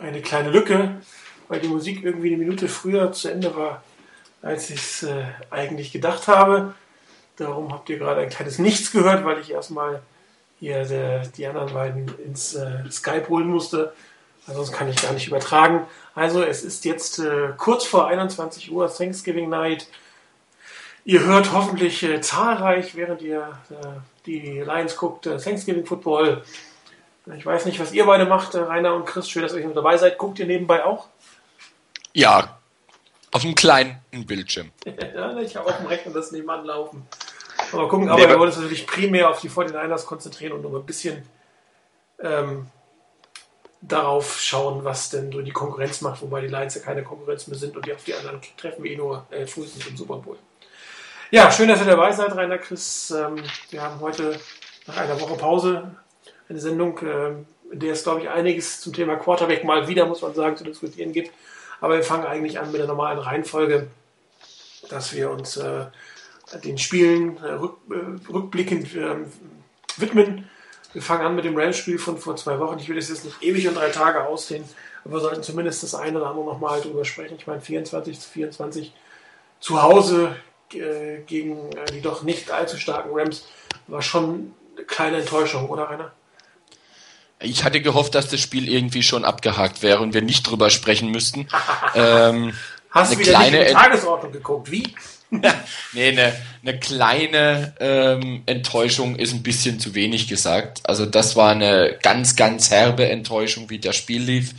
eine kleine Lücke, weil die Musik irgendwie eine Minute früher zu Ende war, als ich es äh, eigentlich gedacht habe. Darum habt ihr gerade ein kleines Nichts gehört, weil ich erstmal hier der, die anderen beiden ins äh, Skype holen musste. Ansonsten kann ich gar nicht übertragen. Also es ist jetzt äh, kurz vor 21 Uhr Thanksgiving Night. Ihr hört hoffentlich äh, zahlreich, während ihr äh, die Lions guckt, äh, Thanksgiving Football. Ich weiß nicht, was ihr beide macht, äh, Rainer und Chris. Schön, dass ihr mit dabei seid. Guckt ihr nebenbei auch? Ja, auf einem kleinen Bildschirm. ja, ich habe auf dem Rechner das nebenan laufen. Aber gucken, aber nee, wir wollen uns natürlich primär auf die 49ers konzentrieren und nur ein bisschen ähm, darauf schauen, was denn so die Konkurrenz macht, wobei die Lions ja keine Konkurrenz mehr sind und die auf die anderen treffen wir eh nur äh, frühestens im Super Bowl. Ja, schön, dass ihr dabei seid, Rainer, Chris. Ähm, wir haben heute nach einer Woche Pause eine Sendung, ähm, in der es, glaube ich, einiges zum Thema Quarterback mal wieder, muss man sagen, zu diskutieren gibt. Aber wir fangen eigentlich an mit der normalen Reihenfolge, dass wir uns äh, den Spielen äh, rück, äh, rückblickend ähm, widmen. Wir fangen an mit dem Rams-Spiel von vor zwei Wochen. Ich will das jetzt nicht ewig und drei Tage ausdehnen, aber wir sollten zumindest das eine oder andere nochmal drüber sprechen. Ich meine, 24 zu 24 zu Hause äh, gegen äh, die doch nicht allzu starken Rams war schon eine kleine Enttäuschung, oder Rainer? Ich hatte gehofft, dass das Spiel irgendwie schon abgehakt wäre und wir nicht drüber sprechen müssten. ähm, Hast du wieder kleine nicht in die Tagesordnung geguckt? Wie? nee, eine, eine kleine ähm, Enttäuschung ist ein bisschen zu wenig gesagt. Also das war eine ganz, ganz herbe Enttäuschung, wie das Spiel lief.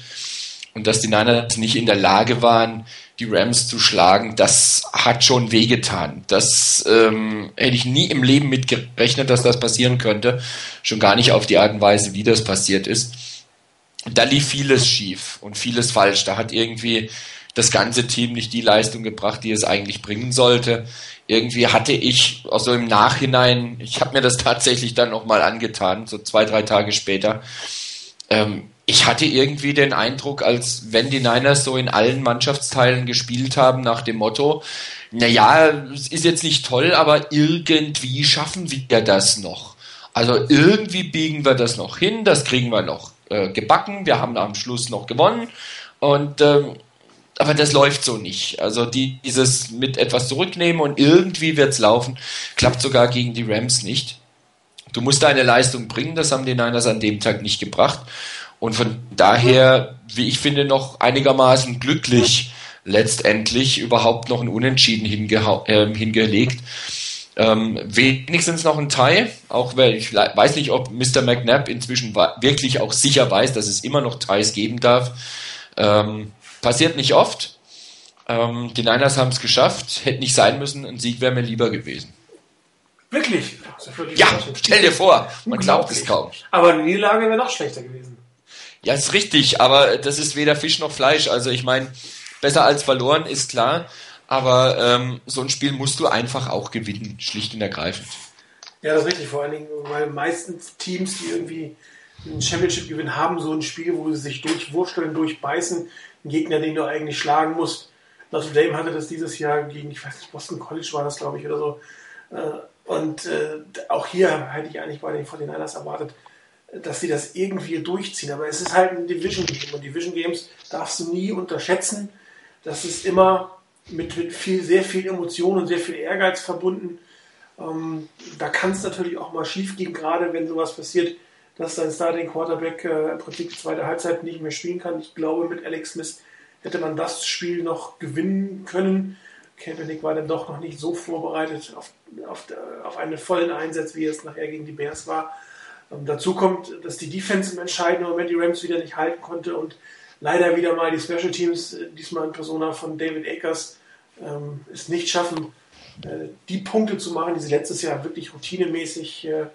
Und dass die Niners nicht in der Lage waren, die Rams zu schlagen, das hat schon wehgetan. Das ähm, hätte ich nie im Leben mit gerechnet, dass das passieren könnte. Schon gar nicht auf die Art und Weise, wie das passiert ist. Da lief vieles schief und vieles falsch. Da hat irgendwie das ganze Team nicht die Leistung gebracht, die es eigentlich bringen sollte. Irgendwie hatte ich auch so im Nachhinein, ich habe mir das tatsächlich dann nochmal angetan, so zwei, drei Tage später. Ähm, ich hatte irgendwie den Eindruck, als wenn die Niners so in allen Mannschaftsteilen gespielt haben nach dem Motto, naja, es ist jetzt nicht toll, aber irgendwie schaffen wir das noch. Also irgendwie biegen wir das noch hin, das kriegen wir noch äh, gebacken, wir haben am Schluss noch gewonnen und ähm, aber das läuft so nicht. Also die, dieses mit etwas zurücknehmen und irgendwie wird's laufen, klappt sogar gegen die Rams nicht. Du musst deine Leistung bringen, das haben die Niners an dem Tag nicht gebracht. Und von daher, wie ich finde, noch einigermaßen glücklich letztendlich überhaupt noch ein Unentschieden äh, hingelegt. Ähm, wenigstens noch ein Tie, auch weil ich weiß nicht, ob Mr. McNabb inzwischen wirklich auch sicher weiß, dass es immer noch Ties geben darf. Ähm, Passiert nicht oft. Ähm, die Niners haben es geschafft. Hätte nicht sein müssen. Ein Sieg wäre mir lieber gewesen. Wirklich? Ja, stell dir vor. Man glaubt es kaum. Aber eine Niederlage wäre noch schlechter gewesen. Ja, ist richtig. Aber das ist weder Fisch noch Fleisch. Also ich meine, besser als verloren ist klar. Aber ähm, so ein Spiel musst du einfach auch gewinnen, schlicht und ergreifend. Ja, das ist richtig. Vor allen Dingen, weil meistens Teams, die irgendwie ein Championship gewinnen, haben so ein Spiel, wo sie sich durchwursteln, durchbeißen, ein Gegner, den du eigentlich schlagen musst. Notre Dame hatte das dieses Jahr gegen, ich weiß nicht, Boston College war das, glaube ich, oder so. Äh, und äh, auch hier hätte ich eigentlich bei den 49ers erwartet, dass sie das irgendwie durchziehen. Aber es ist halt ein Division Game und Division Games darfst du nie unterschätzen. Das ist immer mit, viel, sehr viel Emotion und sehr viel Ehrgeiz verbunden. Ähm, da kann es natürlich auch mal schief gehen, gerade wenn sowas passiert dass sein Starting Quarterback äh, im Prinzip die zweite Halbzeit nicht mehr spielen kann. Ich glaube, mit Alex Smith hätte man das Spiel noch gewinnen können. Kaepernick war dann doch noch nicht so vorbereitet auf, auf, auf einen vollen Einsatz, wie es nachher gegen die Bears war. Ähm, dazu kommt, dass die Defense im entscheidenden Moment die Rams wieder nicht halten konnte und leider wieder mal die Special Teams, äh, diesmal in Persona von David Akers, ähm, es nicht schaffen, äh, die Punkte zu machen, die sie letztes Jahr wirklich routinemäßig äh,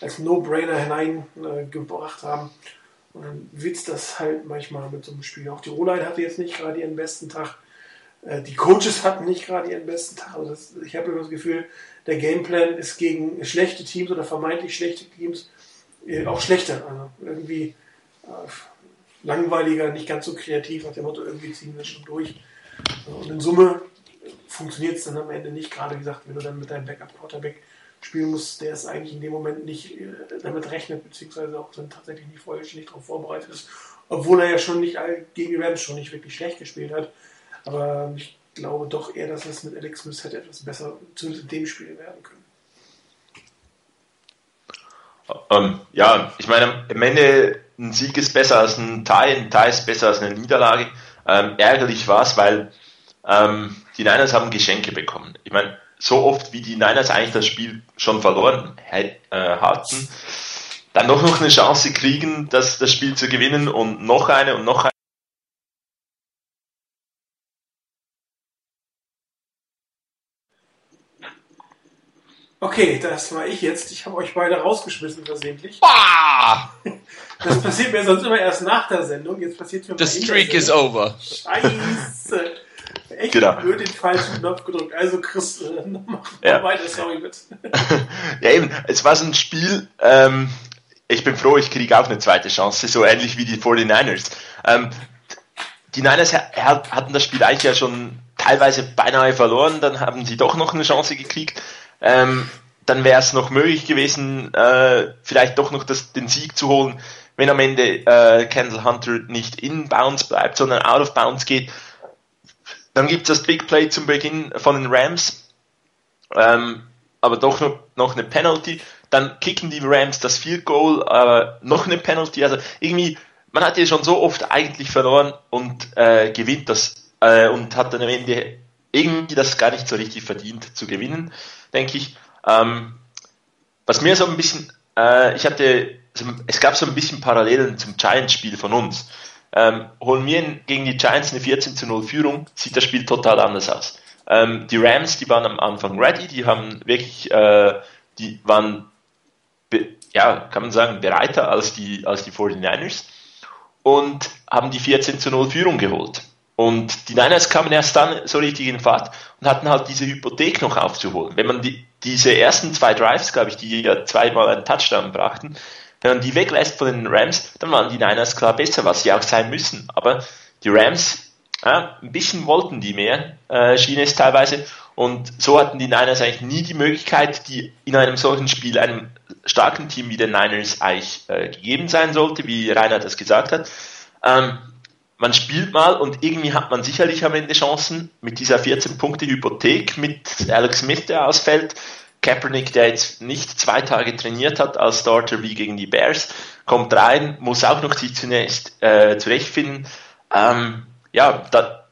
als No-Brainer hineingebracht äh, haben. Und dann witzt das halt manchmal mit so einem Spiel. Auch die O-Line hatte jetzt nicht gerade ihren besten Tag. Äh, die Coaches hatten nicht gerade ihren besten Tag. Also das, ich habe das Gefühl, der Gameplan ist gegen schlechte Teams oder vermeintlich schlechte Teams auch schlechter. Also irgendwie äh, langweiliger, nicht ganz so kreativ, nach dem Motto, irgendwie ziehen wir schon durch. Und in Summe funktioniert es dann am Ende nicht, gerade wie gesagt, wenn du dann mit deinem Backup-Quarterback spielen muss, der es eigentlich in dem Moment nicht äh, damit rechnet, beziehungsweise auch dann tatsächlich nicht vollständig darauf vorbereitet ist. Obwohl er ja schon nicht gegen die Rams schon nicht wirklich schlecht gespielt hat. Aber ich glaube doch eher, dass es mit Alex Smith hätte etwas besser zu dem Spiel werden können. Ähm, ja, ich meine, am Ende ein Sieg ist besser als ein Tie, ein Tie ist besser als eine Niederlage. Ähm, ärgerlich war es, weil ähm, die Niners haben Geschenke bekommen. Ich meine, so oft wie die Niners eigentlich das Spiel schon verloren äh, hatten, dann doch noch eine Chance kriegen, das, das Spiel zu gewinnen und noch eine und noch eine. Okay, das war ich jetzt. Ich habe euch beide rausgeschmissen versehentlich. Bah! Das passiert mir sonst immer erst nach der Sendung. Jetzt passiert mir The streak is over. Scheiße. Echt genau. blöd den falschen Knopf gedrückt. Also Chris, äh, mach ja. weiter, sorry bitte. ja eben, es war so ein Spiel, ähm, ich bin froh, ich kriege auch eine zweite Chance, so ähnlich wie die 49ers. Ähm, die Niners hatten das Spiel eigentlich ja schon teilweise beinahe verloren, dann haben sie doch noch eine Chance gekriegt. Ähm, dann wäre es noch möglich gewesen, äh, vielleicht doch noch das, den Sieg zu holen, wenn am Ende äh, Kendall Hunter nicht in Bounds bleibt, sondern out of Bounds geht. Dann gibt es das Big Play zum Beginn von den Rams, ähm, aber doch noch, noch eine Penalty. Dann kicken die Rams das Field Goal, aber noch eine Penalty. Also irgendwie, man hat ja schon so oft eigentlich verloren und äh, gewinnt das äh, und hat dann am Ende irgendwie das gar nicht so richtig verdient zu gewinnen, denke ich. Ähm, was mir so ein bisschen, äh, ich hatte, es gab so ein bisschen Parallelen zum Giants-Spiel von uns. Ähm, holen wir gegen die Giants eine 14 zu 0 Führung, sieht das Spiel total anders aus. Ähm, die Rams, die waren am Anfang ready, die haben wirklich, äh, die waren, ja, kann man sagen, bereiter als die, als die 49ers und haben die 14 zu 0 Führung geholt. Und die Niners kamen erst dann so richtig in Fahrt und hatten halt diese Hypothek noch aufzuholen. Wenn man die, diese ersten zwei Drives, glaube ich, die ja zweimal einen Touchdown brachten, wenn man die weglässt von den Rams, dann waren die Niners klar besser, was sie auch sein müssen. Aber die Rams, ja, ein bisschen wollten die mehr, äh, schien es teilweise. Und so hatten die Niners eigentlich nie die Möglichkeit, die in einem solchen Spiel einem starken Team wie den Niners eigentlich äh, gegeben sein sollte, wie Rainer das gesagt hat. Ähm, man spielt mal und irgendwie hat man sicherlich am Ende Chancen mit dieser 14-Punkte-Hypothek, mit Alex Smith, der ausfällt, Kaepernick, der jetzt nicht zwei Tage trainiert hat als Starter wie gegen die Bears, kommt rein, muss auch noch sich zunächst äh, zurechtfinden. Ähm, ja, da,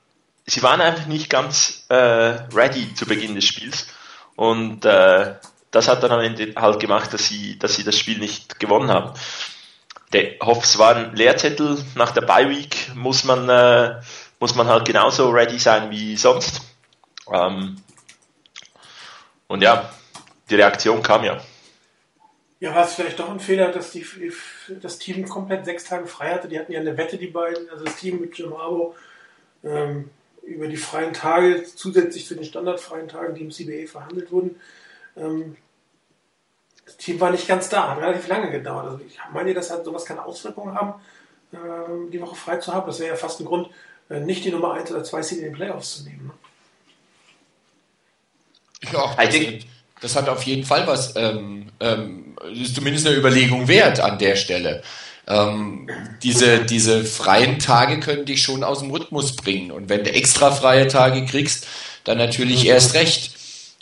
sie waren einfach nicht ganz äh, ready zu Beginn des Spiels und äh, das hat dann am Ende halt gemacht, dass sie, dass sie das Spiel nicht gewonnen haben. Der Hoffs war ein Lehrzettel. Nach der Bye Week muss man, äh, muss man halt genauso ready sein wie sonst. Ähm, und ja, die Reaktion kam ja. Ja, war es vielleicht doch ein Fehler, dass die, das Team komplett sechs Tage frei hatte. Die hatten ja eine Wette, die beiden, also das Team mit Jim Harbo, ähm, über die freien Tage zusätzlich zu den standardfreien Tagen, die im CBA verhandelt wurden. Ähm, das Team war nicht ganz da, hat relativ lange gedauert. Also ich meine, dass halt sowas keine Auswirkungen haben, äh, die Woche frei zu haben. Das wäre ja fast ein Grund, äh, nicht die Nummer 1 oder 2 Seed in den Playoffs zu nehmen. Ne? Ja, ich denke das hat auf jeden Fall was, ähm, ähm, ist zumindest eine Überlegung wert an der Stelle. Ähm, diese, diese freien Tage können dich schon aus dem Rhythmus bringen. Und wenn du extra freie Tage kriegst, dann natürlich erst recht.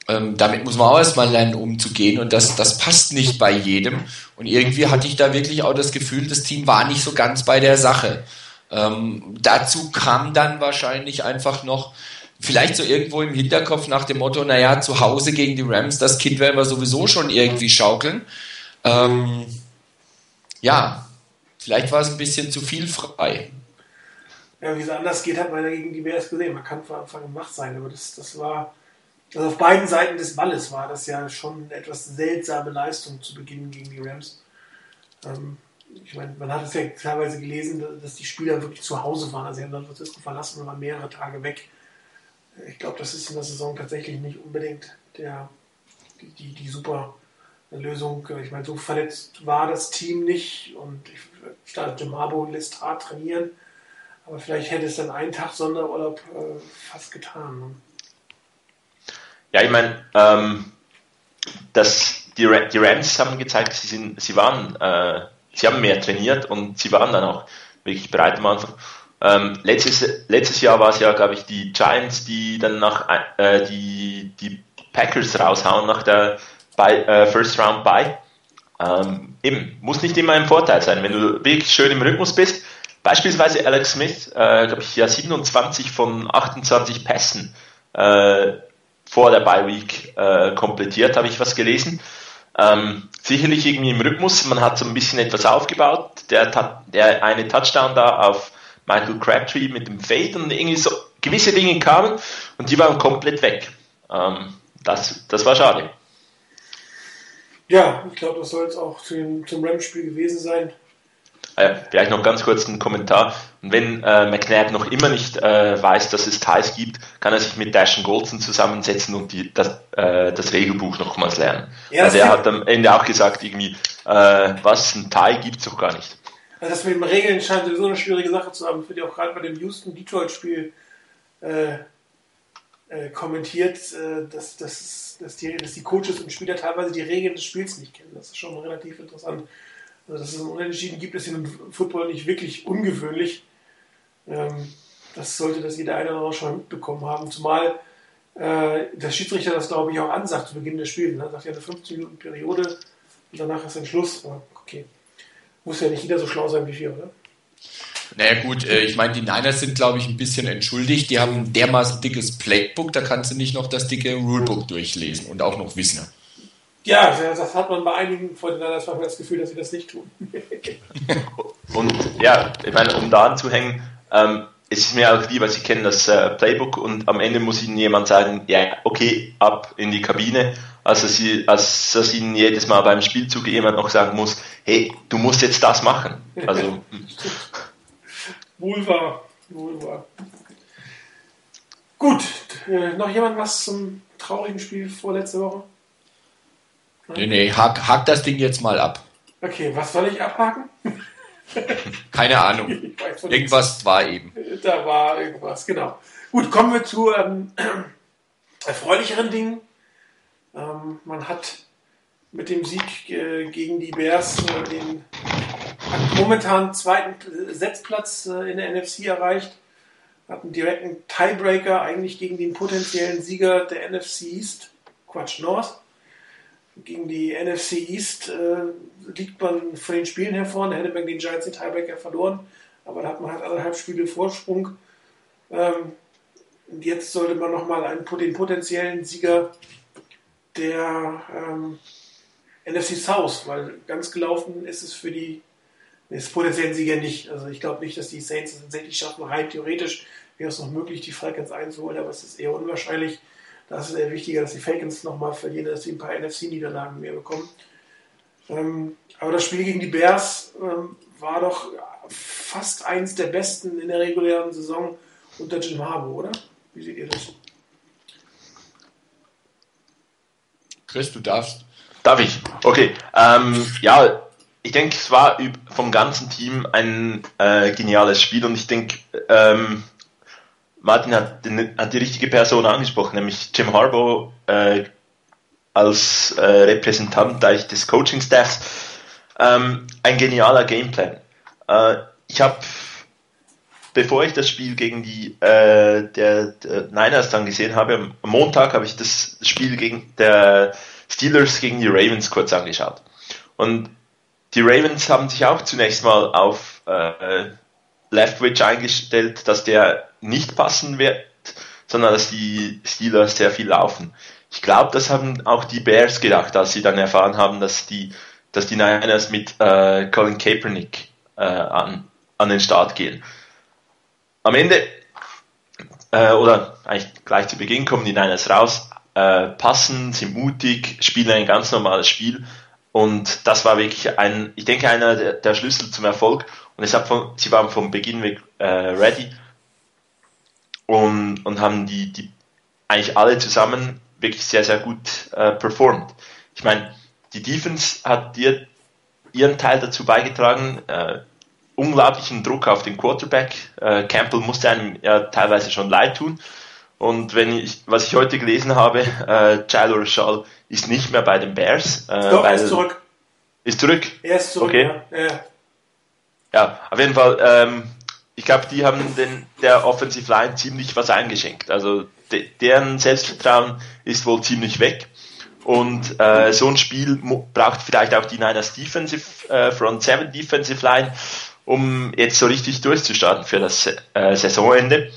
Ähm, damit muss man auch erstmal lernen, umzugehen. Und das, das passt nicht bei jedem. Und irgendwie hatte ich da wirklich auch das Gefühl, das Team war nicht so ganz bei der Sache. Ähm, dazu kam dann wahrscheinlich einfach noch, vielleicht so irgendwo im Hinterkopf nach dem Motto, naja, zu Hause gegen die Rams, das Kind werden wir sowieso schon irgendwie schaukeln. Ähm, ja, vielleicht war es ein bisschen zu viel frei. Ja, wie es anders geht, hat man ja gegen die Bears gesehen. Man kann von Anfang an wach sein, aber das, das war, also auf beiden Seiten des Balles war das ja schon eine etwas seltsame Leistung zu Beginn gegen die Rams. Ähm, ich meine, man hat es ja teilweise gelesen, dass die Spieler wirklich zu Hause waren. Also sie haben San Francisco verlassen und waren mehrere Tage weg ich glaube, das ist in der Saison tatsächlich nicht unbedingt der, die, die, die super Lösung. Ich meine, so verletzt war das Team nicht und ich statt Jimabo lässt hart trainieren, aber vielleicht hätte es dann einen Tag Sonderurlaub äh, fast getan. Ja, ich meine, ähm, das die, die Rams haben gezeigt, sie sind, sie waren, äh, sie haben mehr trainiert und sie waren dann auch wirklich bereit am Anfang. Ähm, letztes, letztes Jahr war es ja, glaube ich, die Giants, die dann nach äh, die, die Packers raushauen nach der by, äh, First Round Bye. Ähm, eben, muss nicht immer ein Vorteil sein, wenn du wirklich schön im Rhythmus bist. Beispielsweise Alex Smith, äh, glaube ich, ja 27 von 28 Pässen äh, vor der Bye Week äh, komplettiert, habe ich was gelesen. Ähm, sicherlich irgendwie im Rhythmus, man hat so ein bisschen etwas aufgebaut. Der, der eine Touchdown da auf Michael Crabtree mit dem Fade und irgendwie so gewisse Dinge kamen und die waren komplett weg. Ähm, das, das war schade. Ja, ich glaube, das soll jetzt auch zum, zum Rams-Spiel gewesen sein. Äh, vielleicht noch ganz kurz ein Kommentar. Und wenn äh, McNabb noch immer nicht äh, weiß, dass es Ties gibt, kann er sich mit Dashen Goldson zusammensetzen und die, das, äh, das Regelbuch nochmals lernen. Ja, also er hat am Ende auch gesagt, irgendwie, äh, was ein Tie gibt es doch gar nicht. Also das mit den Regeln scheint sowieso eine schwierige Sache zu haben. Ich finde auch gerade bei dem Houston-Detroit-Spiel äh, äh, kommentiert, dass, dass, dass, die, dass die Coaches und Spieler teilweise die Regeln des Spiels nicht kennen. Das ist schon relativ interessant. Also, dass es einen Unentschieden gibt, ist im Football nicht wirklich ungewöhnlich. Ähm, das sollte das jeder eine oder andere schon mitbekommen haben. Zumal äh, der Schiedsrichter das, glaube ich, auch ansagt zu Beginn des Spiels. Er sagt ja eine 15 Minuten Periode und danach ist ein Schluss. Okay. Muss ja nicht jeder so schlau sein wie wir, oder? Naja gut, äh, ich meine, die Niners sind, glaube ich, ein bisschen entschuldigt. Die haben ein dermaßen dickes Playbook, da kannst du nicht noch das dicke Rulebook durchlesen und auch noch wissen. Ja, das hat man bei einigen von den Niners manchmal das Gefühl, dass sie das nicht tun. und ja, ich meine, um da anzuhängen, ähm, es ist mir auch lieber, Sie kennen das äh, Playbook und am Ende muss Ihnen jemand sagen, ja, okay, ab in die Kabine, als dass, Sie, als dass Ihnen jedes Mal beim Spielzug jemand noch sagen muss, hey, du musst jetzt das machen. Also Wohl wahr. Wohl wahr. Gut, äh, noch jemand was zum traurigen Spiel vorletzte Woche? Nee, nee, hack, hack das Ding jetzt mal ab. Okay, was soll ich abhaken? Keine Ahnung. Irgendwas war eben. Da war irgendwas, genau. Gut, kommen wir zu ähm, erfreulicheren Dingen. Ähm, man hat mit dem Sieg äh, gegen die Bears äh, den momentan zweiten Setzplatz äh, in der NFC erreicht. Hat einen direkten Tiebreaker eigentlich gegen den potenziellen Sieger der NFC East, Quatsch North. Gegen die NFC East äh, liegt man von den Spielen hervor. Da hätte man den Giants den Tiebreaker verloren, aber da hat man halt anderthalb Spiele Vorsprung. Ähm, und jetzt sollte man nochmal den potenziellen Sieger der ähm, NFC South, weil ganz gelaufen ist es für die des potenziellen Sieger nicht. Also ich glaube nicht, dass die Saints es tatsächlich schaffen. Rein theoretisch wäre es noch möglich, die Falcons einzuholen, aber es ist eher unwahrscheinlich. Da ist es eher wichtiger, dass die Falcons nochmal verlieren, dass sie ein paar NFC-Niederlagen mehr bekommen. Ähm, aber das Spiel gegen die Bears ähm, war doch fast eins der besten in der regulären Saison unter Jim Harbour, oder? Wie seht ihr das? Chris, du darfst. Darf ich? Okay. Ähm, ja, ich denke, es war vom ganzen Team ein äh, geniales Spiel und ich denke, ähm, Martin hat, den, hat, die richtige Person angesprochen, nämlich Jim Harbaugh äh, als äh, Repräsentant des Coaching-Staffs. Ähm, ein genialer Gameplan. Äh, ich habe, bevor ich das Spiel gegen die äh, der, der, Niners dann gesehen habe, am Montag habe ich das Spiel gegen der Steelers gegen die Ravens kurz angeschaut. Und die Ravens haben sich auch zunächst mal auf äh, Leftwich eingestellt, dass der nicht passen wird, sondern dass die Steelers sehr viel laufen. Ich glaube, das haben auch die Bears gedacht, als sie dann erfahren haben, dass die, dass die Niners mit äh, Colin Kaepernick äh, an, an den Start gehen. Am Ende, äh, oder eigentlich gleich zu Beginn, kommen die Niners raus, äh, passen, sind mutig, spielen ein ganz normales Spiel und das war wirklich ein, ich denke, einer der, der Schlüssel zum Erfolg. Und es hat von, sie waren vom Beginn weg äh, ready und, und haben die, die eigentlich alle zusammen wirklich sehr, sehr gut äh, performt. Ich meine, die Defense hat dir ihren Teil dazu beigetragen, äh, unglaublichen Druck auf den Quarterback. Äh, Campbell musste einem ja teilweise schon leid tun. Und wenn ich, was ich heute gelesen habe, äh, Jalo Rashal ist nicht mehr bei den Bears. Äh, Doch, er ist zurück. Ist zurück? Er ist zurück, okay. ja. Ja, auf jeden Fall, ähm, ich glaube, die haben den, der Offensive Line ziemlich was eingeschenkt. Also de, deren Selbstvertrauen ist wohl ziemlich weg. Und äh, so ein Spiel braucht vielleicht auch die Niners Defensive, äh, Front 7 Defensive Line, um jetzt so richtig durchzustarten für das äh, Saisonende.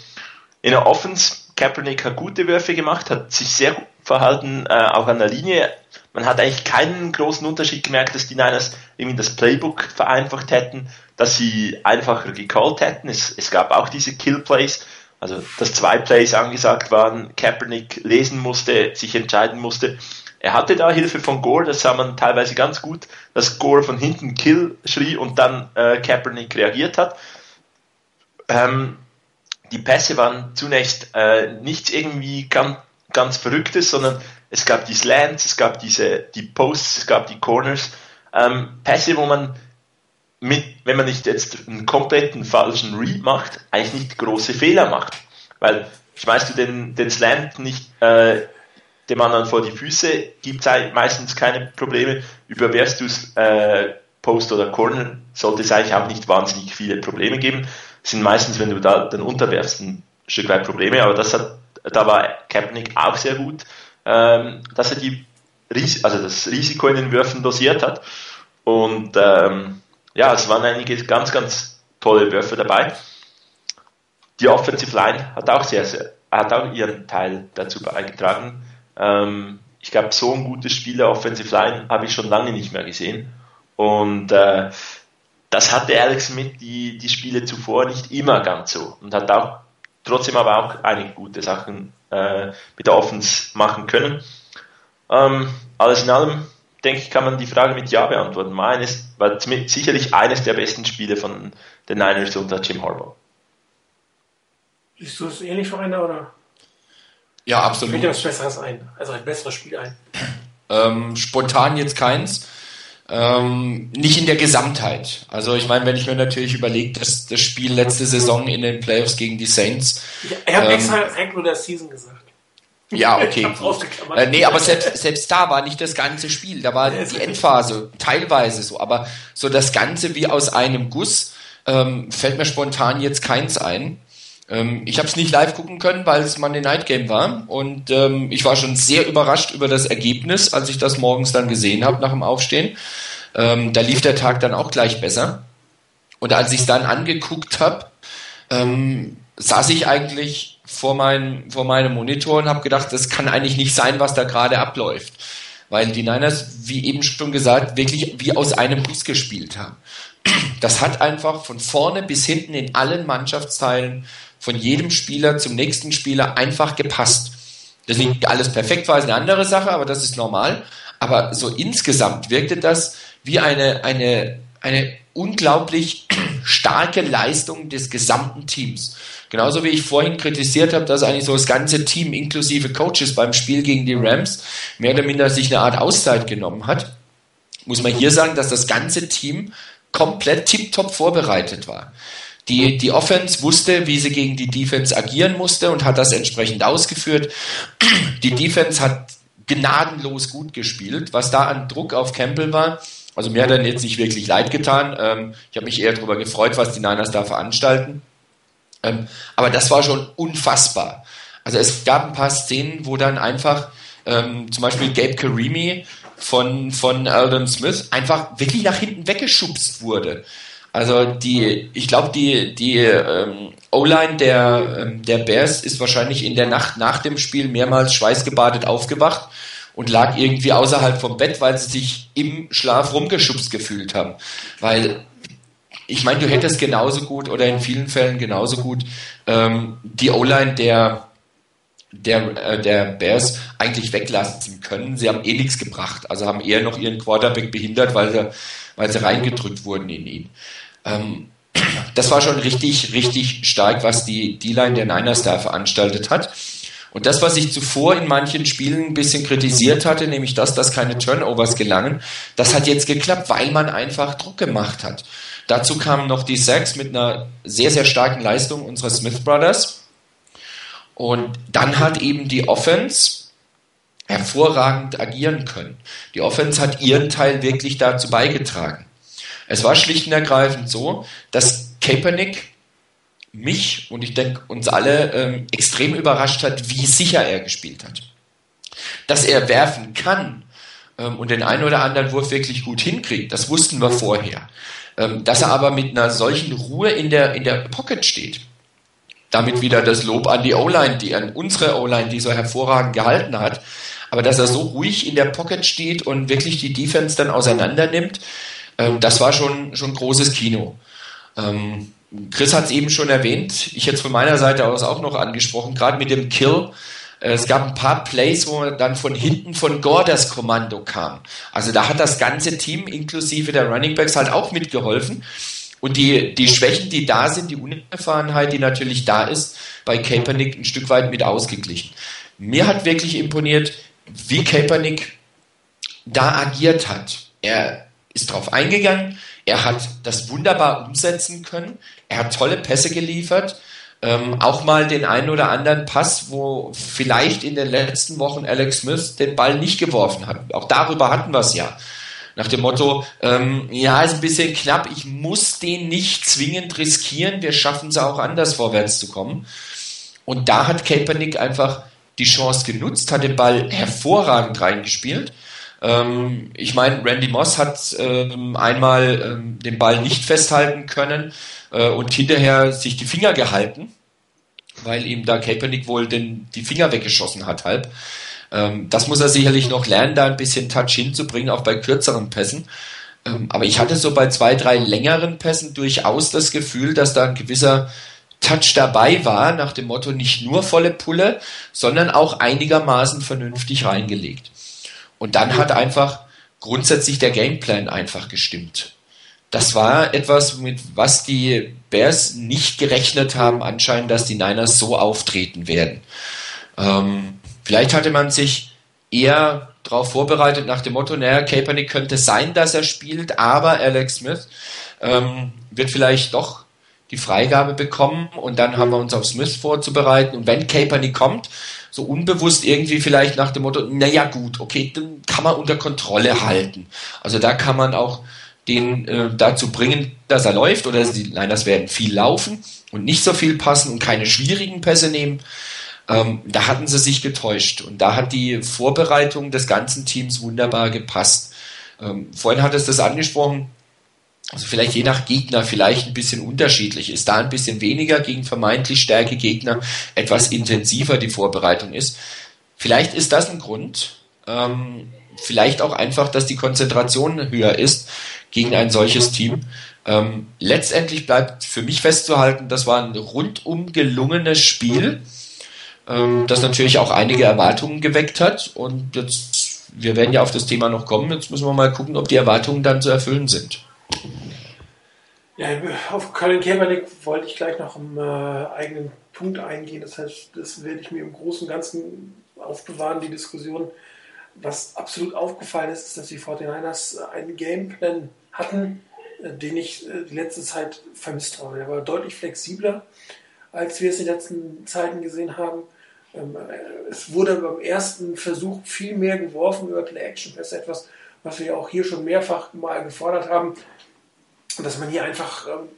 In der Offense, Kaepernick hat gute Würfe gemacht, hat sich sehr gut verhalten, äh, auch an der Linie. Man hat eigentlich keinen großen Unterschied gemerkt, dass die Niners irgendwie das Playbook vereinfacht hätten, dass sie einfacher gecallt hätten. Es, es gab auch diese Kill Plays, also dass zwei Plays angesagt waren, Kaepernick lesen musste, sich entscheiden musste, er hatte da Hilfe von Gore, das sah man teilweise ganz gut, dass Gore von hinten Kill schrie und dann äh, Kaepernick reagiert hat. Ähm, die Pässe waren zunächst äh, nichts irgendwie ganz, ganz Verrücktes, sondern es gab die Slants, es gab diese, die Posts, es gab die Corners. Ähm, Pässe, wo man mit, wenn man nicht jetzt einen kompletten falschen Read macht, eigentlich nicht große Fehler macht. Weil schmeißt du den, den Slant nicht äh, dem anderen vor die Füße, gibt es meistens keine Probleme. Überwehrst du es äh, Post oder Corner, sollte es eigentlich auch nicht wahnsinnig viele Probleme geben. Das sind meistens, wenn du da dann unterwerfst, ein Stück weit Probleme, aber das hat, da war Kaepernick auch sehr gut, ähm, dass er die also das Risiko in den Würfen dosiert hat. Und ähm, ja, es waren einige ganz, ganz tolle Würfe dabei. Die Offensive Line hat auch sehr, sehr hat auch ihren Teil dazu beigetragen. Ähm, ich glaube, so ein gutes Spiel der Offensive Line habe ich schon lange nicht mehr gesehen. Und äh, das hatte Alex Smith die, die Spiele zuvor nicht immer ganz so und hat auch trotzdem aber auch einige gute Sachen äh, mit der Offense machen können. Ähm, alles in allem, denke ich, kann man die Frage mit Ja beantworten. Meines war sicherlich eines der besten Spiele von den Niners unter Jim Harbaugh. Siehst du es ähnlich, Vereiner, oder? Ja, absolut. Fällt dir was Besseres ein, also ein besseres Spiel ein? Ähm, spontan jetzt keins. Ähm, nicht in der Gesamtheit. Also ich meine, wenn ich mir natürlich überlege, dass das Spiel letzte Saison in den Playoffs gegen die Saints. Ich habe ähm, extra Regular Season gesagt. Ja, okay. Äh, nee, aber selbst, selbst da war nicht das ganze Spiel. Da war die Endphase teilweise so. Aber so das Ganze wie aus einem Guss ähm, fällt mir spontan jetzt keins ein. Ähm, ich habe es nicht live gucken können, weil es Monday Night Game war und ähm, ich war schon sehr überrascht über das Ergebnis, als ich das morgens dann gesehen habe nach dem Aufstehen. Ähm, da lief der Tag dann auch gleich besser. Und als ich es dann angeguckt habe, ähm, saß ich eigentlich vor, mein, vor meinem Monitor und habe gedacht, das kann eigentlich nicht sein, was da gerade abläuft. Weil die Niners, wie eben schon gesagt, wirklich wie aus einem Bus gespielt haben. Das hat einfach von vorne bis hinten in allen Mannschaftsteilen von jedem Spieler zum nächsten Spieler einfach gepasst. Das nicht alles perfekt war, ist eine andere Sache, aber das ist normal. Aber so insgesamt wirkte das wie eine, eine, eine unglaublich starke Leistung des gesamten Teams. Genauso wie ich vorhin kritisiert habe, dass eigentlich so das ganze Team inklusive Coaches beim Spiel gegen die Rams mehr oder minder sich eine Art Auszeit genommen hat, muss man hier sagen, dass das ganze Team komplett tiptop vorbereitet war. Die, die Offense wusste, wie sie gegen die Defense agieren musste und hat das entsprechend ausgeführt. Die Defense hat gnadenlos gut gespielt. Was da an Druck auf Campbell war, also mir hat er jetzt nicht wirklich leid getan. Ähm, ich habe mich eher darüber gefreut, was die Niners da veranstalten. Ähm, aber das war schon unfassbar. Also es gab ein paar Szenen, wo dann einfach ähm, zum Beispiel Gabe Karimi von, von Aldon Smith einfach wirklich nach hinten weggeschubst wurde. Also die, ich glaube, die, die ähm, O-Line der, ähm, der Bears ist wahrscheinlich in der Nacht nach dem Spiel mehrmals schweißgebadet aufgewacht und lag irgendwie außerhalb vom Bett, weil sie sich im Schlaf rumgeschubst gefühlt haben. Weil ich meine, du hättest genauso gut oder in vielen Fällen genauso gut ähm, die O-Line der der, äh, der Bears eigentlich weglassen können. Sie haben eh nichts gebracht, also haben eher noch ihren Quarterback behindert, weil sie, weil sie reingedrückt wurden in ihn. Ähm, das war schon richtig, richtig stark, was die D-Line der Niners da veranstaltet hat. Und das, was ich zuvor in manchen Spielen ein bisschen kritisiert hatte, nämlich das, dass keine Turnovers gelangen, das hat jetzt geklappt, weil man einfach Druck gemacht hat. Dazu kamen noch die Sacks mit einer sehr, sehr starken Leistung unserer Smith Brothers. Und dann hat eben die Offense hervorragend agieren können. Die Offense hat ihren Teil wirklich dazu beigetragen. Es war schlicht und ergreifend so, dass Kaepernick mich und ich denke uns alle ähm, extrem überrascht hat, wie sicher er gespielt hat. Dass er werfen kann ähm, und den einen oder anderen Wurf wirklich gut hinkriegt, das wussten wir vorher. Ähm, dass er aber mit einer solchen Ruhe in der, in der Pocket steht, damit wieder das Lob an die O-Line, die an unsere O-Line, die so hervorragend gehalten hat, aber dass er so ruhig in der Pocket steht und wirklich die Defense dann auseinander nimmt, ähm, das war schon, schon großes Kino. Ähm, Chris hat es eben schon erwähnt, ich hätte es von meiner Seite aus auch noch angesprochen, gerade mit dem Kill. Äh, es gab ein paar Plays, wo dann von hinten von Gore das Kommando kam. Also da hat das ganze Team inklusive der Running Backs halt auch mitgeholfen. Und die, die Schwächen, die da sind, die Unerfahrenheit, die natürlich da ist, bei Kaepernick ein Stück weit mit ausgeglichen. Mir hat wirklich imponiert, wie Kaepernick da agiert hat. Er ist drauf eingegangen, er hat das wunderbar umsetzen können, er hat tolle Pässe geliefert, ähm, auch mal den einen oder anderen Pass, wo vielleicht in den letzten Wochen Alex Smith den Ball nicht geworfen hat. Auch darüber hatten wir es ja. Nach dem Motto, ähm, ja, ist ein bisschen knapp, ich muss den nicht zwingend riskieren, wir schaffen es auch anders vorwärts zu kommen. Und da hat Kaepernick einfach die Chance genutzt, hat den Ball hervorragend reingespielt. Ähm, ich meine, Randy Moss hat ähm, einmal ähm, den Ball nicht festhalten können äh, und hinterher sich die Finger gehalten, weil ihm da Kaepernick wohl den, die Finger weggeschossen hat halb. Ähm, das muss er sicherlich noch lernen, da ein bisschen Touch hinzubringen, auch bei kürzeren Pässen. Ähm, aber ich hatte so bei zwei, drei längeren Pässen durchaus das Gefühl, dass da ein gewisser Touch dabei war, nach dem Motto nicht nur volle Pulle, sondern auch einigermaßen vernünftig reingelegt. Und dann hat einfach grundsätzlich der Gameplan einfach gestimmt. Das war etwas, mit was die Bears nicht gerechnet haben, anscheinend, dass die Niners so auftreten werden. Ähm, vielleicht hatte man sich eher darauf vorbereitet nach dem Motto, naja, Kaepernick könnte sein, dass er spielt, aber Alex Smith ähm, wird vielleicht doch die Freigabe bekommen und dann haben wir uns auf Smith vorzubereiten. Und wenn Kaepernick kommt, so unbewusst irgendwie vielleicht nach dem Motto, naja gut, okay, dann kann man unter Kontrolle halten. Also da kann man auch den äh, dazu bringen, dass er läuft oder die Niners werden viel laufen und nicht so viel passen und keine schwierigen Pässe nehmen. Ähm, da hatten sie sich getäuscht und da hat die Vorbereitung des ganzen Teams wunderbar gepasst. Ähm, vorhin hat es das angesprochen, also vielleicht je nach Gegner vielleicht ein bisschen unterschiedlich ist. Da ein bisschen weniger gegen vermeintlich stärke Gegner, etwas intensiver die Vorbereitung ist. Vielleicht ist das ein Grund. Ähm, vielleicht auch einfach, dass die Konzentration höher ist gegen ein solches Team. Ähm, letztendlich bleibt für mich festzuhalten, das war ein rundum gelungenes Spiel, ähm, das natürlich auch einige Erwartungen geweckt hat. Und jetzt, wir werden ja auf das Thema noch kommen. Jetzt müssen wir mal gucken, ob die Erwartungen dann zu erfüllen sind. Ja, auf Colin Kaepernick wollte ich gleich noch einen äh, eigenen Punkt eingehen. Das heißt, das werde ich mir im Großen und Ganzen aufbewahren, die Diskussion. Was absolut aufgefallen ist, ist, dass die 49ers einen Gameplan hatten, äh, den ich äh, die letzte Zeit vermisst habe. Der war deutlich flexibler, als wir es in den letzten Zeiten gesehen haben. Ähm, äh, es wurde beim ersten Versuch viel mehr geworfen über Play-Action-Pässe, etwas, was wir auch hier schon mehrfach mal gefordert haben dass man hier einfach ähm,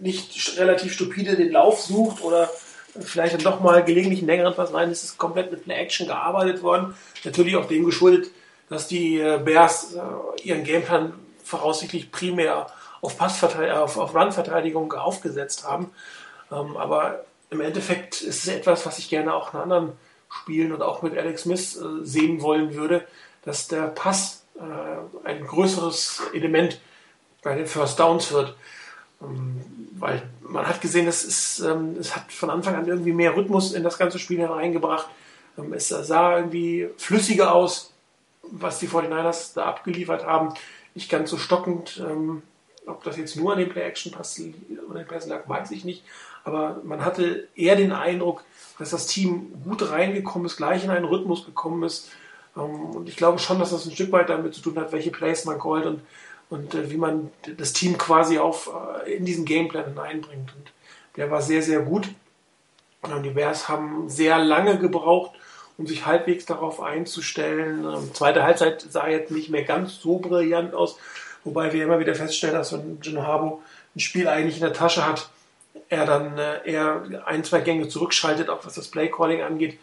nicht relativ stupide den Lauf sucht oder vielleicht dann doch mal gelegentlich einen längeren Pass rein. Es ist komplett mit Play-Action gearbeitet worden. Natürlich auch dem geschuldet, dass die äh, Bears äh, ihren Gameplan voraussichtlich primär auf, Passverteidigung, auf, auf Run-Verteidigung aufgesetzt haben. Ähm, aber im Endeffekt ist es etwas, was ich gerne auch in anderen Spielen und auch mit Alex Smith äh, sehen wollen würde, dass der Pass ein größeres Element bei den First Downs wird. Ähm, weil man hat gesehen, es, ist, ähm, es hat von Anfang an irgendwie mehr Rhythmus in das ganze Spiel hereingebracht. Ähm, es sah irgendwie flüssiger aus, was die 49ers da abgeliefert haben. Nicht ganz so stockend. Ob das jetzt nur an den Play-Action-Pass oder den Pass lag, weiß ich nicht. Aber man hatte eher den Eindruck, dass das Team gut reingekommen ist, gleich in einen Rhythmus gekommen ist. Und ich glaube schon, dass das ein Stück weit damit zu tun hat, welche Plays man callt und und äh, wie man das Team quasi auf, äh, in diesen Gameplan hineinbringt. Und der war sehr, sehr gut. Die Bears haben sehr lange gebraucht, um sich halbwegs darauf einzustellen. Ähm, zweite Halbzeit sah jetzt nicht mehr ganz so brillant aus, wobei wir immer wieder feststellen, dass wenn Jim Harbo ein Spiel eigentlich in der Tasche hat, er dann äh, eher ein, zwei Gänge zurückschaltet, auch was das Playcalling angeht.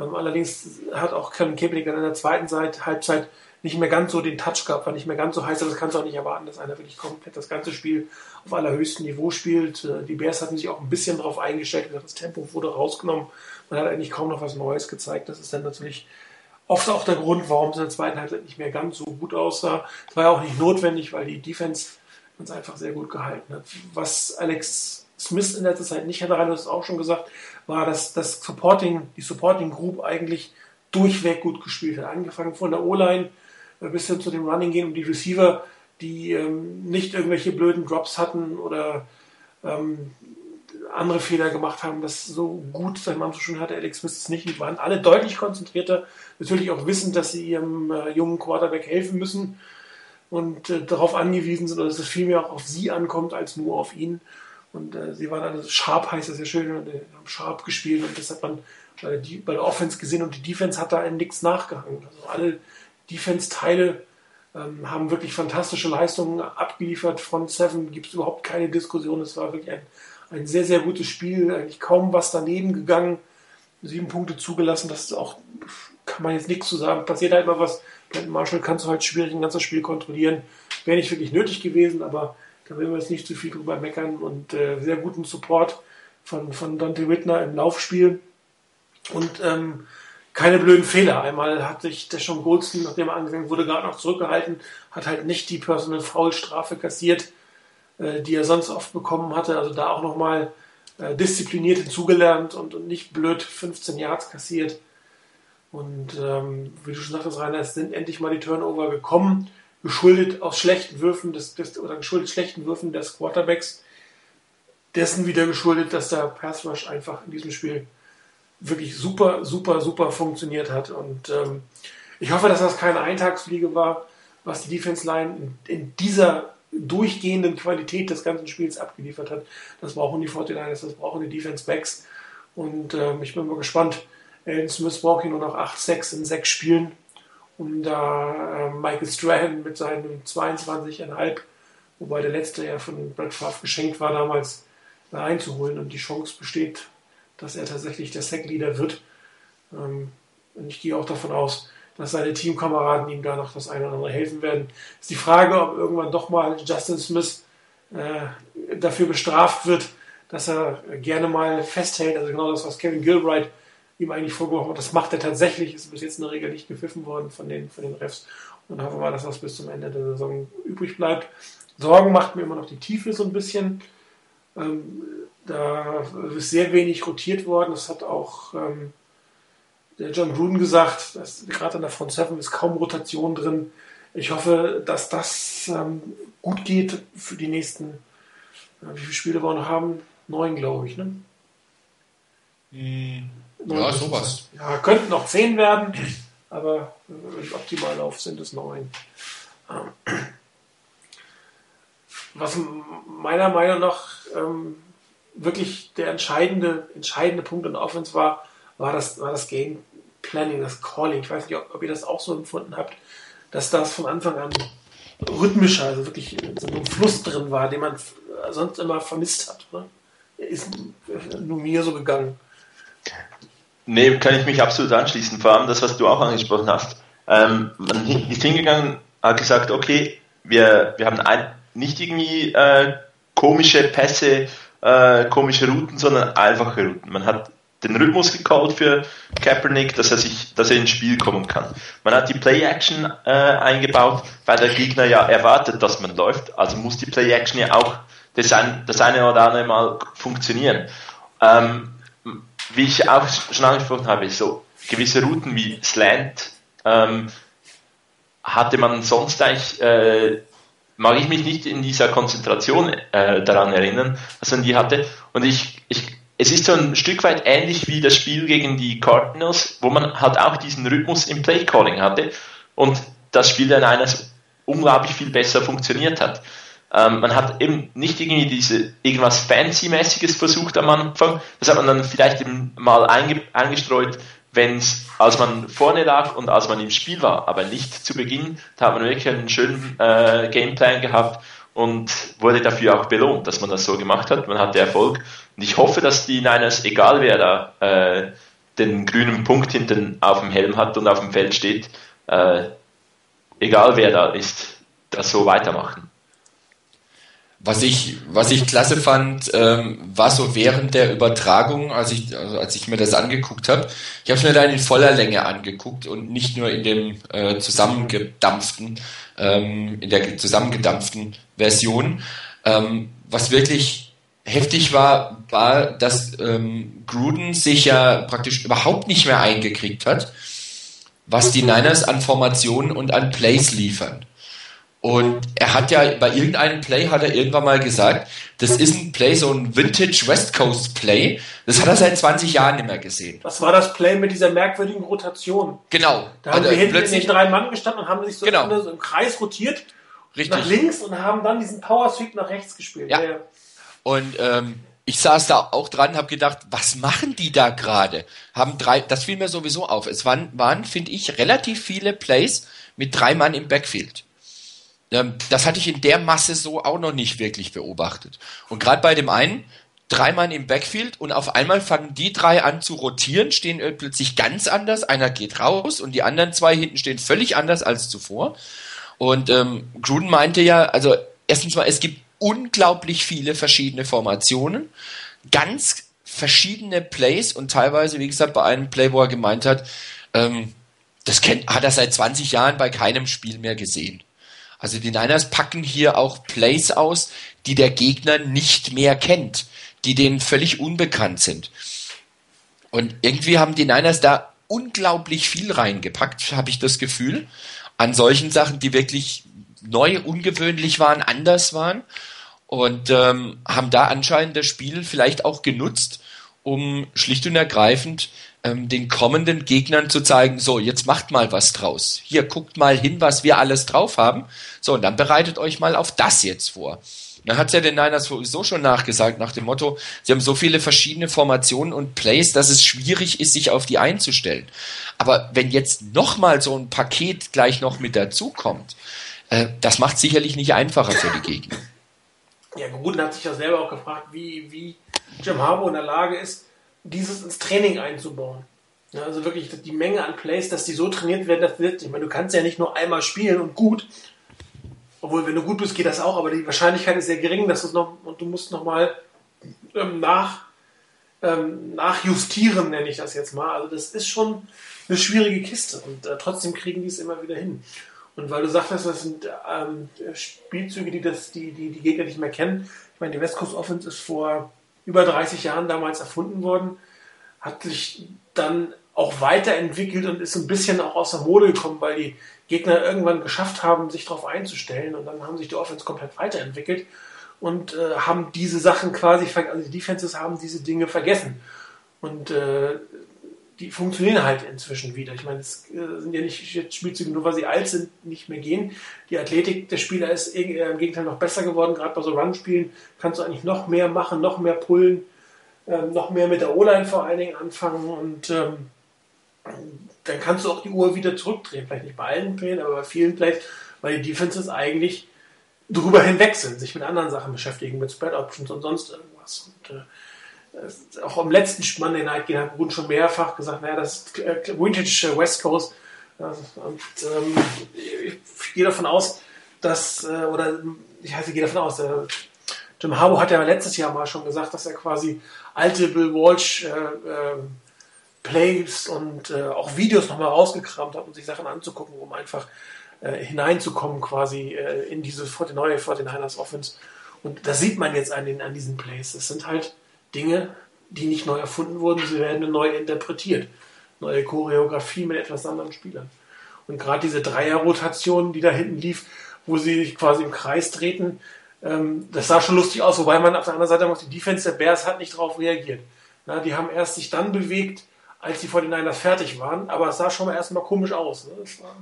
Ähm, allerdings hat auch Kevin Kaepernick dann in der zweiten Seite, Halbzeit nicht mehr ganz so den Touch gehabt, war nicht mehr ganz so heiß, aber das kannst du auch nicht erwarten, dass einer wirklich komplett das ganze Spiel auf allerhöchstem Niveau spielt. Äh, die Bears hatten sich auch ein bisschen darauf eingestellt, das Tempo wurde rausgenommen. Man hat eigentlich kaum noch was Neues gezeigt. Das ist dann natürlich oft auch der Grund, warum es in der zweiten Halbzeit nicht mehr ganz so gut aussah. Es war ja auch nicht notwendig, weil die Defense uns einfach sehr gut gehalten hat. Was Alex Smith in letzter Zeit nicht hatte, hast es auch schon gesagt, war, dass das Supporting, die Supporting Group eigentlich durchweg gut gespielt hat. Angefangen von der O-Line bis hin zu dem Running Game und die Receiver, die ähm, nicht irgendwelche blöden Drops hatten oder ähm, andere Fehler gemacht haben, das so gut sein Mann so schön hatte, Alex Smith es nicht. Die waren alle deutlich konzentrierter, natürlich auch wissend, dass sie ihrem äh, jungen Quarterback helfen müssen und äh, darauf angewiesen sind, dass es vielmehr auch auf sie ankommt, als nur auf ihn. Und äh, sie waren alle, Sharp heißt das ja schön, und, äh, haben Sharp gespielt und das hat man bei der, bei der Offense gesehen und die Defense hat da in nichts nachgehangen. Also alle Defense-Teile ähm, haben wirklich fantastische Leistungen abgeliefert. Front Seven gibt es überhaupt keine Diskussion. Es war wirklich ein, ein sehr, sehr gutes Spiel. Eigentlich kaum was daneben gegangen. Sieben Punkte zugelassen. Das ist auch, kann man jetzt nichts zu sagen. Passiert halt mal was. Brandon Marshall kannst du halt schwierig ein ganzes Spiel kontrollieren. Wäre nicht wirklich nötig gewesen, aber da will wir jetzt nicht zu viel drüber meckern. Und äh, sehr guten Support von, von Dante Whitner im Laufspiel. Und ähm, keine blöden Fehler. Einmal hat sich der schon Goldstein, nachdem er angefangen wurde, gerade noch zurückgehalten, hat halt nicht die Personal Foul Strafe kassiert, äh, die er sonst oft bekommen hatte. Also da auch nochmal äh, diszipliniert hinzugelernt und, und nicht blöd 15 Yards kassiert. Und ähm, wie du schon sagtest, Rainer, es sind endlich mal die Turnover gekommen, geschuldet aus schlechten Würfen des, des oder geschuldet schlechten Würfen des Quarterbacks. Dessen wieder geschuldet, dass der Pass Rush einfach in diesem Spiel wirklich super, super, super funktioniert hat. Und ähm, ich hoffe, dass das keine Eintagsfliege war, was die Defense Line in, in, dieser durchgehenden Qualität des ganzen Spiels abgeliefert hat. Das brauchen die 49ers, das brauchen die Defense Backs. Und ähm, ich bin mal gespannt. Alan Smith braucht hier nur noch 8-6 in 6 Spielen, um da äh, Michael Strahan mit seinen 22,5, wobei der letzte ja von Brett Favre geschenkt war damals, da einzuholen. Und die Chance besteht dass er tatsächlich der Sackleader wird. Ähm, und ich gehe auch davon aus, dass seine Teamkameraden ihm da noch das eine oder andere helfen werden. Ist die Frage, ob irgendwann doch mal Justin Smith äh, dafür bestraft wird, dass er gerne mal festhält. Also genau das, was Kevin Gilbright ihm eigentlich vorgeworfen hat. Das macht er tatsächlich. Ist bis jetzt in der Regel nicht gepfiffen worden von den, von den Refs. Und hoffen wir, dass das bis zum Ende der Saison übrig bleibt. Sorgen macht mir immer noch die Tiefe so ein bisschen. Ähm, da ist sehr wenig rotiert worden. Das hat auch ähm, der John Gruden gesagt, dass gerade an der Front 7 ist kaum Rotation drin. Ich hoffe, dass das ähm, gut geht für die nächsten, äh, wie viele Spiele wir noch haben? Neun, glaube ich, ne? Hm, ja, sowas. Ja, könnten noch zehn werden, aber wenn ich optimal auf sind es neun. Was meiner Meinung nach ähm, wirklich der entscheidende, entscheidende Punkt in Offense war, war das, war das Game Planning, das Calling. Ich weiß nicht, ob, ob ihr das auch so empfunden habt, dass das von Anfang an rhythmischer, also wirklich so ein Fluss drin war, den man sonst immer vermisst hat. Oder? Ist nur mir so gegangen. Nee, kann ich mich absolut anschließen. Vor allem das, was du auch angesprochen hast. Ähm, man ist hingegangen, hat gesagt, okay, wir, wir haben ein, nicht irgendwie äh, komische Pässe äh, komische Routen, sondern einfache Routen. Man hat den Rhythmus gecallt für Kaepernick, dass er sich, dass er ins Spiel kommen kann. Man hat die Play-Action äh, eingebaut, weil der Gegner ja erwartet, dass man läuft. Also muss die Play-Action ja auch das, ein, das eine oder andere Mal funktionieren. Ähm, wie ich auch schon angesprochen habe, so gewisse Routen wie Slant ähm, hatte man sonst eigentlich äh, mag ich mich nicht in dieser Konzentration äh, daran erinnern, dass man die hatte. Und ich, ich, es ist so ein Stück weit ähnlich wie das Spiel gegen die Cardinals, wo man halt auch diesen Rhythmus im Playcalling hatte und das Spiel dann eines unglaublich viel besser funktioniert hat. Ähm, man hat eben nicht irgendwie diese irgendwas Fancy-mäßiges versucht am Anfang. Das hat man dann vielleicht eben mal einge eingestreut, wenn es, als man vorne lag und als man im Spiel war, aber nicht zu Beginn. Da hat man wirklich einen schönen äh, Gameplan gehabt und wurde dafür auch belohnt, dass man das so gemacht hat. Man hatte Erfolg. Und ich hoffe, dass die Niners, egal wer da äh, den grünen Punkt hinten auf dem Helm hat und auf dem Feld steht, äh, egal wer da ist, das so weitermachen. Was ich, was ich klasse fand, ähm, war so während der Übertragung, als ich, also als ich mir das angeguckt habe, ich habe es mir dann in voller Länge angeguckt und nicht nur in dem äh, zusammengedampften, ähm, in der zusammengedampften Version. Ähm, was wirklich heftig war, war, dass ähm, Gruden sich ja praktisch überhaupt nicht mehr eingekriegt hat, was die Niners an Formationen und an Plays liefern. Und er hat ja bei irgendeinem Play hat er irgendwann mal gesagt, das ist ein Play, so ein Vintage West Coast Play. Das hat er seit 20 Jahren nicht mehr gesehen. Das war das Play mit dieser merkwürdigen Rotation. Genau. Da haben Also wir hinten plötzlich- in den drei Mann gestanden und haben sich so, Genau. so im Kreis rotiert Richtig. nach links und haben dann diesen Power Sweep nach rechts gespielt. Ja. Und ähm, ich saß da auch dran, habe gedacht, was machen die da gerade? Haben drei, das fiel mir sowieso auf. Es waren, waren finde ich, relativ viele Plays mit drei Mann im Backfield. Ähm, das hatte ich in der Masse so auch noch nicht wirklich beobachtet. Und gerade bei dem einen, drei Mann im Backfield und auf einmal fangen die drei an zu rotieren, stehen äh, plötzlich ganz anders. Einer geht raus und die anderen zwei hinten stehen völlig anders als zuvor. Und ähm, Gruden meinte ja, also erstens mal, es gibt unglaublich viele verschiedene Formationen, ganz verschiedene Plays und teilweise, wie gesagt, bei einem Play, wo er gemeint hat, ähm, das kennt, hat er seit 20 Jahren bei keinem Spiel mehr gesehen. Also die Niners packen hier auch Plays aus, die der Gegner nicht mehr kennt, die denen völlig unbekannt sind. Und irgendwie haben die Niners da unglaublich viel reingepackt, habe ich das Gefühl, an solchen Sachen, die wirklich neu, ungewöhnlich waren, anders waren und ähm, haben da anscheinend das Spiel vielleicht auch genutzt, um schlicht und ergreifend ähm, den kommenden Gegnern zu zeigen, so, jetzt macht mal was draus. Hier, guckt mal hin, was wir alles drauf haben. So, und dann bereitet euch mal auf das jetzt vor. Dann hat ja den Niners sowieso schon nachgesagt, nach dem Motto, sie haben so viele verschiedene Formationen und Plays, dass es schwierig ist, sich auf die einzustellen. Aber wenn jetzt nochmal so ein Paket gleich noch mit dazukommt, äh, das macht sicherlich nicht einfacher für die Gegner. Ja, Gruden hat sich ja selber auch gefragt, wie, wie Jim Harbaugh in der Lage ist, dieses ins Training einzubauen. Ja, also wirklich die Menge an Plays, dass die so trainiert werden, dass wird. Ich meine, du kannst ja nicht nur einmal spielen und gut. Obwohl, wenn du gut bist, geht das auch, aber die Wahrscheinlichkeit ist sehr gering, dass du es noch und du musst nochmal ähm, nach, ähm, nachjustieren, nenne ich das jetzt mal. Also das ist schon eine schwierige Kiste und äh, trotzdem kriegen die es immer wieder hin. Und weil du sagtest, das sind ähm, Spielzüge, die, das, die, die die Gegner nicht mehr kennen. Ich meine, die West Coast Offense ist vor über 30 Jahren damals erfunden worden, hat sich dann auch weiterentwickelt und ist ein bisschen auch aus der Mode gekommen, weil die Gegner irgendwann geschafft haben, sich darauf einzustellen und dann haben sich die Offense komplett weiterentwickelt und äh, haben diese Sachen quasi, also die Defenses haben diese Dinge vergessen. Und äh, die funktionieren halt inzwischen wieder. Ich meine, es äh, sind ja nicht jetzt Spielzüge, nur weil sie alt sind, nicht mehr gehen. Die Athletik der Spieler ist äh, im Gegenteil noch besser geworden. Gerade bei so Run-Spielen kannst du eigentlich noch mehr machen, noch mehr pullen, ähm, noch mehr mit der O-Line vor allen Dingen anfangen und ähm, dann kannst du auch die Uhr wieder zurückdrehen. Vielleicht nicht bei allen Plays, aber bei vielen Plays, weil die Defenses eigentlich drüber hinweg sind, sich mit anderen Sachen beschäftigen, mit Spread Options und sonst irgendwas. Und, äh, auch am letzten Monday Night Game Gruden schon mehrfach gesagt, naja, das ist äh, Vintage äh, West Coast. Und ähm, ich gehe davon aus, dass, äh, oder ich heiße, gehe davon aus, äh, Jim Harbaugh hat ja letztes Jahr mal schon gesagt, dass er quasi alte Bill Walsh äh, äh, Plays und äh, auch Videos nochmal rausgekramt hat, um sich Sachen anzugucken, um einfach hineinzukommen quasi in diese 40 neue 49ers Offense. Und das sieht man jetzt an, den, an diesen Plays. Es sind halt Dinge, die nicht neu erfunden wurden, sie werden neu interpretiert. Neue Choreografie mit etwas anderen Spielern. Und gerade diese Dreier-Rotation, die da hinten lief, wo sie sich quasi im Kreis treten, ähm, das sah schon lustig aus, wobei man auf der anderen Seite muss, die Defense der Bears hat nicht darauf reagiert. Na, die haben erst sich dann bewegt, als die 49ers fertig waren, aber es sah schon mal erstmal komisch aus. Ne? Das war,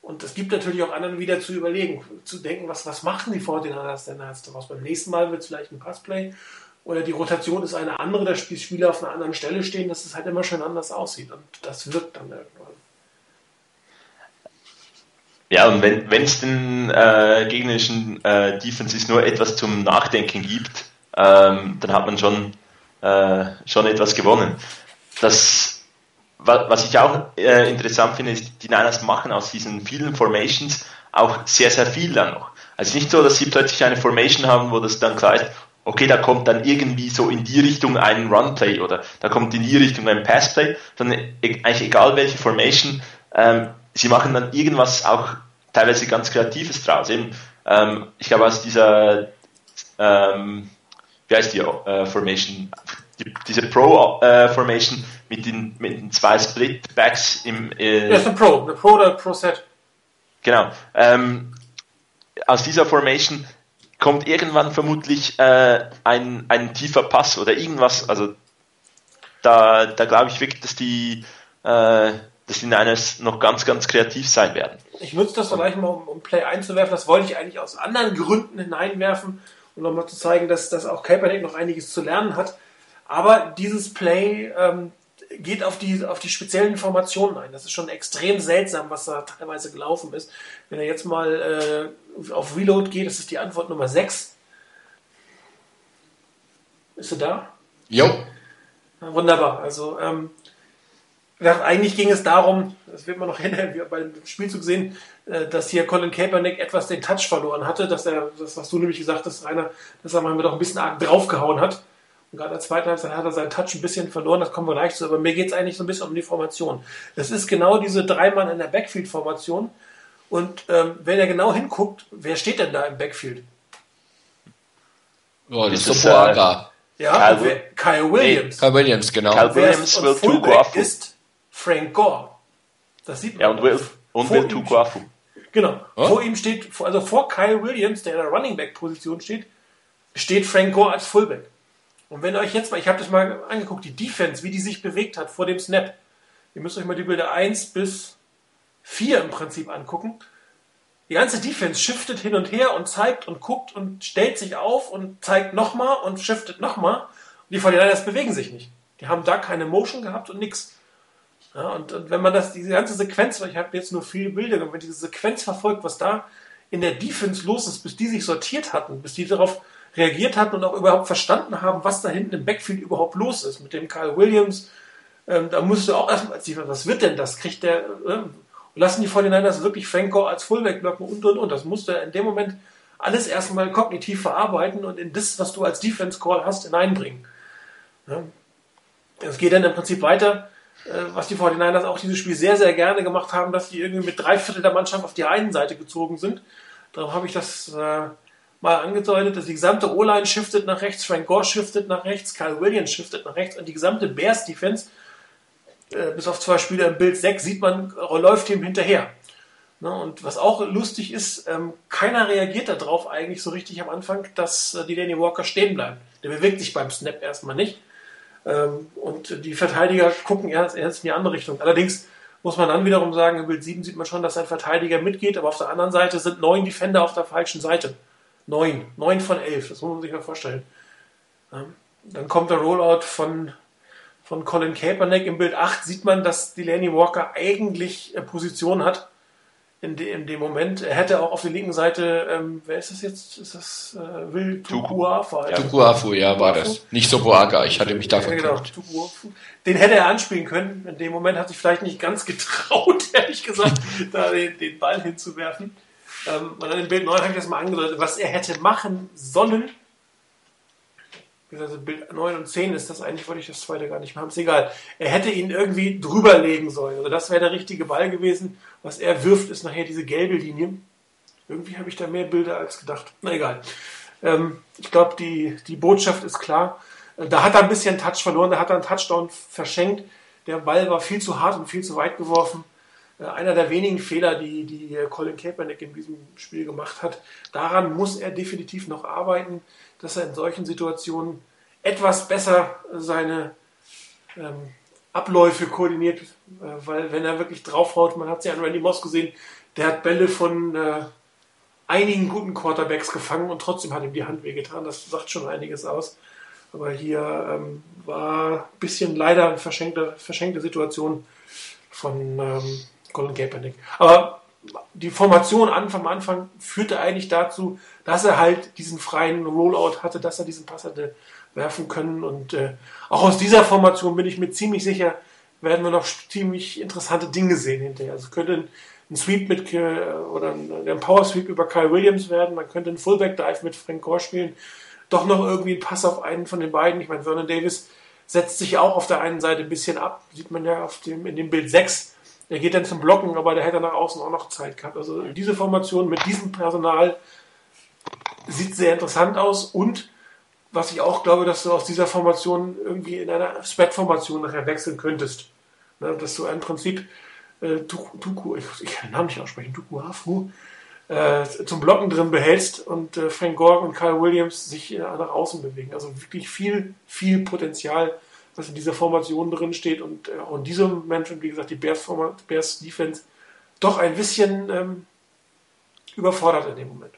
Und es gibt natürlich auch anderen wieder zu überlegen, zu denken, was, was machen die 49ers denn? Beim nächsten Mal wird es vielleicht ein Passplay oder die Rotation ist eine andere, dass die Spieler auf einer anderen Stelle stehen, dass es halt immer schön anders aussieht. Und das wirkt dann irgendwann. Ja, und wenn es den äh, gegnerischen äh, Defenses nur etwas zum Nachdenken gibt, ähm, dann hat man schon, äh, schon etwas gewonnen. Das, was ich auch äh, interessant finde, ist, die Niners machen aus diesen vielen Formations auch sehr, sehr viel dann noch. Also nicht so, dass sie plötzlich eine Formation haben, wo das dann klar ist, okay, da kommt dann irgendwie so in die Richtung ein Runplay oder da kommt in die Richtung ein Passplay, sondern e-, eigentlich egal welche Formation, ähm, sie machen dann irgendwas auch teilweise ganz Kreatives draus. Eben, ähm, ich glaube, aus dieser, ähm, wie heißt die äh, Formation? Die, diese Pro-Formation äh, mit, den, mit den zwei Split-Backs im. Äh, das ist eine Pro, eine Pro oder Pro-Set. Genau. Ähm, aus dieser Formation kommt irgendwann vermutlich äh, ein, ein tiefer Pass oder irgendwas. Also da, da glaube ich wirklich, dass die, äh, dass die Niners noch ganz, ganz kreativ sein werden. Ich nutze das vielleicht mal, um, um Play einzuwerfen. Das wollte ich eigentlich aus anderen Gründen hineinwerfen, um nochmal zu zeigen, dass, dass auch Kaepernick noch einiges zu lernen hat. Aber dieses Play ähm, geht auf die, auf die speziellen Informationen ein. Das ist schon extrem seltsam, was da teilweise gelaufen ist. Wenn er jetzt mal äh, auf Reload geht, das ist die Antwort Nummer 6. Bist du da? Jo. wunderbar. Also ähm, eigentlich ging es darum, das wird man noch hinterher beim Spielzug sehen, äh, dass hier Colin Kaepernick etwas den Touch verloren hatte, dass er, das was du nämlich gesagt hast, Rainer, dass er mal doch ein bisschen arg draufgehauen hat. Und gerade der zweiten Halbzeit hat er seinen Touch ein bisschen verloren, das kommen wir gleich zu, aber mir geht es eigentlich so ein bisschen um die Formation. Es ist genau diese drei Mann in der Backfield-Formation. Und ähm, wenn er genau hinguckt, wer steht denn da im Backfield? Oh, das ist Boaga. Ja, Kyle, wer, Kyle Williams. Kyle Williams, genau. Kyle Williams will Fullback ist Frank Gore. Das sieht man. Ja, und Will, und Will Tuguafu. Genau. Oh? Vor ihm steht, also vor Kyle Williams, der in der Running Back Position steht, steht Frank Gore als Fullback. Und wenn euch jetzt mal, ich habe das mal angeguckt, die Defense, wie die sich bewegt hat vor dem Snap. Ihr müsst euch mal die Bilder 1 bis 4 im Prinzip angucken. Die ganze Defense shiftet hin und her und zeigt und guckt und stellt sich auf und zeigt nochmal und shiftet nochmal. Und die 49ers bewegen sich nicht. Die haben da keine Motion gehabt und nichts. Ja, und, und, wenn man das, diese ganze Sequenz, ich habe jetzt nur viele Bilder, wenn man diese Sequenz verfolgt, was da in der Defense los ist, bis die sich sortiert hatten, bis die darauf reagiert hatten und auch überhaupt verstanden haben, was da hinten im Backfield überhaupt los ist mit dem Kyle Williams, ähm, da musst du auch erstmal was wird denn das? Kriegt der, äh, lassen die 49ers wirklich Franco als Fullback blocken und und und. Das musst du in dem Moment alles erstmal kognitiv verarbeiten und in das, was du als Defense Call hast, hineinbringen. Ja. Es geht dann im Prinzip weiter äh, was die 49ers auch dieses Spiel sehr, sehr gerne gemacht haben, dass die irgendwie mit drei Viertel der Mannschaft auf die einen Seite gezogen sind. Darum habe ich das äh, mal angedeutet, dass die gesamte O-Line shiftet nach rechts, Frank Gore shiftet nach rechts, Kyle Williams shiftet nach rechts und die gesamte Bears-Defense, äh, bis auf zwei Spieler im Bild 6, sieht man, läuft ihm hinterher. Ne, und was auch lustig ist, ähm, keiner reagiert darauf eigentlich so richtig am Anfang, dass äh, die Danny Walker stehen bleibt. Der bewegt sich beim Snap erstmal nicht. Ähm, und die Verteidiger gucken erst, erst in die andere Richtung. Allerdings muss man dann wiederum sagen, in Bild 7 sieht man schon, dass ein Verteidiger mitgeht, aber auf der anderen Seite sind neun Defender auf der falschen Seite. Neun. Neun von elf. Das muss man sich mal vorstellen. Ähm, dann kommt der Rollout von, von Colin Kaepernick. Im Bild 8 sieht man, dass Delaney Walker eigentlich äh, Position hat in, de, in dem Moment. Er hätte auch auf der linken Seite, ähm, wer ist das jetzt? Ist das äh, Will Tukuafu? Ja, Tukuafu, ja, war das. Nicht so Boaga, ich hatte mich da verguckt. Ja, genau, Den hätte er anspielen können. In dem Moment hat sich vielleicht nicht ganz getraut, ehrlich gesagt, da den, den, Ball hinzuwerfen. Ähm, und dann im Bild 9 habe ich das mal angedeutet, was er hätte machen sollen, also Bild 9 und 10 ist das eigentlich, wollte ich das zweite gar nicht machen, ist egal. Er hätte ihn irgendwie drüber legen sollen. Also das wäre der richtige Ball gewesen. Was er wirft, ist nachher diese gelbe Linie. Irgendwie habe ich da mehr Bilder als gedacht. Na egal. Ähm, ich glaube, die, die Botschaft ist klar. Äh, da hat er ein bisschen Touch verloren, da hat er einen Touchdown verschenkt. Der Ball war viel zu hart und viel zu weit geworfen. Äh, einer der wenigen Fehler, die, die Colin Kaepernick in diesem Spiel gemacht hat. Daran muss er definitiv noch arbeiten dass er in solchen Situationen etwas besser seine ähm, Abläufe koordiniert, äh, weil wenn er wirklich draufhaut, man hat es ja an Randy Moss gesehen, der hat Bälle von äh, einigen guten Quarterbacks gefangen und trotzdem hat ihm die Hand wehgetan. Das sagt schon einiges aus. Aber hier ähm, war ein bisschen leider eine verschenkte, verschenkte Situation von ähm, Colin Kaepernick. Aber die Formation an, vom Anfang führte eigentlich dazu, dass er halt diesen freien Rollout hatte, dass er diesen Pass hatte werfen können. Und äh, auch aus dieser Formation bin ich mir ziemlich sicher, werden wir noch ziemlich interessante Dinge sehen hinterher. Also könnte ein, Sweep mit äh, oder ein, ein Power Sweep über Kyle Williams werden, man könnte einen Fullback Dive mit Frank Gore spielen, doch noch irgendwie ein Pass auf einen von den beiden. Ich meine, Vernon Davis setzt sich auch auf der einen Seite ein bisschen ab, sieht man ja auf dem, in dem Bild 6. Er geht dann zum Blocken, aber der hätte nach außen auch noch Zeit gehabt. Also diese Formation mit diesem Personal sieht sehr interessant aus und was ich auch glaube, dass du aus dieser Formation irgendwie in einer Spread-Formation nachher wechseln könntest. Ne, dass du im Prinzip äh, Tuku, ich, ich kann den Namen nicht aussprechen, Tuku Hafu, äh, zum Blocken drin behältst und äh, Frank Gore und Kyle Williams sich äh, nach außen bewegen. Also wirklich viel, viel Potenzial, was in dieser Formation drin steht und äh, auch in diesem Moment, wie gesagt, die Bears, Bears Defense doch ein bisschen ähm, überfordert in dem Moment.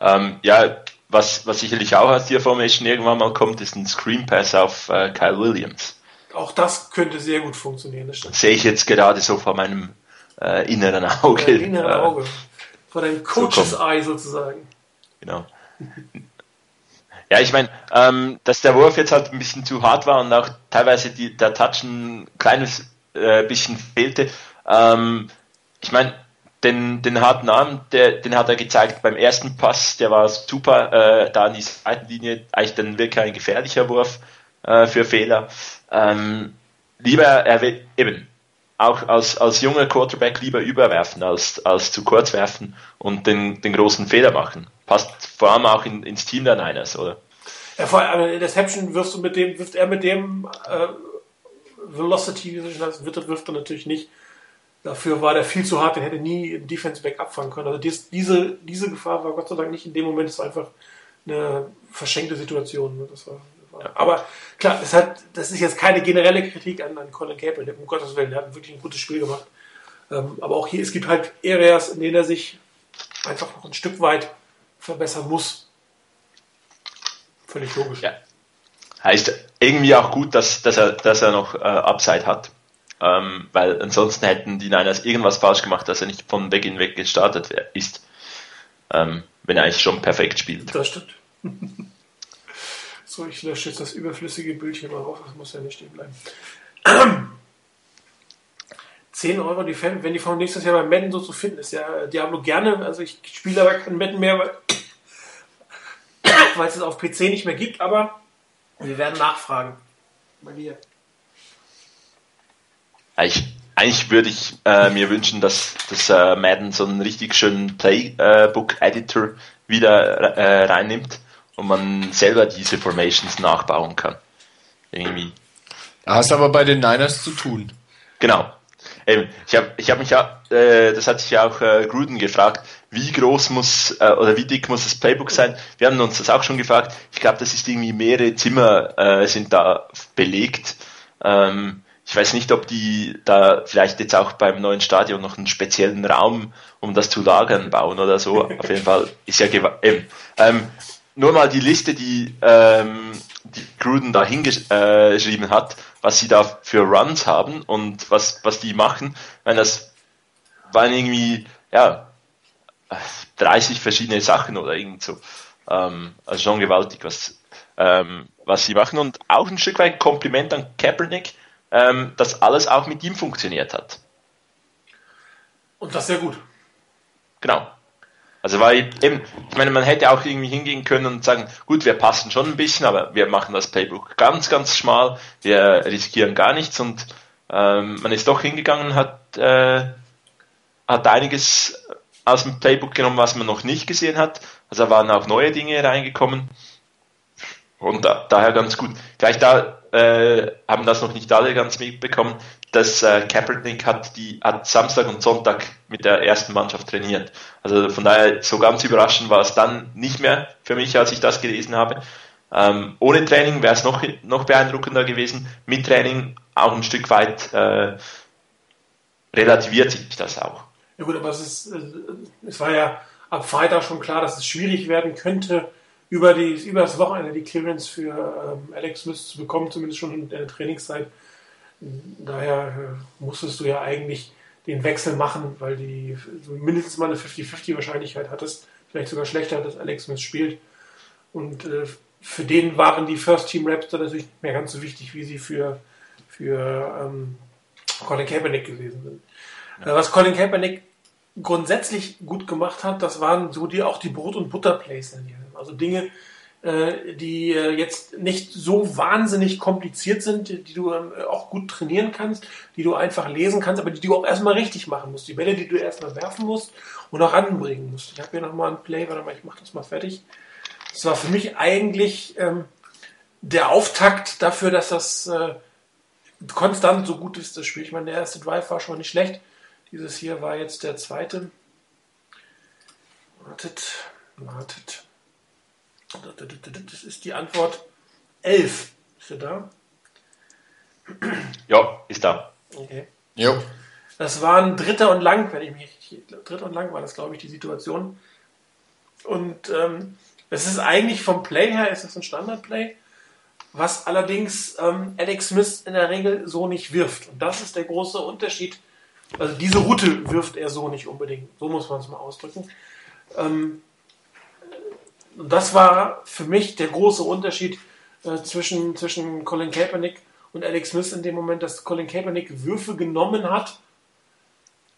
Ähm, ja, was, was sicherlich auch aus der Formation irgendwann mal kommt, ist ein Screen Pass auf äh, Kyle Williams. Auch das könnte sehr gut funktionieren. Das Sehe ich jetzt gerade so vor meinem äh, inneren Auge. Ja, inneren äh, Auge. Vor deinem Coaches so Eye sozusagen. Genau. Ja, ich meine, ähm, dass der Wurf jetzt halt ein bisschen zu hart war und auch teilweise die, der Touch ein kleines äh, bisschen fehlte. Ähm, ich meine, den, den harten Arm, der, den hat er gezeigt beim ersten Pass, der war super, äh, da an die Seitenlinie, eigentlich dann wirklich ein gefährlicher Wurf äh, für Fehler. Ähm, lieber, er will eben, auch als, als junger Quarterback lieber überwerfen als, als zu kurz werfen und den, den großen Fehler machen. Passt vor allem auch in, ins Team der Niners, oder? Ja, vor allem in Interception wirfst du mit dem, wirft er mit dem äh, Velocity, wie das wird, wirft er natürlich nicht. Dafür war der viel zu hart, den hätte nie ein Defense Back abfangen können. Also dies, diese, diese Gefahr war Gott sei Dank nicht in dem Moment, es war einfach eine verschenkte Situation. Das war. Ja. Aber klar, das, hat, das ist jetzt keine generelle Kritik an, an Colin Campbell, um Gottes Willen, der hat wirklich ein gutes Spiel gemacht. Ähm, aber auch hier, es gibt halt Areas, in denen er sich einfach noch ein Stück weit verbessern muss. Völlig logisch. Ja. Heißt irgendwie auch gut, dass, dass, er, dass er noch äh, Upside hat ähm, weil ansonsten hätten die Niners irgendwas falsch gemacht, dass er nicht von Beginn weg gestartet ist, ähm, wenn er eigentlich schon perfekt spielt. Das stimmt. so, ich lösche jetzt das überflüssige Bildchen mal raus, das muss ja nicht stehen bleiben. 10 Euro, die Fan, wenn die von nächstes Jahr bei Madden so zu finden ist, ja Diablo gerne, also ich spiele aber kein Madden mehr, weil, es es auf PC nicht mehr gibt, aber wir werden nachfragen. Bei dir. Eigentlich, eigentlich würde ich äh, mir wünschen, dass, dass äh, Madden so einen richtig schönen Playbook-Editor wieder äh, reinnimmt und man selber diese Formations nachbauen kann. Irgendwie. Da hast du aber bei den Niners zu tun. Genau. Eben, ich habe ich hab mich ja, äh, das hat sich ja auch äh, Gruden gefragt, wie groß muss äh, oder wie dick muss das Playbook sein? Wir haben uns das auch schon gefragt. Ich glaube, das ist irgendwie mehrere Zimmer äh, sind da belegt. Ähm, ich weiß nicht, ob die da vielleicht jetzt auch beim neuen Stadion noch einen speziellen Raum, um das zu lagern, bauen oder so. Auf jeden Fall ist ja eben. Ähm, nur mal die Liste, die, ähm, die Gruden da hingeschrieben hat, was sie da für Runs haben und was, was die machen. Meine, das waren irgendwie, ja, 30 verschiedene Sachen oder irgend so. Ähm, also schon gewaltig, was, ähm, was sie machen. Und auch ein Stück weit Kompliment an Kaepernick, ähm, dass alles auch mit ihm funktioniert hat. Und das sehr gut. Genau. Also weil eben, ich meine, man hätte auch irgendwie hingehen können und sagen, gut, wir passen schon ein bisschen, aber wir machen das Playbook ganz, ganz schmal, wir riskieren gar nichts und ähm, man ist doch hingegangen hat, äh, hat einiges aus dem Playbook genommen, was man noch nicht gesehen hat. Also waren auch neue Dinge reingekommen und da, daher ganz gut. Gleich da äh, haben das noch nicht alle ganz mitbekommen, dass äh, Kaepernick hat, die, hat Samstag und Sonntag mit der ersten Mannschaft trainiert. Also von daher so ganz überraschend war es dann nicht mehr für mich, als ich das gelesen habe. Ähm, ohne Training wäre es noch, noch beeindruckender gewesen. Mit Training auch ein Stück weit äh, relativiert sich das auch. Ja gut, aber es, ist, es war ja ab Freitag schon klar, dass es schwierig werden könnte, über, die, über das Wochenende die Clearance für ähm, Alex Smith zu bekommen, zumindest schon in der Trainingszeit. Daher äh, musstest du ja eigentlich den Wechsel machen, weil die so mindestens mal eine 50-50 Wahrscheinlichkeit hattest, vielleicht sogar schlechter, dass Alex Smith spielt. Und äh, für den waren die First Team Raps dann natürlich nicht mehr ganz so wichtig, wie sie für, für ähm, Colin Kaepernick gewesen sind. Ja. Äh, was Colin Kaepernick grundsätzlich gut gemacht hat, das waren so die auch die Brot- und Butter-Plays. Also Dinge, äh, die äh, jetzt nicht so wahnsinnig kompliziert sind, die du ähm, auch gut trainieren kannst, die du einfach lesen kannst, aber die du auch erstmal richtig machen musst. Die Bälle, die du erstmal werfen musst und auch anbringen musst. Ich habe hier nochmal ein Play, warte mal, ich mache das mal fertig. Das war für mich eigentlich ähm, der Auftakt dafür, dass das äh, konstant so gut ist, das Spiel. Ich meine, der erste Drive war schon nicht schlecht. Dieses hier war jetzt der zweite. Wartet, wartet. Das ist die Antwort 11. Ist er da? Ja, ist da. Okay. Jo. Das war ein dritter und lang, wenn ich mich. Dritter und lang war das, glaube ich, die Situation. Und ähm, es ist eigentlich vom Play her, ist das ein Standardplay, was allerdings ähm, Alex Smith in der Regel so nicht wirft. Und das ist der große Unterschied. Also diese Route wirft er so nicht unbedingt. So muss man es mal ausdrücken. Ähm, das war für mich der große Unterschied äh, zwischen, zwischen Colin Kaepernick und Alex Smith in dem Moment, dass Colin Kaepernick Würfe genommen hat,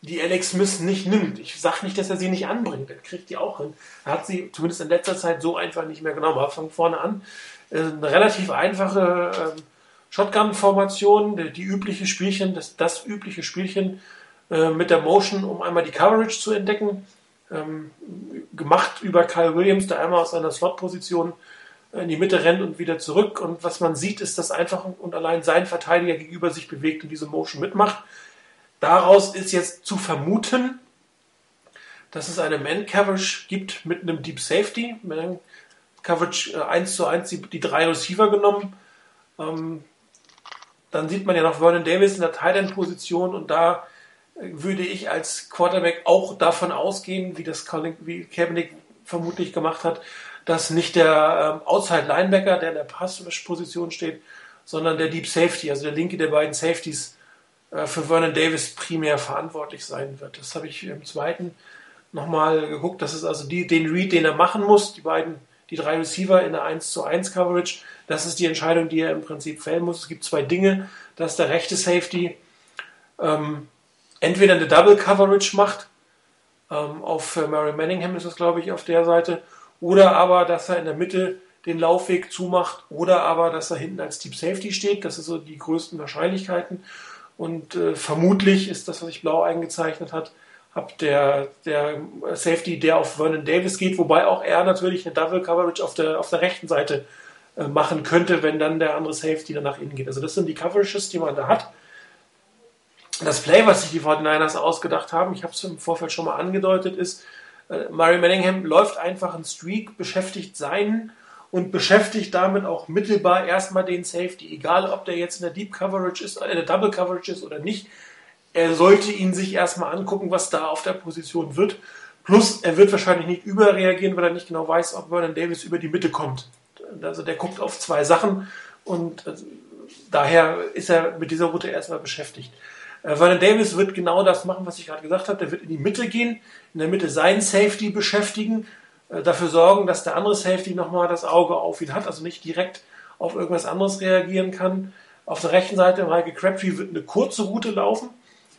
die Alex Smith nicht nimmt. Ich sage nicht, dass er sie nicht anbringt, er kriegt die auch hin. Er hat sie zumindest in letzter Zeit so einfach nicht mehr genommen. Aber von vorne an äh, eine relativ einfache äh, Shotgun-Formation, die, die, übliche Spielchen, das, das übliche Spielchen äh, mit der Motion, um einmal die Coverage zu entdecken ähm, gemacht über Kyle Williams, der einmal aus seiner Slot-Position in die Mitte rennt und wieder zurück. Und was man sieht, ist, dass einfach und allein sein Verteidiger gegenüber sich bewegt und diese Motion mitmacht. Daraus ist jetzt zu vermuten, dass es eine Man-Coverage gibt mit einem Deep Safety. Man-Coverage äh, 1 zu 1 die, die drei Receiver genommen. Ähm, dann sieht man ja noch Vernon Davis in der Tight End Position und da würde ich als Quarterback auch davon ausgehen, wie das Colin, wie Kaepernick vermutlich gemacht hat, dass nicht der ähm, Outside Linebacker, der in der Pass-Position steht, sondern der Deep Safety, also der linke der beiden Safeties, äh, für Vernon Davis primär verantwortlich sein wird. Das habe ich im zweiten nochmal geguckt. Das ist also die, den Read, den er machen muss, die beiden, die drei Receiver in der 1 zu 1 Coverage. Das ist die Entscheidung, die er im Prinzip fällen muss. Es gibt zwei Dinge. Das ist der rechte Safety. Ähm, entweder eine Double Coverage macht, ähm, auf äh, Mary Manningham ist es, glaube ich, auf der Seite, oder aber, dass er in der Mitte den Laufweg zumacht, oder aber, dass er hinten als Deep Safety steht. Das sind so die größten Wahrscheinlichkeiten. Und äh, vermutlich ist das, was ich blau eingezeichnet hat, hab der, der Safety, der auf Vernon Davis geht, wobei auch er natürlich eine Double Coverage auf der, auf der rechten Seite äh, machen könnte, wenn dann der andere Safety dann nach innen geht. Also das sind die Coverages, die man da hat das Play, was sich die 49ers ausgedacht haben, ich habe es im Vorfeld schon mal angedeutet, ist, äh, Murray Manningham läuft einfach einen Streak, beschäftigt seinen und beschäftigt damit auch mittelbar erstmal den Safety, egal ob der jetzt in der Deep Coverage ist, äh, in der Double Coverage ist oder nicht. Er sollte ihn sich erstmal angucken, was da auf der Position wird. Plus, er wird wahrscheinlich nicht überreagieren, weil er nicht genau weiß, ob Vernon Davis über die Mitte kommt. Also der guckt auf zwei Sachen und äh, daher ist er mit dieser Route erstmal beschäftigt. Äh, Vernon Davis wird genau das machen, was ich gerade gesagt habe. Der wird in die Mitte gehen, in der Mitte seinen Safety beschäftigen, äh, dafür sorgen, dass der andere Safety nochmal das Auge auf ihn hat, also nicht direkt auf irgendwas anderes reagieren kann. Auf der rechten Seite, Michael Crabtree wird eine kurze Route laufen,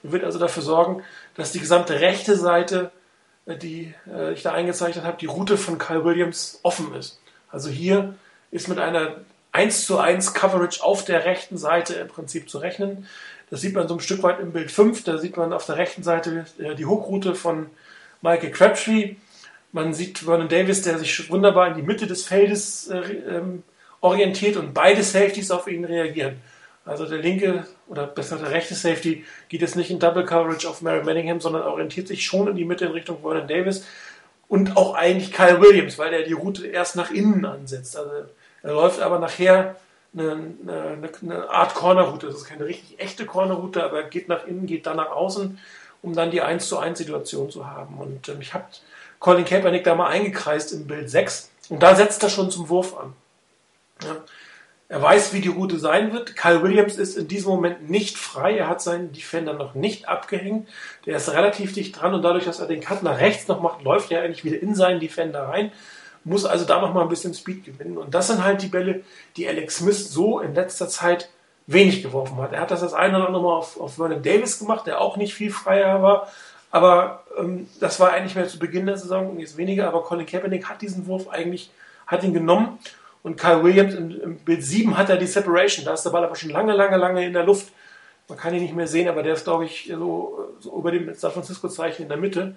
er wird also dafür sorgen, dass die gesamte rechte Seite, äh, die ich da eingezeichnet habe, die Route von Kyle Williams offen ist. Also hier ist mit einer 1 zu 1 Coverage auf der rechten Seite im Prinzip zu rechnen. Das sieht man so ein Stück weit im Bild 5. Da sieht man auf der rechten Seite äh, die Hookroute von Michael Crabtree. Man sieht Vernon Davis, der sich wunderbar in die Mitte des Feldes äh, ähm, orientiert und beide Safeties auf ihn reagieren. Also der linke oder besser der rechte Safety geht jetzt nicht in Double Coverage auf Mary Manningham, sondern orientiert sich schon in die Mitte in Richtung Vernon Davis und auch eigentlich Kyle Williams, weil er die Route erst nach innen ansetzt. Also er läuft aber nachher eine, eine, eine Art Cornerroute. Das ist keine richtig echte Cornerroute, aber geht nach innen, geht dann nach außen, um dann die 1 zu 1 Situation zu haben. Und ähm, ich habe Colin Kaepernick da mal eingekreist im Bild 6 und da setzt er schon zum Wurf an. Ja. Er weiß, wie die Route sein wird. Kyle Williams ist in diesem Moment nicht frei. Er hat seinen Defender noch nicht abgehängt. Der ist relativ dicht dran und dadurch, dass er den Cut nach rechts noch macht, läuft er eigentlich wieder in seinen Defender rein. Muss also da noch mal ein bisschen Speed gewinnen. Und das sind halt die Bälle, die Alex Smith so in letzter Zeit wenig geworfen hat. Er hat das das eine oder andere Mal auf, auf Vernon Davis gemacht, der auch nicht viel freier war. Aber ähm, das war eigentlich mehr zu Beginn der Saison und jetzt weniger. Aber Colin Kaepernick hat diesen Wurf eigentlich, hat ihn genommen und Kyle Williams im, im Bild 7 hat er die Separation. Da ist der Ball aber schon lange, lange, lange in der Luft. Man kann ihn nicht mehr sehen, aber der ist, glaube ich, so, so über dem San Francisco-Zeichen in der Mitte.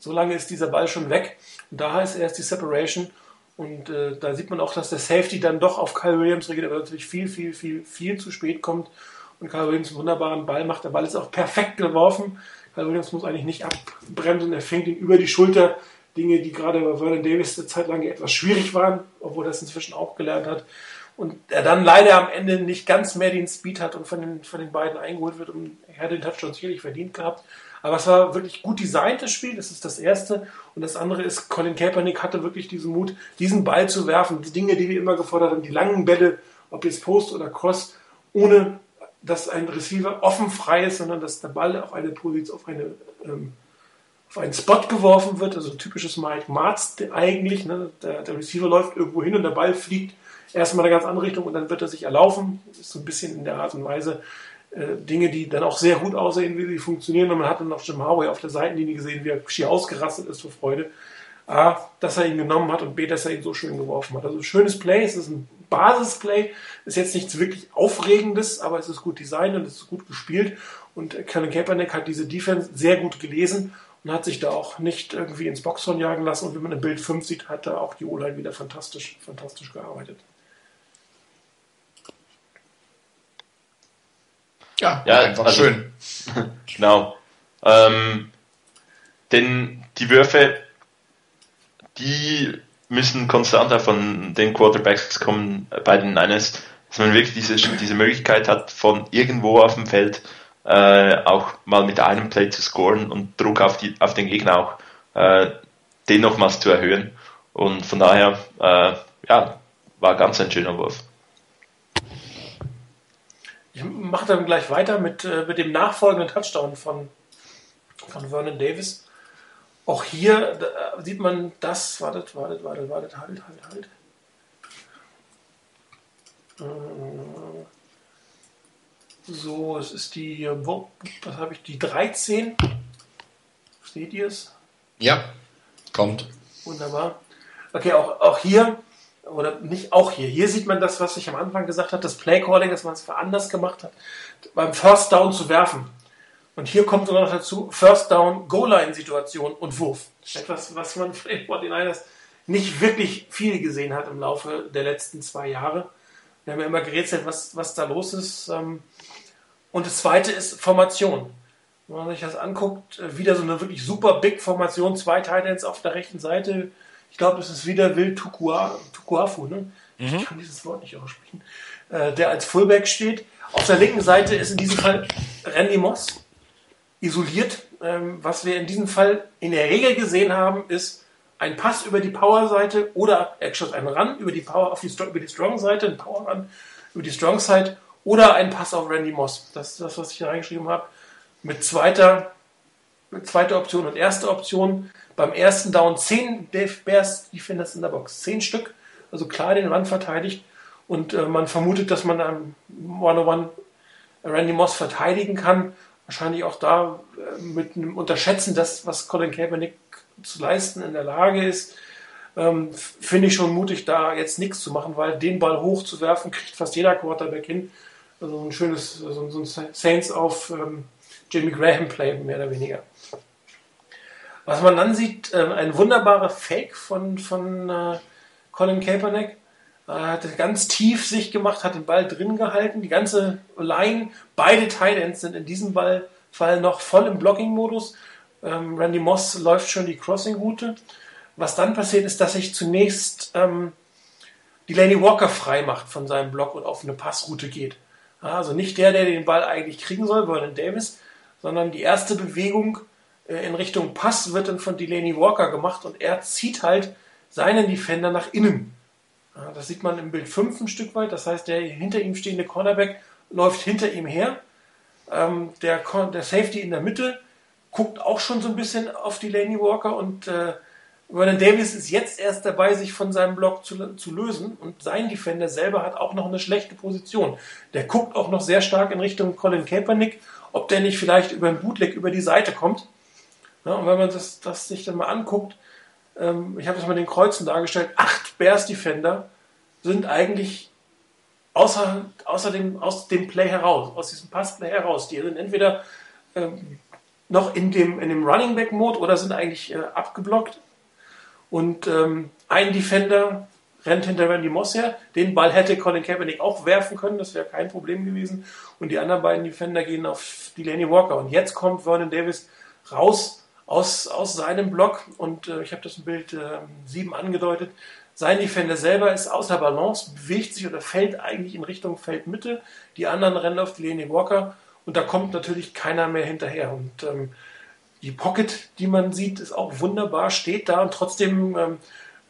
So lange ist dieser Ball schon weg. Und da ist erst die Separation. Und äh, da sieht man auch, dass der Safety dann doch auf Kyle Williams reagiert, aber natürlich viel, viel, viel, viel zu spät kommt. Und Kyle Williams einen wunderbaren Ball macht. Der Ball ist auch perfekt geworfen. Kyle Williams muss eigentlich nicht abbremsen. Er fängt ihn über die Schulter Dinge, die gerade bei Vernon Davis eine Zeit lang etwas schwierig waren, obwohl er es inzwischen auch gelernt hat. Und er dann leider am Ende nicht ganz mehr den Speed hat und von den, von den beiden eingeholt wird. Und er hat den Touchdown sicherlich verdient gehabt. Aber es war wirklich gut designtes Spiel, das ist das Erste. Und das andere ist, Colin Kaepernick hatte wirklich diesen Mut, diesen Ball zu werfen. Die Dinge, die wir immer gefordert haben, die langen Bälle, ob jetzt Post oder Cross, ohne dass ein Receiver offen frei ist, sondern dass der Ball auf eine Position, auf eine ähm, auf einen Spot geworfen wird, also typisches Mike Marz eigentlich. Ne? Der, der, Receiver läuft irgendwo hin und der Ball fliegt erstmal in eine ganz andere Richtung und dann wird er sich erlaufen. Ist so ein bisschen in der Art und Weise Dinge, die dann auch sehr gut aussehen, wie sie funktionieren. Und man hat dann noch Jim Howey auf der Seitenlinie gesehen, wie er schier ausgerastet ist vor Freude. A, dass er ihn genommen hat und B, dass er ihn so schön geworfen hat. Also schönes Play, es ist ein Basisplay, ist jetzt nichts wirklich Aufregendes, aber es ist gut designt und es ist gut gespielt. Und Colin Kaepernick hat diese Defense sehr gut gelesen und hat sich da auch nicht irgendwie ins Boxhorn jagen lassen. Und wie man im Bild 5 sieht, hat da auch die O-Line wieder fantastisch, fantastisch gearbeitet. Ja, ja einfach also, schön. genau. Ähm, denn die Würfe, die müssen konstanter von den Quarterbacks kommen bei den Niners, dass man wirklich diese, diese Möglichkeit hat, von irgendwo auf dem Feld äh, auch mal mit einem Play zu scoren und Druck auf, die, auf den Gegner auch äh, den nochmals zu erhöhen. Und von daher, äh, ja, war ganz ein schöner Wurf. Ich mache dann gleich weiter mit, äh, mit dem nachfolgenden Touchdown von, von Vernon Davis. Auch hier sieht man das, wartet, wartet, wartet, wartet, halt, halt, halt. Äh, so, es ist die, was habe ich, die 13. Seht ihr es? Ja, kommt. Wunderbar. Okay, auch, auch hier, oder nicht auch hier, hier sieht man das, was ich am Anfang gesagt habe, das Playcalling, dass man es anders gemacht hat, beim First Down zu werfen. Und hier kommt sogar noch dazu, First Down, Goal-Line-Situation und Wurf. Etwas, was man vor den Niners nicht wirklich viel gesehen hat im Laufe der letzten zwei Jahre. Wir haben ja immer gerätselt, was, was da los ist. Ähm, und das zweite ist Formation. Wenn man sich das anguckt, äh, wieder so eine wirklich super Big Formation, zwei Titans auf der rechten Seite. Ich glaube, das ist wieder Will Tukuafu, ne? Mhm. Ich kann dieses Wort nicht aussprechen. Äh, der als Fullback steht. Auf der linken Seite ist in diesem Fall Randy Moss isoliert. Ähm, was wir in diesem Fall in der Regel gesehen haben, ist ein Pass über die Power-Seite oder er geschoss einen Run über die Power auf die, über die Strong-Seite, ein Power-Run über die Strong-Side oder ein Pass auf Randy Moss. Das ist das, was ich hier reingeschrieben habe. Mit zweiter, mit zweiter Option und erster Option. Beim ersten Down 10 Dave Bears Defenders in der Box. 10 Stück. Also klar den Run verteidigt. Und äh, man vermutet, dass man am 101 Randy Moss verteidigen kann. Wahrscheinlich auch da äh, mit einem Unterschätzen das, was Colin Kaepernick zu leisten in der Lage ist. Ähm, Finde ich schon mutig, da jetzt nichts zu machen, weil den Ball hochzuwerfen, kriegt fast jeder Quarterback hin. Also ein schönes, so, so ein Saints auf ähm, Jimmy Graham Play, mehr oder weniger. Was man dann sieht, äh, ein wunderbarer Fake von, von äh, Colin Kaepernick. Er hat ganz tief sich gemacht, hat den Ball drin gehalten, die ganze Line, beide Titans sind in diesem Ball, Fall noch voll im Blocking-Modus. Ähm, Randy Moss läuft schon die Crossing-Route. Was dann passiert ist, dass sich zunächst ähm, Delaney Walker frei macht von seinem Block und auf eine Passroute geht. Also nicht der, der den Ball eigentlich kriegen soll, Vernon Davis, sondern die erste Bewegung äh, in Richtung Pass wird dann von Delaney Walker gemacht und er zieht halt seinen Defender nach innen. Das sieht man im Bild 5 ein Stück weit. Das heißt, der hinter ihm stehende Cornerback läuft hinter ihm her. Ähm, der, der Safety in der Mitte guckt auch schon so ein bisschen auf Delaney Walker und äh, Vernon Davis ist jetzt erst dabei, sich von seinem Block zu, zu, lösen und sein Defender selber hat auch noch eine schlechte Position. Der guckt auch noch sehr stark in Richtung Colin Kaepernick, ob der nicht vielleicht über einen Bootleg über die Seite kommt. Ja, und wenn man das, das, sich dann mal anguckt, ähm, ich habe das mal den Kreuzen dargestellt, acht Bears Defender sind eigentlich außer, außer dem, aus dem Play heraus, aus diesem Passplay heraus. Die sind entweder ähm, noch in dem, in dem Running Back Mode oder sind eigentlich äh, abgeblockt und ähm, ein Defender rennt hinter Randy Moss her. Den Ball hätte Colin Kaepernick auch werfen können, das wäre kein Problem gewesen. Und die anderen beiden Defender gehen auf Delaney Walker. Und jetzt kommt Vernon Davis raus aus, aus seinem Block. Und äh, ich habe das im Bild äh, 7 angedeutet. Sein Defender selber ist außer Balance, bewegt sich oder fällt eigentlich in Richtung Feldmitte. Die anderen rennen auf Delaney Walker. Und da kommt natürlich keiner mehr hinterher. Und ähm, die Pocket, die man sieht, ist auch wunderbar, steht da und trotzdem ähm,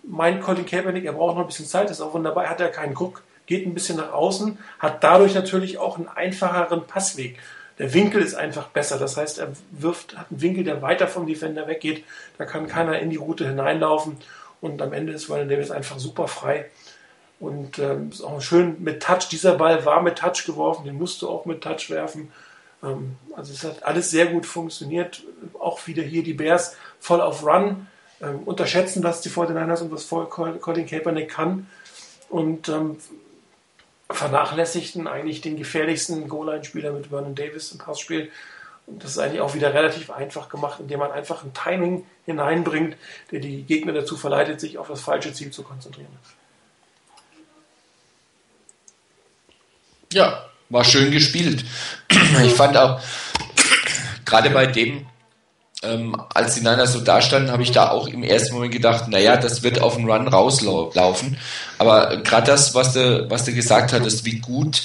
meint Colin Kaepernick, er braucht noch ein bisschen Zeit, ist auch wunderbar, hat er keinen Guck, geht ein bisschen nach außen, hat dadurch natürlich auch einen einfacheren Passweg. Der Winkel ist einfach besser, das heißt, er wirft, hat einen Winkel, der weiter vom Defender weggeht, da kann keiner in die Route hineinlaufen und am Ende ist Vernon Davis einfach super frei. Und ähm, ist auch schön mit Touch. Dieser Ball war mit Touch geworfen, den musst du auch mit Touch werfen. Ähm, also es hat alles sehr gut funktioniert. Auch wieder hier die Bears voll auf Run. Ähm, unterschätzen, was die 49ers und was Colin Kaepernick kann. Und ähm, vernachlässigten eigentlich den gefährlichsten Goal-Line-Spieler mit Vernon Davis im Passspiel. Und das ist eigentlich auch wieder relativ einfach gemacht, indem man einfach ein Timing hineinbringt, der die Gegner dazu verleitet, sich auf das falsche Ziel zu konzentrieren. Ja, war schön gespielt. Ich fand auch, gerade bei dem, ähm, als die Niners so dastanden, habe ich da auch im ersten Moment gedacht, naja, das wird auf den Run rauslaufen. Aber gerade das, was du, was du gesagt hattest, wie gut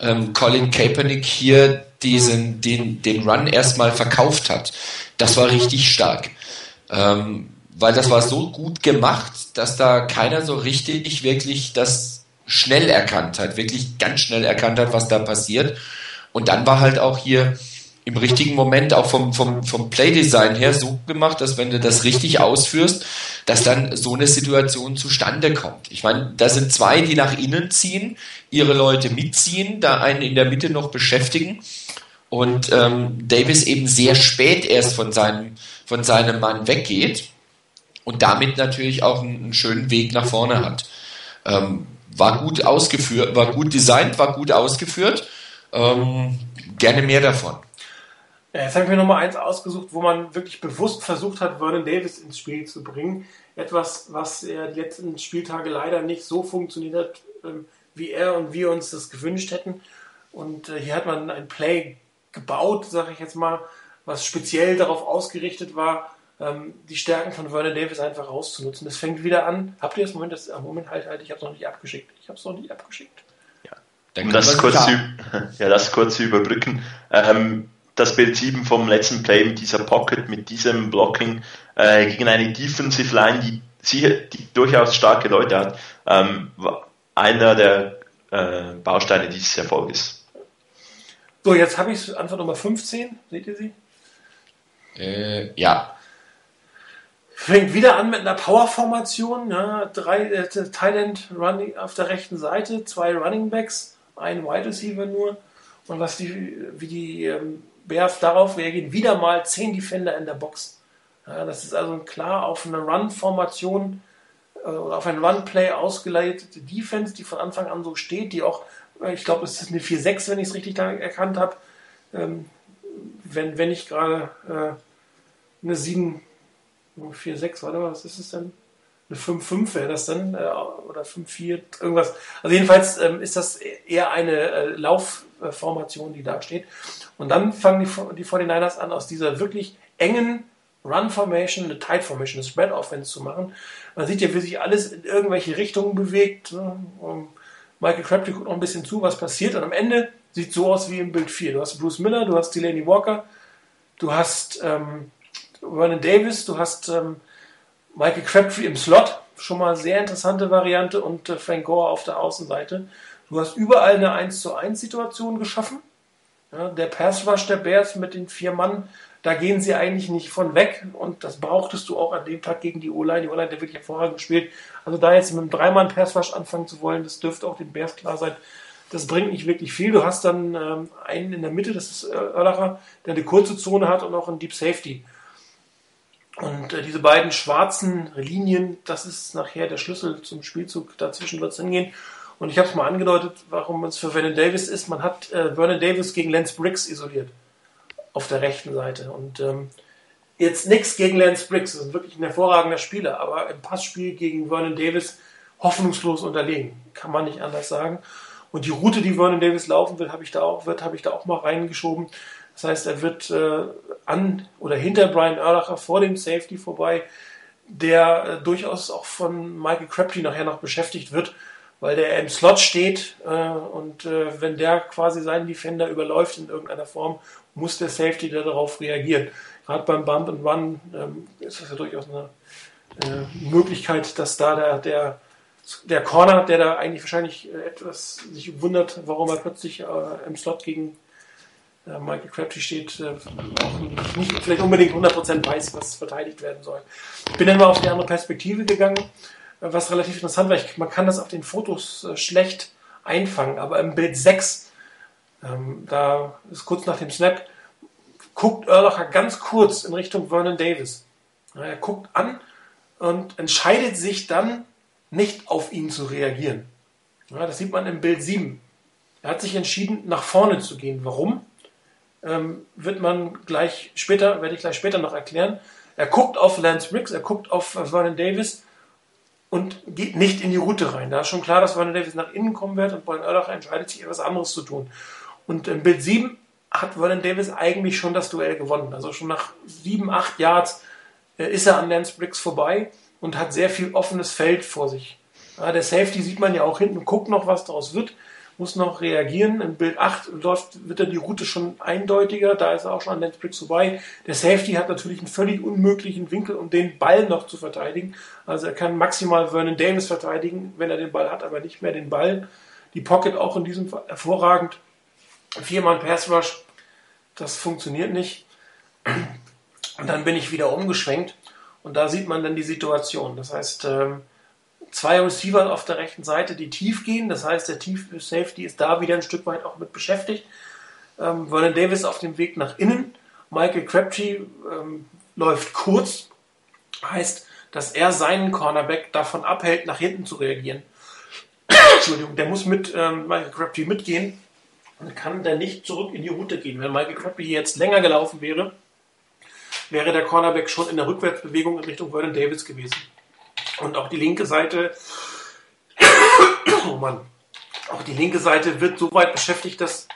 ähm, Colin Kaepernick hier diesen, den, den Run erstmal verkauft hat, das war richtig stark. Ähm, weil das war so gut gemacht, dass da keiner so richtig wirklich das schnell erkannt hat, wirklich ganz schnell erkannt hat, was da passiert. Und dann war halt auch hier im richtigen Moment auch vom, vom, vom Playdesign her so gemacht, dass wenn du das richtig ausführst, dass dann so eine Situation zustande kommt. Ich meine, da sind zwei, die nach innen ziehen, ihre Leute mitziehen, da einen in der Mitte noch beschäftigen und ähm, Davis eben sehr spät erst von seinem, von seinem Mann weggeht und damit natürlich auch einen, einen schönen Weg nach vorne hat. Ähm, war gut ausgeführt, war gut designt, war gut ausgeführt. Ähm, gerne mehr davon. Ja, jetzt habe ich mir nochmal eins ausgesucht, wo man wirklich bewusst versucht hat, Vernon Davis ins Spiel zu bringen. Etwas, was er die letzten Spieltage leider nicht so funktioniert hat, ähm, wie er und wir uns das gewünscht hätten. Und äh, hier hat man ein Play gebaut, sage ich jetzt mal, was speziell darauf ausgerichtet war, ähm, die Stärken von Vernon Davis einfach rauszunutzen. Das fängt wieder an. Habt ihr das Moment? Das, Moment, halt, halt, ich habe es noch nicht abgeschickt. Ich habe es noch nicht abgeschickt. Ja. um das kurz, zu, ja, das kurz zu überbrücken. Ähm, das Bild 7 vom letzten Play mit dieser Pocket, mit diesem Blocking äh, gegen eine Defensive Line, die, sicher, die durchaus starke Leute hat, ähm, einer der äh, Bausteine dieses Erfolges. So, jetzt habe ich Antwort Nummer 15. Seht ihr sie? Äh, ja. Fängt wieder an mit einer Power-Formation. Ja, drei äh, Thailand Running auf der rechten Seite, zwei Running Backs, ein Wide Receiver nur. Und was die, wie die ähm, Bears darauf reagieren, wieder mal zehn Defender in der Box. Ja, das ist also klar auf eine Run-Formation äh, auf ein Run-Play ausgeleitete Defense, die von Anfang an so steht, die auch, äh, ich glaube, es ist eine 4-6, wenn ich es richtig erkannt habe. Ähm, wenn, wenn ich gerade äh, eine 7 4-6, warte mal, was ist es denn? Eine 5-5 wäre das dann, äh, oder 5-4, irgendwas. Also jedenfalls ähm, ist das eher eine äh, Laufformation, die da steht. Und dann fangen die, die 49ers an, aus dieser wirklich engen Run Formation, eine Tight Formation, eine Spread Offense zu machen. Man sieht ja, wie sich alles in irgendwelche Richtungen bewegt. Ne? Michael Crabtree guckt noch ein bisschen zu, was passiert. Und am Ende sieht so aus wie im Bild 4. Du hast Bruce Miller, du hast Delaney Walker, du hast ähm, Vernon Davis, du hast ähm, Michael Crabtree im Slot. Schon mal sehr interessante Variante und äh, Frank Gore auf der Außenseite. Du hast überall eine 1 zu 1 Situation geschaffen. Ja, der Pass Rush der Bears mit den vier Mann, da gehen sie eigentlich nicht von weg und das brauchtest du auch an dem Tag gegen die O-Line. Die O-Line hat wirklich hervorragend gespielt. Also da jetzt mit einem Dreimann Pass Rush anfangen zu wollen, das dürfte auch den Bears klar sein. Das bringt nicht wirklich viel. Du hast dann ähm, einen in der Mitte, das ist Erlacher, der eine kurze Zone hat und auch einen Deep Safety. Und äh, diese beiden schwarzen Linien, das ist nachher der Schlüssel zum Spielzug. Dazwischen wird es hingehen. Und ich habe es mal angedeutet, warum es für Vernon Davis ist. Man hat äh, Vernon Davis gegen Lance Briggs isoliert auf der rechten Seite. Und ähm, jetzt nichts gegen Lance Briggs, das ist wirklich ein hervorragender Spieler, aber im Passspiel gegen Vernon Davis hoffnungslos unterlegen, kann man nicht anders sagen. Und die Route, die Vernon Davis laufen will, habe ich da habe ich da auch mal reingeschoben. Das heißt, er wird äh, an oder hinter Brian Erlacher vor dem Safety vorbei, der äh, durchaus auch von Michael Crabtree nachher noch beschäftigt wird weil der im Slot steht äh, und äh, wenn der quasi seinen Defender überläuft in irgendeiner Form, muss der Safety darauf reagieren. Gerade beim Bump and Run ähm, ist das ja durchaus eine äh, Möglichkeit, dass da der, der, der Corner, der da eigentlich wahrscheinlich äh, etwas sich wundert, warum er plötzlich äh, im Slot gegen Michael Crabtree steht, auch nicht vielleicht unbedingt 100% weiß, was verteidigt werden soll. Ich bin dann mal auf die andere Perspektive gegangen was relativ interessant war. Ich, man kann das auf den Fotos äh, schlecht einfangen, aber im Bild 6, ähm, da ist kurz nach dem Snap, guckt Erlacher ganz kurz in Richtung Vernon Davis. Er guckt an und entscheidet sich dann nicht auf ihn zu reagieren. Ja, das sieht man im Bild 7. Er hat sich entschieden, nach vorne zu gehen. Warum? Ähm, wird man gleich später, werde ich gleich später noch erklären. Er guckt auf Lance Briggs, er guckt auf Vernon Davis und geht nicht in die Route rein. Da ist schon klar, dass Vernon Davis nach innen kommen wird und Brian Urlacher entscheidet sich, etwas anderes zu tun. Und im Bild 7 hat Vernon Davis eigentlich schon das Duell gewonnen. Also schon nach 7, 8 Yards äh, ist er an Lance Briggs vorbei und hat sehr viel offenes Feld vor sich. Der Safety sieht man ja auch hinten, guckt noch, was daraus wird muss noch reagieren. Im Bild 8 läuft, wird dann die Route schon eindeutiger, da ist er auch schon an Lance Briggs vorbei. Der Safety hat natürlich einen völlig unmöglichen Winkel, um den Ball noch zu verteidigen. Also er kann maximal Vernon Davis verteidigen, wenn er den Ball hat, aber nicht mehr den Ball. Die Pocket auch in diesem Fall hervorragend. Viermal Pass Rush, das funktioniert nicht. Und dann bin ich wieder umgeschwenkt und da sieht man dann die Situation. Das heißt, ähm, zwei Receiver auf der rechten Seite, die tief gehen. Das heißt, der Tief Safety ist da wieder ein Stück weit auch mit beschäftigt. Ähm, Vernon Davis auf dem Weg nach innen. Michael Crabtree ähm, läuft kurz. Heißt, dass er seinen Cornerback davon abhält, nach hinten zu reagieren. Entschuldigung, der muss mit ähm, Michael Crabtree mitgehen und kann dann nicht zurück in die Route gehen. Wenn Michael Crabtree jetzt länger gelaufen wäre, wäre der Cornerback schon in der Rückwärtsbewegung in Richtung Vernon Davis gewesen. Und auch die linke Seite, oh Mann, auch die linke Seite wird so weit beschäftigt, dass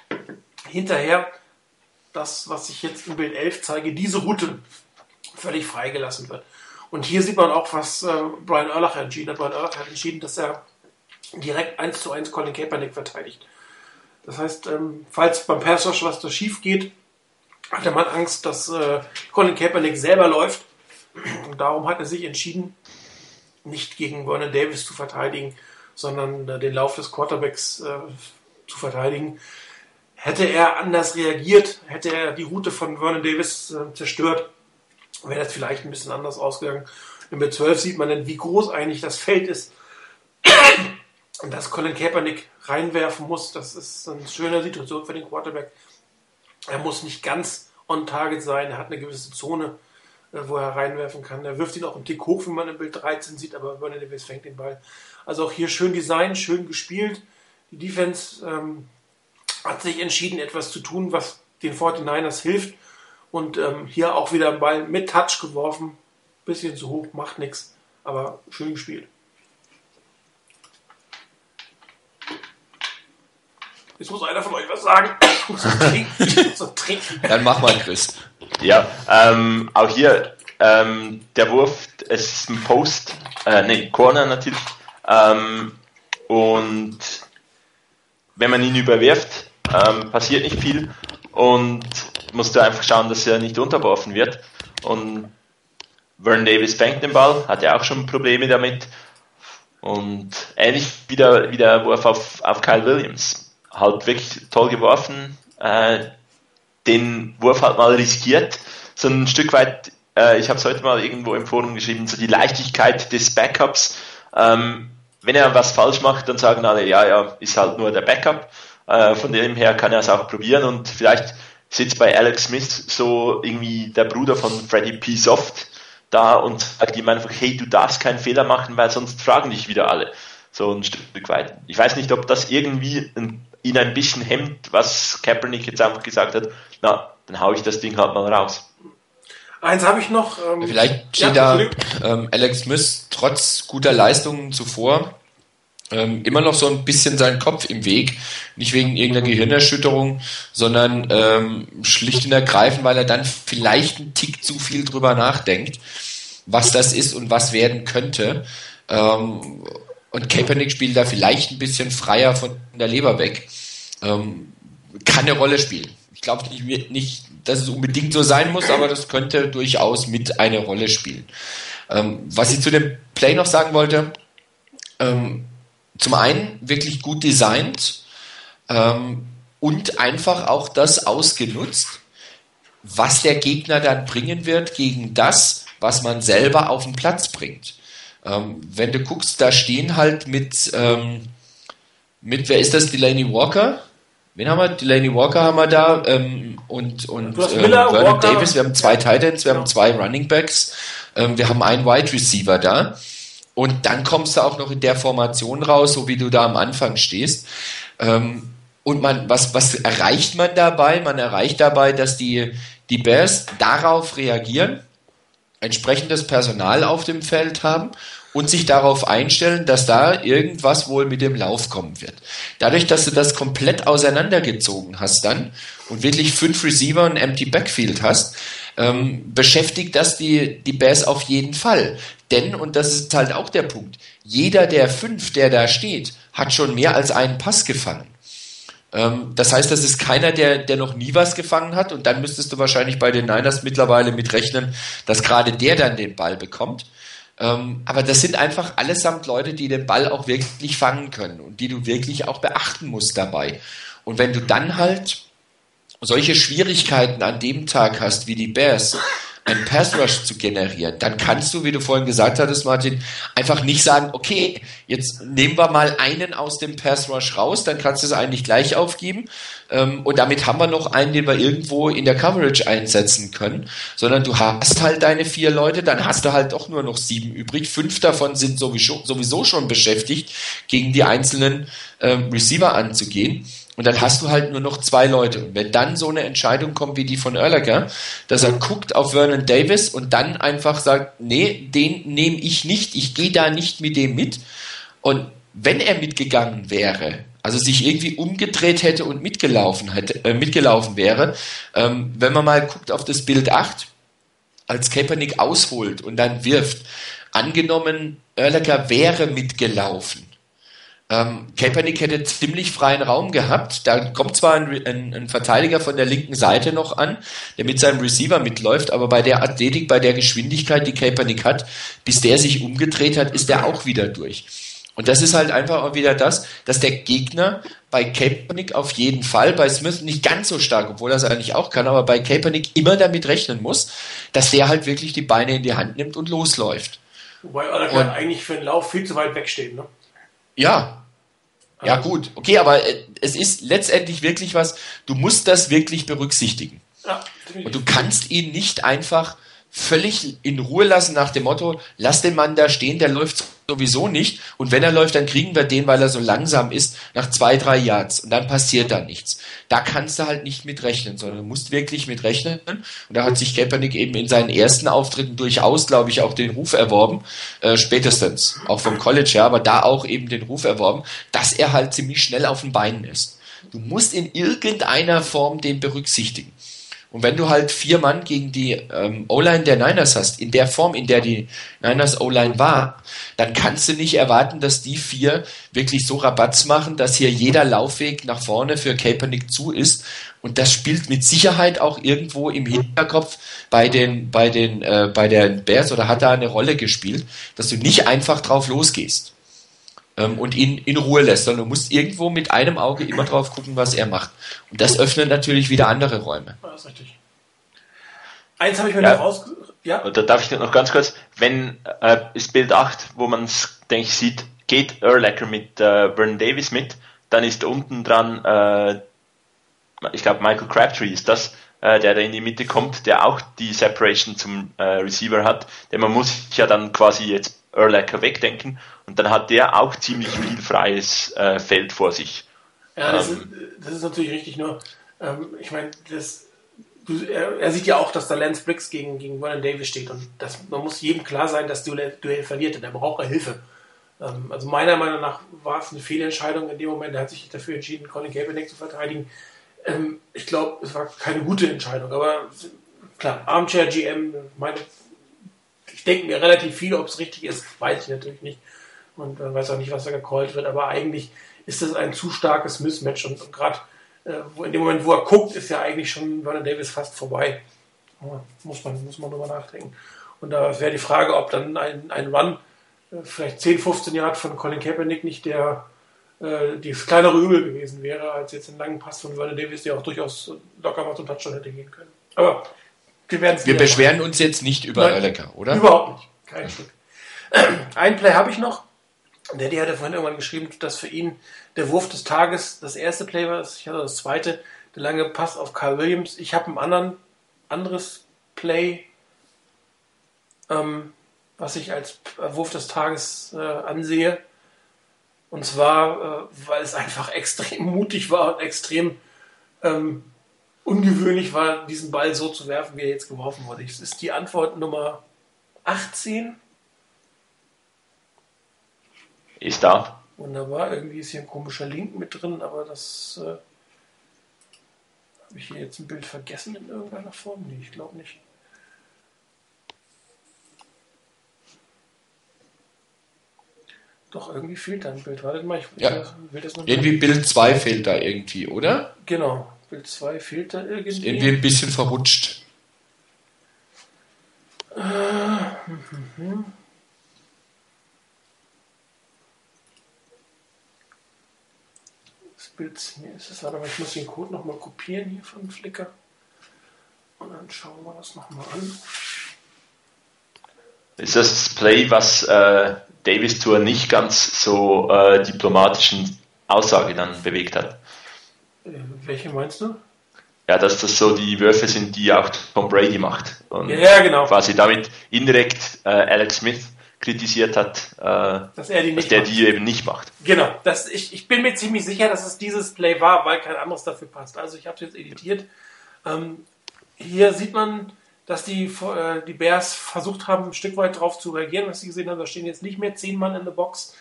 hinterher das, was ich jetzt im Bild 11 zeige, diese Route völlig freigelassen wird. Und hier sieht man auch, was äh, Brian Erlacher entschieden hat. Brian Erlacher hat entschieden, dass er direkt 1 zu 1 Colin Kaepernick verteidigt. Das heißt, ähm, falls beim Pass was da schief geht, hat der Mann Angst, dass äh, Colin Kaepernick selber läuft. Und darum hat er sich entschieden, nicht gegen Vernon Davis zu verteidigen, sondern äh, den Lauf des Quarterbacks äh, zu verteidigen. Hätte er anders reagiert, hätte er die Route von Vernon Davis äh, zerstört, wäre das vielleicht ein bisschen anders ausgegangen. In Bild 12 sieht man dann, wie groß eigentlich das Feld ist. Und dass Colin Kaepernick reinwerfen muss, das ist eine schöne Situation für den Quarterback. Er muss nicht ganz on target sein, er hat eine gewisse Zone, wo er reinwerfen kann. Er wirft ihn auch einen Tick hoch, wie man im Bild 13 sieht, aber Vernon Davis fängt den Ball. Also auch hier schön Design, schön gespielt. Die Defense ähm, hat sich entschieden, etwas zu tun, was den 49ers hilft. Und ähm, hier auch wieder ein Ball mit Touch geworfen. Bisschen zu hoch, macht nichts, aber schön gespielt. Jetzt muss einer von euch was sagen. Ich muss trinken. Dann mach mal, Chris. Ja, ähm, auch hier ähm, der Wurf, es ist ein Post, äh, nee, Corner natürlich. Ähm, und wenn man ihn überwirft, ähm, passiert nicht viel und musst du einfach schauen, dass er nicht unterworfen wird. Und Vern Davis fängt den Ball, hat ja auch schon Probleme damit. Und ähnlich wie der, wie der Wurf auf, auf Kyle Williams. Halt wirklich toll geworfen, äh, den Wurf halt mal riskiert. So ein Stück weit, äh, ich habe es heute mal irgendwo im Forum geschrieben, so die Leichtigkeit des Backups. Ähm, wenn er was falsch macht, dann sagen alle, ja, ja, ist halt nur der Backup. Äh, von dem her kann er es auch probieren und vielleicht sitzt bei Alex Smith so irgendwie der Bruder von Freddie P. Soft da und sagt ihm einfach, hey, du darfst keinen Fehler machen, weil sonst fragen dich wieder alle. So ein Stück weit. Ich weiß nicht, ob das irgendwie ein, ihn ein bisschen hemmt, was Kaepernick jetzt einfach gesagt hat, na, dann hau ich das Ding halt mal raus. Eins habe ich noch. Ähm, Vielleicht steht ja, da ähm, Alex Smith trotz guter Leistungen zuvor ähm, immer noch so ein bisschen seinen Kopf im Weg. Nicht wegen irgendeiner Gehirnerschütterung, sondern ähm, schlicht und ergreifend, weil er dann vielleicht einen Tick zu viel drüber nachdenkt, was das ist und was werden könnte. Ähm, und Kaepernick spielt da vielleicht ein bisschen freier von der Leber weg. Ähm, kann eine Rolle spielen. Ich glaube nicht, nicht, dass es unbedingt so sein muss, aber das könnte durchaus mit eine Rolle spielen. Ähm, was ich zu dem Play noch sagen wollte, ähm, zum einen wirklich gut designt ähm, und einfach auch das ausgenutzt, was der Gegner dann bringen wird gegen das, was man selber auf den Platz bringt. Ähm, wenn du guckst, da stehen halt mit, ähm, mit, wer ist das, Delaney Walker? Wen haben wir? Delaney Walker haben wir da ähm, und, und ähm, Vernon Davis. Wir haben zwei Titans, wir haben zwei Running Backs, ähm, wir haben einen Wide Receiver da. Und dann kommst du auch noch in der Formation raus, so wie du da am Anfang stehst. Ähm, und man, was, was erreicht man dabei? Man erreicht dabei, dass die, die Bears darauf reagieren, entsprechendes Personal auf dem Feld haben und sich darauf einstellen, dass da irgendwas wohl mit dem Lauf kommen wird. Dadurch, dass du das komplett auseinandergezogen hast dann und wirklich fünf Receiver und Empty Backfield hast, ähm, beschäftigt das die, die Bears auf jeden Fall. Denn, und das ist halt auch der Punkt, jeder der fünf, der da steht, hat schon mehr als einen Pass gefangen. Ähm, das heißt, das ist keiner, der, der noch nie was gefangen hat. Und dann müsstest du wahrscheinlich bei den Niners mittlerweile mitrechnen, dass gerade der dann den Ball bekommt. Ähm, aber das sind einfach allesamt Leute, die den Ball auch wirklich fangen können und die du wirklich auch beachten musst dabei. Und wenn du dann halt solche Schwierigkeiten an dem Tag hast wie die Bears, einen Pass Rush zu generieren, dann kannst du, wie du vorhin gesagt hattest, Martin, einfach nicht sagen, okay, jetzt nehmen wir mal einen aus dem Pass Rush raus, dann kannst du es eigentlich gleich aufgeben ähm, und damit haben wir noch einen, den wir irgendwo in der Coverage einsetzen können, sondern du hast halt deine vier Leute, dann hast du halt doch nur noch sieben übrig, fünf davon sind sowieso, sowieso schon beschäftigt, gegen die einzelnen ähm, Receiver anzugehen. Und dann hast du halt nur noch zwei Leute. Und wenn dann so eine Entscheidung kommt wie die von Erlacher, dass er guckt auf Vernon Davis und dann einfach sagt, nee, den nehme ich nicht, ich gehe da nicht mit dem mit. Und wenn er mitgegangen wäre, also sich irgendwie umgedreht hätte und mitgelaufen hätte, äh, mitgelaufen wäre, ähm, wenn man mal guckt auf das Bild 8, als Kaepernick ausholt und dann wirft, angenommen, Erlacher wäre mitgelaufen, ähm, Kaepernick hätte ziemlich freien Raum gehabt. Da kommt zwar ein, ein, ein, Verteidiger von der linken Seite noch an, der mit seinem Receiver mitläuft, aber bei der Athletik, bei der Geschwindigkeit, die Kaepernick hat, bis der sich umgedreht hat, ist der auch wieder durch. Und das ist halt einfach auch wieder das, dass der Gegner bei Kaepernick auf jeden Fall, bei Smith nicht ganz so stark, obwohl er es eigentlich auch kann, aber bei Kaepernick immer damit rechnen muss, dass der halt wirklich die Beine in die Hand nimmt und losläuft. Wobei er eigentlich für den Lauf viel zu weit wegsteht, ne? Ja, ja, gut, okay, aber äh, es ist letztendlich wirklich was, du musst das wirklich berücksichtigen. Ja, und du kannst ihn nicht einfach völlig in Ruhe lassen nach dem Motto, lass den Mann da stehen, der läuft sowieso nicht. Und wenn er läuft, dann kriegen wir den, weil er so langsam ist, nach zwei, drei Yards. Und dann passiert da nichts. Da kannst du halt nicht mit rechnen, sondern du musst wirklich mit rechnen. Und da hat sich Kaepernick eben in seinen ersten Auftritten durchaus, glaube ich, auch den Ruf erworben, äh, spätestens, auch vom College her, aber da auch eben den Ruf erworben, dass er halt ziemlich schnell auf den Beinen ist. Du musst in irgendeiner Form den berücksichtigen. Und wenn du halt vier Mann gegen die ähm, O-Line der Niners hast, in der Form, in der die Niners O-Line war, dann kannst du nicht erwarten, dass die vier wirklich so Rabatz machen, dass hier jeder Laufweg nach vorne für Kaepernick zu ist. Und das spielt mit Sicherheit auch irgendwo im Hinterkopf bei den, bei den, äh, bei der Bears oder hat da eine Rolle gespielt, dass du nicht einfach drauf losgehst ähm, und ihn in Ruhe lässt, sondern du musst irgendwo mit einem Auge immer drauf gucken, was er macht. Und das öffnet natürlich wieder andere Räume. Ja, das ist richtig. Eins habe ich mir Ja. noch raus... Ja? Da darf ich noch ganz kurz, wenn äh, ist Bild 8, wo man es, denke ich, sieht, geht Urlacher mit äh, Vernon Davis mit, dann ist unten dran, äh, ich glaube Michael Crabtree ist das, äh, der da in die Mitte kommt, der auch die Separation zum äh, Receiver hat, denn man muss sich ja dann quasi jetzt Urlacher wegdenken und dann hat der auch ziemlich viel freies äh, Feld vor sich. Ja, das, ist, Ähm. das ist natürlich richtig, nur ähm, ich meine, er, er sieht ja auch, dass da Lance Briggs gegen, gegen Vernon Davis steht und das, man muss jedem klar sein, dass Duell, Duell verliert und er braucht Hilfe. Ähm, also meiner Meinung nach war es eine Fehlentscheidung in dem Moment, er hat sich dafür entschieden, Colin Kaepernick zu verteidigen. Ähm, ich glaube, es war keine gute Entscheidung, aber klar, Armchair GM, meine, ich denke mir relativ viel, ob es richtig ist, weiß ich natürlich nicht und äh, weiß auch nicht, was da gecallt wird, aber eigentlich ist das ein zu starkes Mismatch und, und gerade äh, in dem Moment, wo er guckt, ist ja eigentlich schon Vernon Davis fast vorbei. Muss man, muss man drüber nachdenken. Und da wäre die Frage, ob dann ein, ein Run, äh, vielleicht 10, 15 Yard von Colin Kaepernick nicht der äh, das kleinere Übel gewesen wäre, als jetzt einen langen Pass von Vernon Davis, der auch durchaus locker mal zum Touchdown hätte gehen können. Aber wir werden Wir beschweren uns jetzt nicht über Nein. Oder? Überhaupt nicht. Kein Stück. Ein Play habe ich noch. Der, die hatte vorhin irgendwann geschrieben, dass für ihn der Wurf des Tages das erste Play war. Ich hatte das zweite, der lange Pass auf Carl Williams. Ich habe ein anderen, anderes Play, ähm, was ich als Wurf des Tages äh, ansehe. Und zwar, äh, weil es einfach extrem mutig war und extrem ähm, ungewöhnlich war, diesen Ball so zu werfen, wie er jetzt geworfen wurde. Es ist die Antwort Nummer 18. Ist da. Wunderbar. Irgendwie ist hier ein komischer Link mit drin, aber das äh, habe ich hier jetzt ein Bild vergessen in irgendeiner Form? Nee, ich glaube nicht. Doch, irgendwie fehlt da ein Bild. Wartet mal, ich will, Ja. das, will das noch Irgendwie Bild 2 fehlt da irgendwie, oder? Genau, Bild 2 fehlt da irgendwie. Irgendwie ein bisschen verrutscht. Das Bild hier ist es. Mal, ich muss den Code nochmal kopieren hier von Flickr. Und dann schauen wir das nochmal an. Ist das das Play, was äh, Davis zur nicht ganz so äh, diplomatischen Aussage dann bewegt hat? Welche meinst du? Ja, dass das so die Würfe sind, die auch Tom Brady macht. Und Ja, ja, genau. quasi damit indirekt äh, Alex Smith kritisiert hat, äh, Dass er die dass nicht der macht. die eben nicht macht. Genau, das, ich, ich bin mir ziemlich sicher, dass es dieses Play war, weil kein anderes dafür passt. Also ich habe es jetzt editiert. Ähm, hier sieht man, dass die, äh, die Bears versucht haben, ein Stück weit darauf zu reagieren, was sie gesehen haben. Da stehen jetzt nicht mehr zehn Mann in der Box.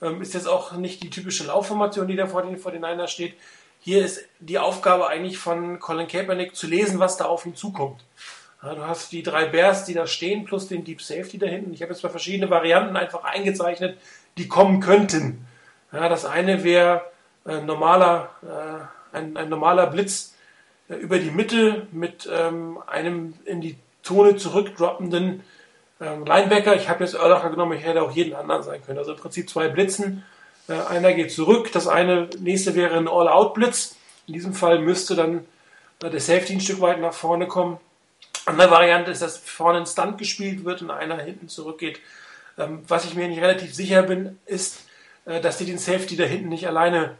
Ähm, ist jetzt auch nicht die typische Laufformation, die da vor den, vor den Niners steht. Hier ist die Aufgabe eigentlich von Colin Kaepernick zu lesen, was da auf ihn zukommt. Du hast die drei Bears, die da stehen, plus den Deep Safety da hinten. Ich habe jetzt mal verschiedene Varianten einfach eingezeichnet, die kommen könnten. Ja, das eine wäre äh, normaler, äh, ein, ein normaler Blitz äh, über die Mitte mit ähm, einem in die Zone zurückdroppenden ähm, Linebacker. Ich habe jetzt Erlacher genommen, ich hätte auch jeden anderen sein können. Also im Prinzip zwei Blitzen. Äh, einer geht zurück, das eine nächste wäre ein All-Out-Blitz. In diesem Fall müsste dann äh, der Safety ein Stück weit nach vorne kommen. Andere Variante ist, dass vorne ein Stunt gespielt wird und einer hinten zurückgeht. Ähm, was ich mir nicht relativ sicher bin, ist, äh, dass die den Safety da hinten nicht alleine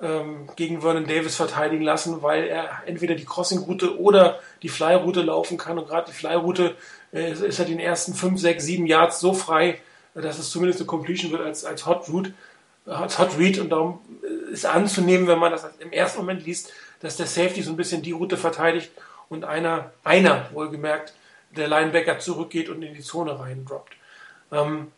ähm, gegen Vernon Davis verteidigen lassen, weil er entweder die Crossing-Route oder die Fly-Route laufen kann. Und gerade die Fly-Route ist, er den ersten 5, 6, 7 Yards so frei, dass es zumindest eine Completion wird als, als Hot Route, Hot Read. Und darum ist anzunehmen, wenn man das im ersten Moment liest, dass der Safety so ein bisschen die Route verteidigt und einer, einer wohlgemerkt, der Linebacker zurückgeht und in die Zone reindroppt. Ähm,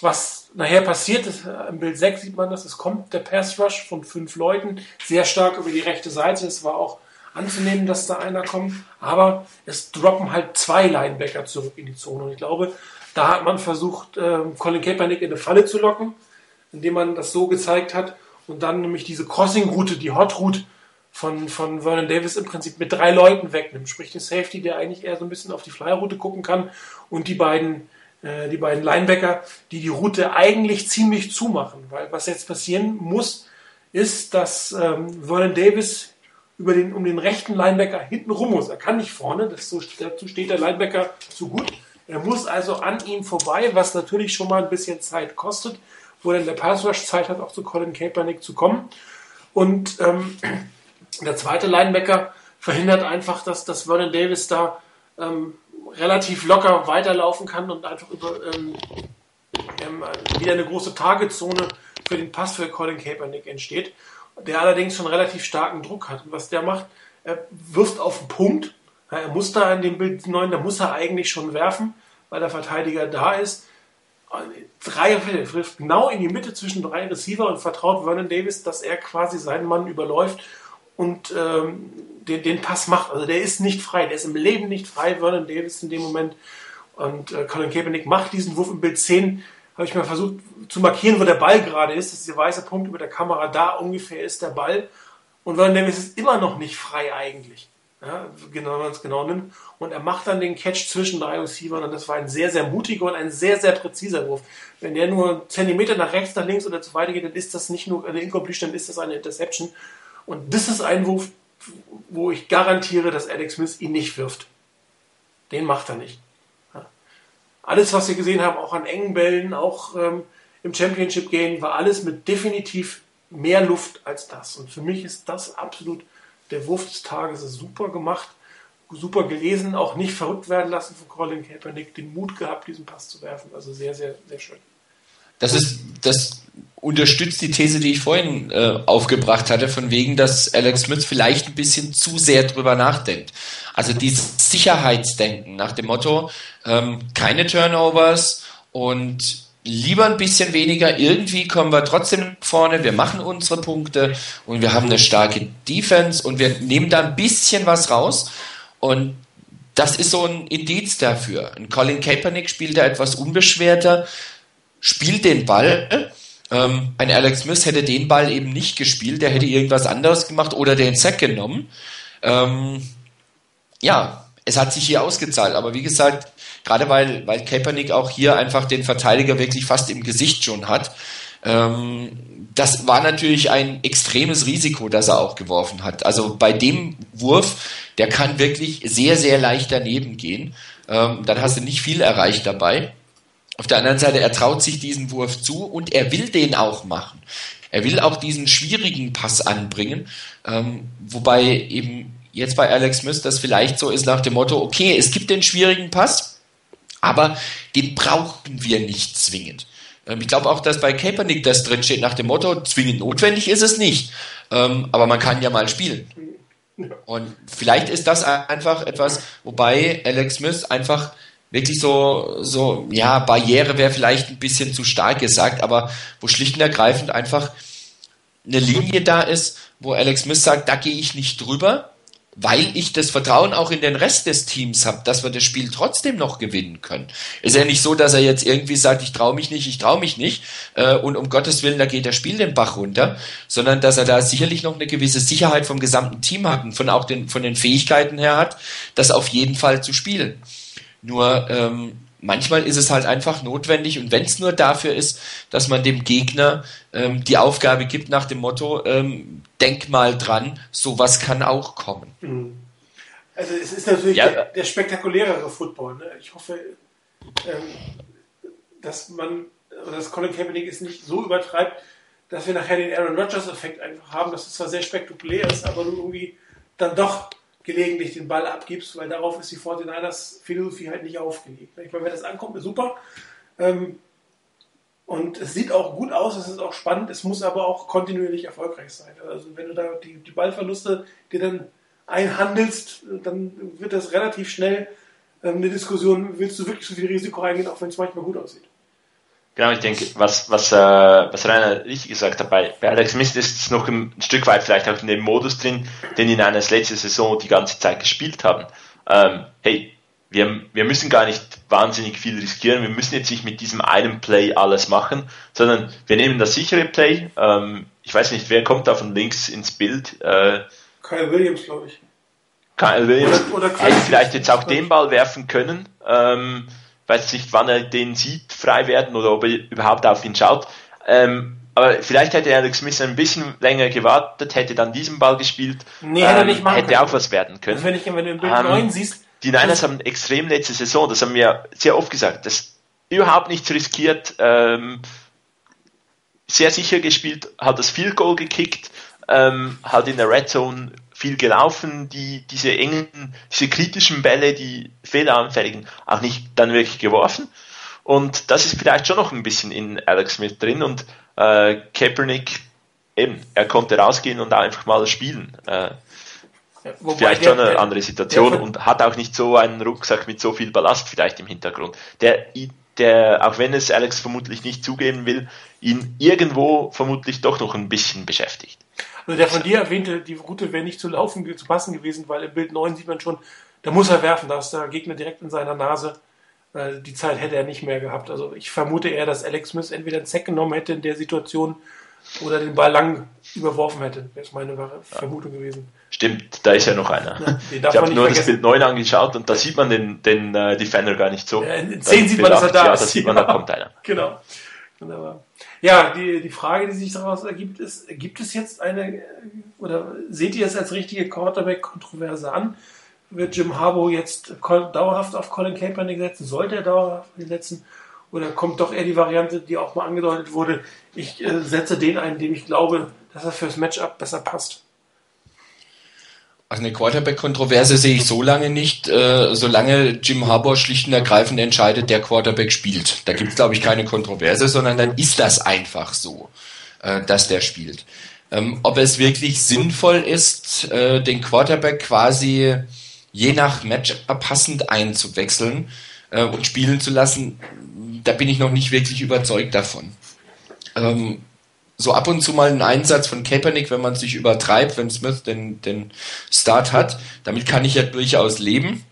was nachher passiert ist, im Bild 6 sieht man das, es kommt der Pass Rush von fünf Leuten, sehr stark über die rechte Seite. Es war auch anzunehmen, dass da einer kommt. Aber es droppen halt zwei Linebacker zurück in die Zone. Und ich glaube, da hat man versucht, ähm, Colin Kaepernick in eine Falle zu locken, indem man das so gezeigt hat. Und dann nämlich diese Crossing-Route, die Hot-Route von, von Vernon Davis im Prinzip mit drei Leuten wegnimmt. Sprich den Safety, der eigentlich eher so ein bisschen auf die Fly-Route gucken kann und die beiden, äh, die beiden Linebacker, die die Route eigentlich ziemlich zumachen. Weil was jetzt passieren muss, ist, dass ähm, Vernon Davis über den, um den rechten Linebacker hinten rum muss. Er kann nicht vorne, das so, dazu steht der Linebacker zu gut. Er muss also an ihm vorbei, was natürlich schon mal ein bisschen Zeit kostet, wo dann der Pass Rush Zeit hat, auch zu Colin Kaepernick zu kommen. Und ähm, der zweite Linebacker verhindert einfach, dass, dass Vernon Davis da ähm, relativ locker weiterlaufen kann und einfach über ähm, ähm, wieder eine große Targetzone für den Pass für Colin Kaepernick entsteht, der allerdings schon relativ starken Druck hat. Und was der macht, er wirft auf den Punkt. Er muss da in dem Bild 9, da muss er eigentlich schon werfen, weil der Verteidiger da ist. Drei trifft genau in die Mitte zwischen drei Receiver und vertraut Vernon Davis, dass er quasi seinen Mann überläuft und ähm, den, den Pass macht. Also der ist nicht frei, der ist im Leben nicht frei, Vernon Davis in dem Moment. Und äh, Colin Kaepernick macht diesen Wurf im Bild 10. Habe ich mal versucht zu markieren, wo der Ball gerade ist. Das ist der weiße Punkt über der Kamera. Da ungefähr ist der Ball. Und Vernon Davis ist immer noch nicht frei eigentlich. Ja, genau, wenn man es genau nimmt. Und er macht dann den Catch zwischen drei Receivern und das war ein sehr, sehr mutiger und ein sehr, sehr präziser Wurf. Wenn der nur einen Zentimeter nach rechts, nach links oder zu weit geht, dann ist das nicht nur eine Incompletion, dann ist das eine Interception. Und das ist ein Wurf, wo ich garantiere, dass Alex Smith ihn nicht wirft. Den macht er nicht. Alles, was wir gesehen haben, auch an engen Bällen, auch ähm, im Championship Game, war alles mit definitiv mehr Luft als das. Und für mich ist das absolut der Wurf des Tages. Ist super gemacht, super gelesen, auch nicht verrückt werden lassen von Colin Kaepernick, den Mut gehabt, diesen Pass zu werfen. Also sehr, sehr, sehr schön. Das ist, das unterstützt die These, die ich vorhin äh, aufgebracht hatte, von wegen, dass Alex Smith vielleicht ein bisschen zu sehr drüber nachdenkt. Also dieses Sicherheitsdenken nach dem Motto, ähm, keine Turnovers und lieber ein bisschen weniger. Irgendwie kommen wir trotzdem vorne, wir machen unsere Punkte und wir haben eine starke Defense und wir nehmen da ein bisschen was raus. Und das ist so ein Indiz dafür. Ein Colin Kaepernick spielt da etwas unbeschwerter, spielt den Ball. Ähm, ein Alex Smith hätte den Ball eben nicht gespielt, der hätte irgendwas anderes gemacht oder den Sack genommen. Ähm, ja, es hat sich hier ausgezahlt, aber wie gesagt, gerade weil, weil Kaepernick auch hier einfach den Verteidiger wirklich fast im Gesicht schon hat, ähm, das war natürlich ein extremes Risiko, das er auch geworfen hat. Also bei dem Wurf, der kann wirklich sehr, sehr leicht daneben gehen. Ähm, dann hast du nicht viel erreicht dabei. Auf der anderen Seite, er traut sich diesen Wurf zu und er will den auch machen. Er will auch diesen schwierigen Pass anbringen, ähm, wobei eben jetzt bei Alex Smith das vielleicht so ist nach dem Motto, okay, es gibt den schwierigen Pass, aber den brauchen wir nicht zwingend. Ähm, ich glaube auch, dass bei Kaepernick das drin steht nach dem Motto, zwingend notwendig ist es nicht, ähm, aber man kann ja mal spielen. Und vielleicht ist das einfach etwas, wobei Alex Smith einfach wirklich so, so, ja, Barriere wäre vielleicht ein bisschen zu stark gesagt, aber wo schlicht und ergreifend einfach eine Linie da ist, wo Alex Smith sagt, da gehe ich nicht drüber, weil ich das Vertrauen auch in den Rest des Teams habe, dass wir das Spiel trotzdem noch gewinnen können. Ist ja nicht so, dass er jetzt irgendwie sagt, ich traue mich nicht, ich traue mich nicht äh, und um Gottes Willen, da geht das Spiel den Bach runter, sondern dass er da sicherlich noch eine gewisse Sicherheit vom gesamten Team hat und von auch den, von den Fähigkeiten her hat, das auf jeden Fall zu spielen. Nur ähm, manchmal ist es halt einfach notwendig und wenn es nur dafür ist, dass man dem Gegner ähm, die Aufgabe gibt nach dem Motto, ähm, denk mal dran, sowas kann auch kommen. Mhm. Also es ist natürlich ja. der, der, spektakulärere Football. Ne? Ich hoffe, ähm, dass man, dass Colin Kaepernick es nicht so übertreibt, dass wir nachher den Aaron Rodgers-Effekt einfach haben, dass es zwar sehr spektakulär ist, aber irgendwie dann doch gelegentlich den Ball abgibst, weil darauf ist die 49ers Philosophie halt nicht aufgelegt. Ich meine, wenn das ankommt, ist super. Ähm, und es sieht auch gut aus, es ist auch spannend, es muss aber auch kontinuierlich erfolgreich sein. Also wenn du da die, die Ballverluste dir dann einhandelst, dann wird das relativ schnell ähm, eine Diskussion, willst du wirklich so viel Risiko eingehen, auch wenn es manchmal gut aussieht. Genau, ich denke, was, was, äh, was Rainer richtig gesagt hat, bei, bei Alex Smith ist es noch ein, Stück weit vielleicht auch in dem Modus drin, den die Niners letzte Saison die ganze Zeit gespielt haben. Ähm, hey, wir, wir müssen gar nicht wahnsinnig viel riskieren, wir müssen jetzt nicht mit diesem einen Play alles machen, sondern wir nehmen das sichere Play. Ähm, ich weiß nicht, wer kommt da von links ins Bild? Äh, Kyle Williams, glaube ich. Kyle Williams oder, oder hätte vielleicht jetzt auch den Ball werfen können. Ähm, weiß nicht, wann er den sieht, frei werden oder ob er überhaupt auf ihn schaut. Ähm, aber vielleicht hätte Alex Smith ein bisschen länger gewartet, hätte dann diesen Ball gespielt. Nee, hätte, ähm, nicht machen hätte können. auch was werden können. Also wenn, ich, wenn du im Bild ähm, 9 siehst. Die Niners haben extrem letzte Saison, das haben wir sehr oft gesagt, das überhaupt nichts riskiert, ähm, sehr sicher gespielt, hat das Field Goal gekickt, ähm, hat in der Red Zone viel gelaufen, die, diese engen, diese kritischen Bälle, die fehleranfälligen, auch nicht dann wirklich geworfen. Und das ist vielleicht schon noch ein bisschen in Alex Smith drin und äh, Kaepernick, eben, er konnte rausgehen und einfach mal spielen. Äh, ja, vielleicht der, schon eine der, andere Situation der, und hat auch nicht so einen Rucksack mit so viel Ballast vielleicht im Hintergrund. Der, der, auch wenn es Alex vermutlich nicht zugeben will, ihn irgendwo vermutlich doch noch ein bisschen beschäftigt. Also der von dir erwähnte, die Route wäre nicht zu laufen, zu passen gewesen, weil im Bild 9 sieht man schon, da muss er werfen, da ist der Gegner direkt in seiner Nase. Äh, die Zeit hätte er nicht mehr gehabt. Also ich vermute eher, dass Alex Smith entweder einen Zack genommen hätte in der Situation oder den Ball lang überworfen hätte. Das ist meine Vermutung gewesen. Stimmt, da ist ja noch einer. Ja, ich habe nur vergessen. das Bild 9 angeschaut und da sieht man den, den uh, Defender gar nicht so. Ja, in 10 sieht man, dass er da ja, ist. Da sieht man, da kommt einer. Genau. Wunderbar. Ja, die, die Frage, die sich daraus ergibt, ist, gibt es jetzt eine, oder seht ihr es als richtige Quarterback-Kontroverse an? Wird Jim Harbaugh jetzt dauerhaft auf Colin Kaepernick setzen? Sollte er dauerhaft setzen? Oder kommt doch eher die Variante, die auch mal angedeutet wurde, ich äh, setze den ein, dem ich glaube, dass er fürs Matchup besser passt? Also eine Quarterback-Kontroverse sehe ich so lange nicht, äh, solange Jim Harbour schlicht und ergreifend entscheidet, der Quarterback spielt. Da gibt es, glaube ich, keine Kontroverse, sondern dann ist das einfach so, äh, dass der spielt. Ähm, ob es wirklich sinnvoll ist, äh, den Quarterback quasi je nach Match passend einzuwechseln äh, und spielen zu lassen, da bin ich noch nicht wirklich überzeugt davon. Ähm, so ab und zu mal einen Einsatz von Kaepernick, wenn man sich übertreibt, wenn Smith den, den Start hat. Damit kann ich ja durchaus leben.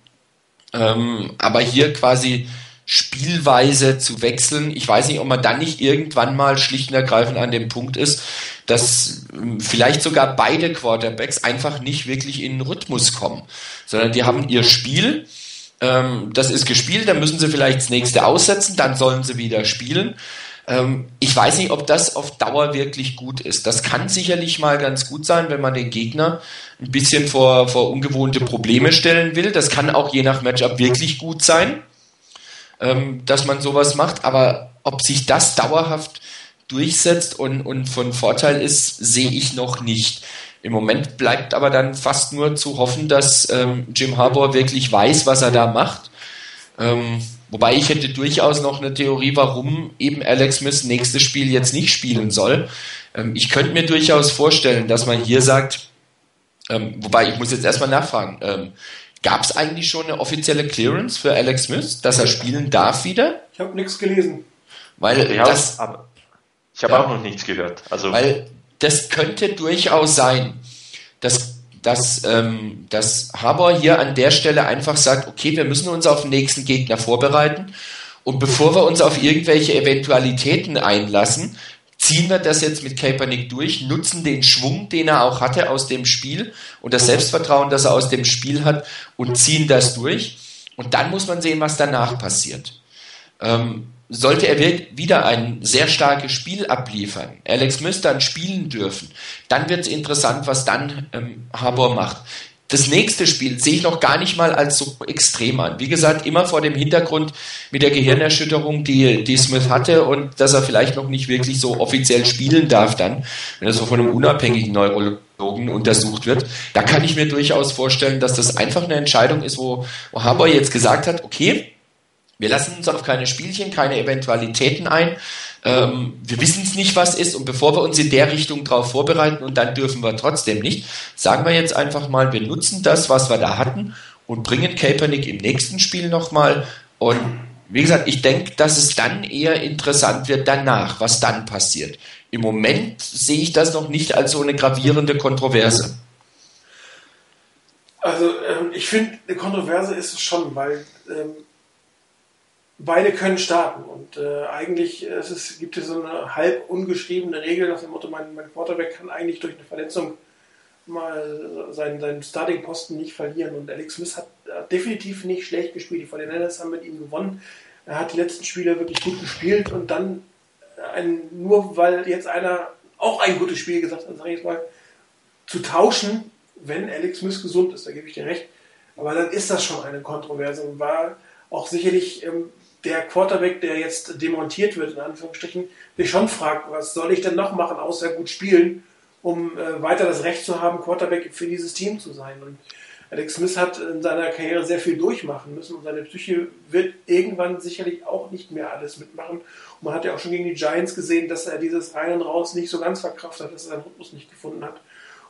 Ähm, aber hier quasi Spielweise zu wechseln, ich weiß nicht, ob man dann nicht irgendwann mal schlicht und ergreifend an dem Punkt ist, dass ähm, vielleicht sogar beide Quarterbacks einfach nicht wirklich in den Rhythmus kommen, sondern die haben ihr Spiel, ähm, das ist gespielt, dann müssen sie vielleicht das nächste aussetzen, dann sollen sie wieder spielen. Ähm, ich weiß nicht, ob das auf Dauer wirklich gut ist. Das kann sicherlich mal ganz gut sein, wenn man den Gegner ein bisschen vor, vor ungewohnte Probleme stellen will. Das kann auch je nach Matchup wirklich gut sein, ähm, dass man sowas macht. Aber ob sich das dauerhaft durchsetzt und, und von Vorteil ist, sehe ich noch nicht. Im Moment bleibt aber dann fast nur zu hoffen, dass ähm, Jim Harbour wirklich weiß, was er da macht. Ähm, Wobei ich hätte durchaus noch eine Theorie, warum eben Alex Smith nächstes Spiel jetzt nicht spielen soll. Ähm, ich könnte mir durchaus vorstellen, dass man hier sagt, ähm, wobei ich muss jetzt erstmal nachfragen, ähm, gab es eigentlich schon eine offizielle Clearance für Alex Smith, dass er spielen darf wieder? Ich habe nichts gelesen. Weil ja, das, ich habe ja, auch noch nichts gehört. Also weil das könnte durchaus sein, dass dass, ähm, dass Haber hier an der Stelle einfach sagt, okay, wir müssen uns auf den nächsten Gegner vorbereiten und bevor wir uns auf irgendwelche Eventualitäten einlassen, ziehen wir das jetzt mit Kaepernick durch, nutzen den Schwung, den er auch hatte aus dem Spiel und das Selbstvertrauen, das er aus dem Spiel hat und ziehen das durch. Und dann muss man sehen, was danach passiert. Ähm, sollte er wieder ein sehr starkes Spiel abliefern, Alex dann spielen dürfen, dann wird es interessant, was dann ähm, Harbour macht. Das nächste Spiel sehe ich noch gar nicht mal als so extrem an. Wie gesagt, immer vor dem Hintergrund mit der Gehirnerschütterung, die, die Smith hatte und dass er vielleicht noch nicht wirklich so offiziell spielen darf dann, wenn er so von einem unabhängigen Neurologen untersucht wird. Da kann ich mir durchaus vorstellen, dass das einfach eine Entscheidung ist, wo, wo Harbour jetzt gesagt hat, okay, wir lassen uns auf keine Spielchen, keine Eventualitäten ein. Ähm, wir wissen es nicht, was ist. Und bevor wir uns in der Richtung darauf vorbereiten und dann dürfen wir trotzdem nicht, sagen wir jetzt einfach mal, wir nutzen das, was wir da hatten und bringen Kaepernick im nächsten Spiel nochmal und Wie gesagt, ich denke, dass es dann eher interessant wird danach, was dann passiert. Im Moment sehe ich das noch nicht als so eine gravierende Kontroverse. Also ähm, ich finde, eine Kontroverse ist es schon, weil ähm, beide können starten und äh, eigentlich ist es, gibt es so eine halb ungeschriebene Regel nach dem Motto, mein, mein Quarterback kann eigentlich durch eine Verletzung mal seinen, seinen Starting-Posten nicht verlieren. Und Alex Smith hat, hat definitiv nicht schlecht gespielt. Die 49ers haben mit ihm gewonnen. Er hat die letzten Spiele wirklich gut gespielt und dann ein, nur weil jetzt einer auch ein gutes Spiel gesagt hat, sage ich mal, zu tauschen, wenn Alex Smith gesund ist, da gebe ich dir recht. Aber dann ist das schon eine Kontroverse und war auch sicherlich ähm, der Quarterback, der jetzt demontiert wird, in Anführungsstrichen, sich schon fragt, was soll ich denn noch machen, außer gut spielen? um äh, weiter das Recht zu haben, Quarterback für dieses Team zu sein. Und Alex Smith hat in seiner Karriere sehr viel durchmachen müssen und seine Psyche wird irgendwann sicherlich auch nicht mehr alles mitmachen. Und man hat ja auch schon gegen die Giants gesehen, dass er dieses Rein und Raus nicht so ganz verkraftet hat, dass er seinen Rhythmus nicht gefunden hat.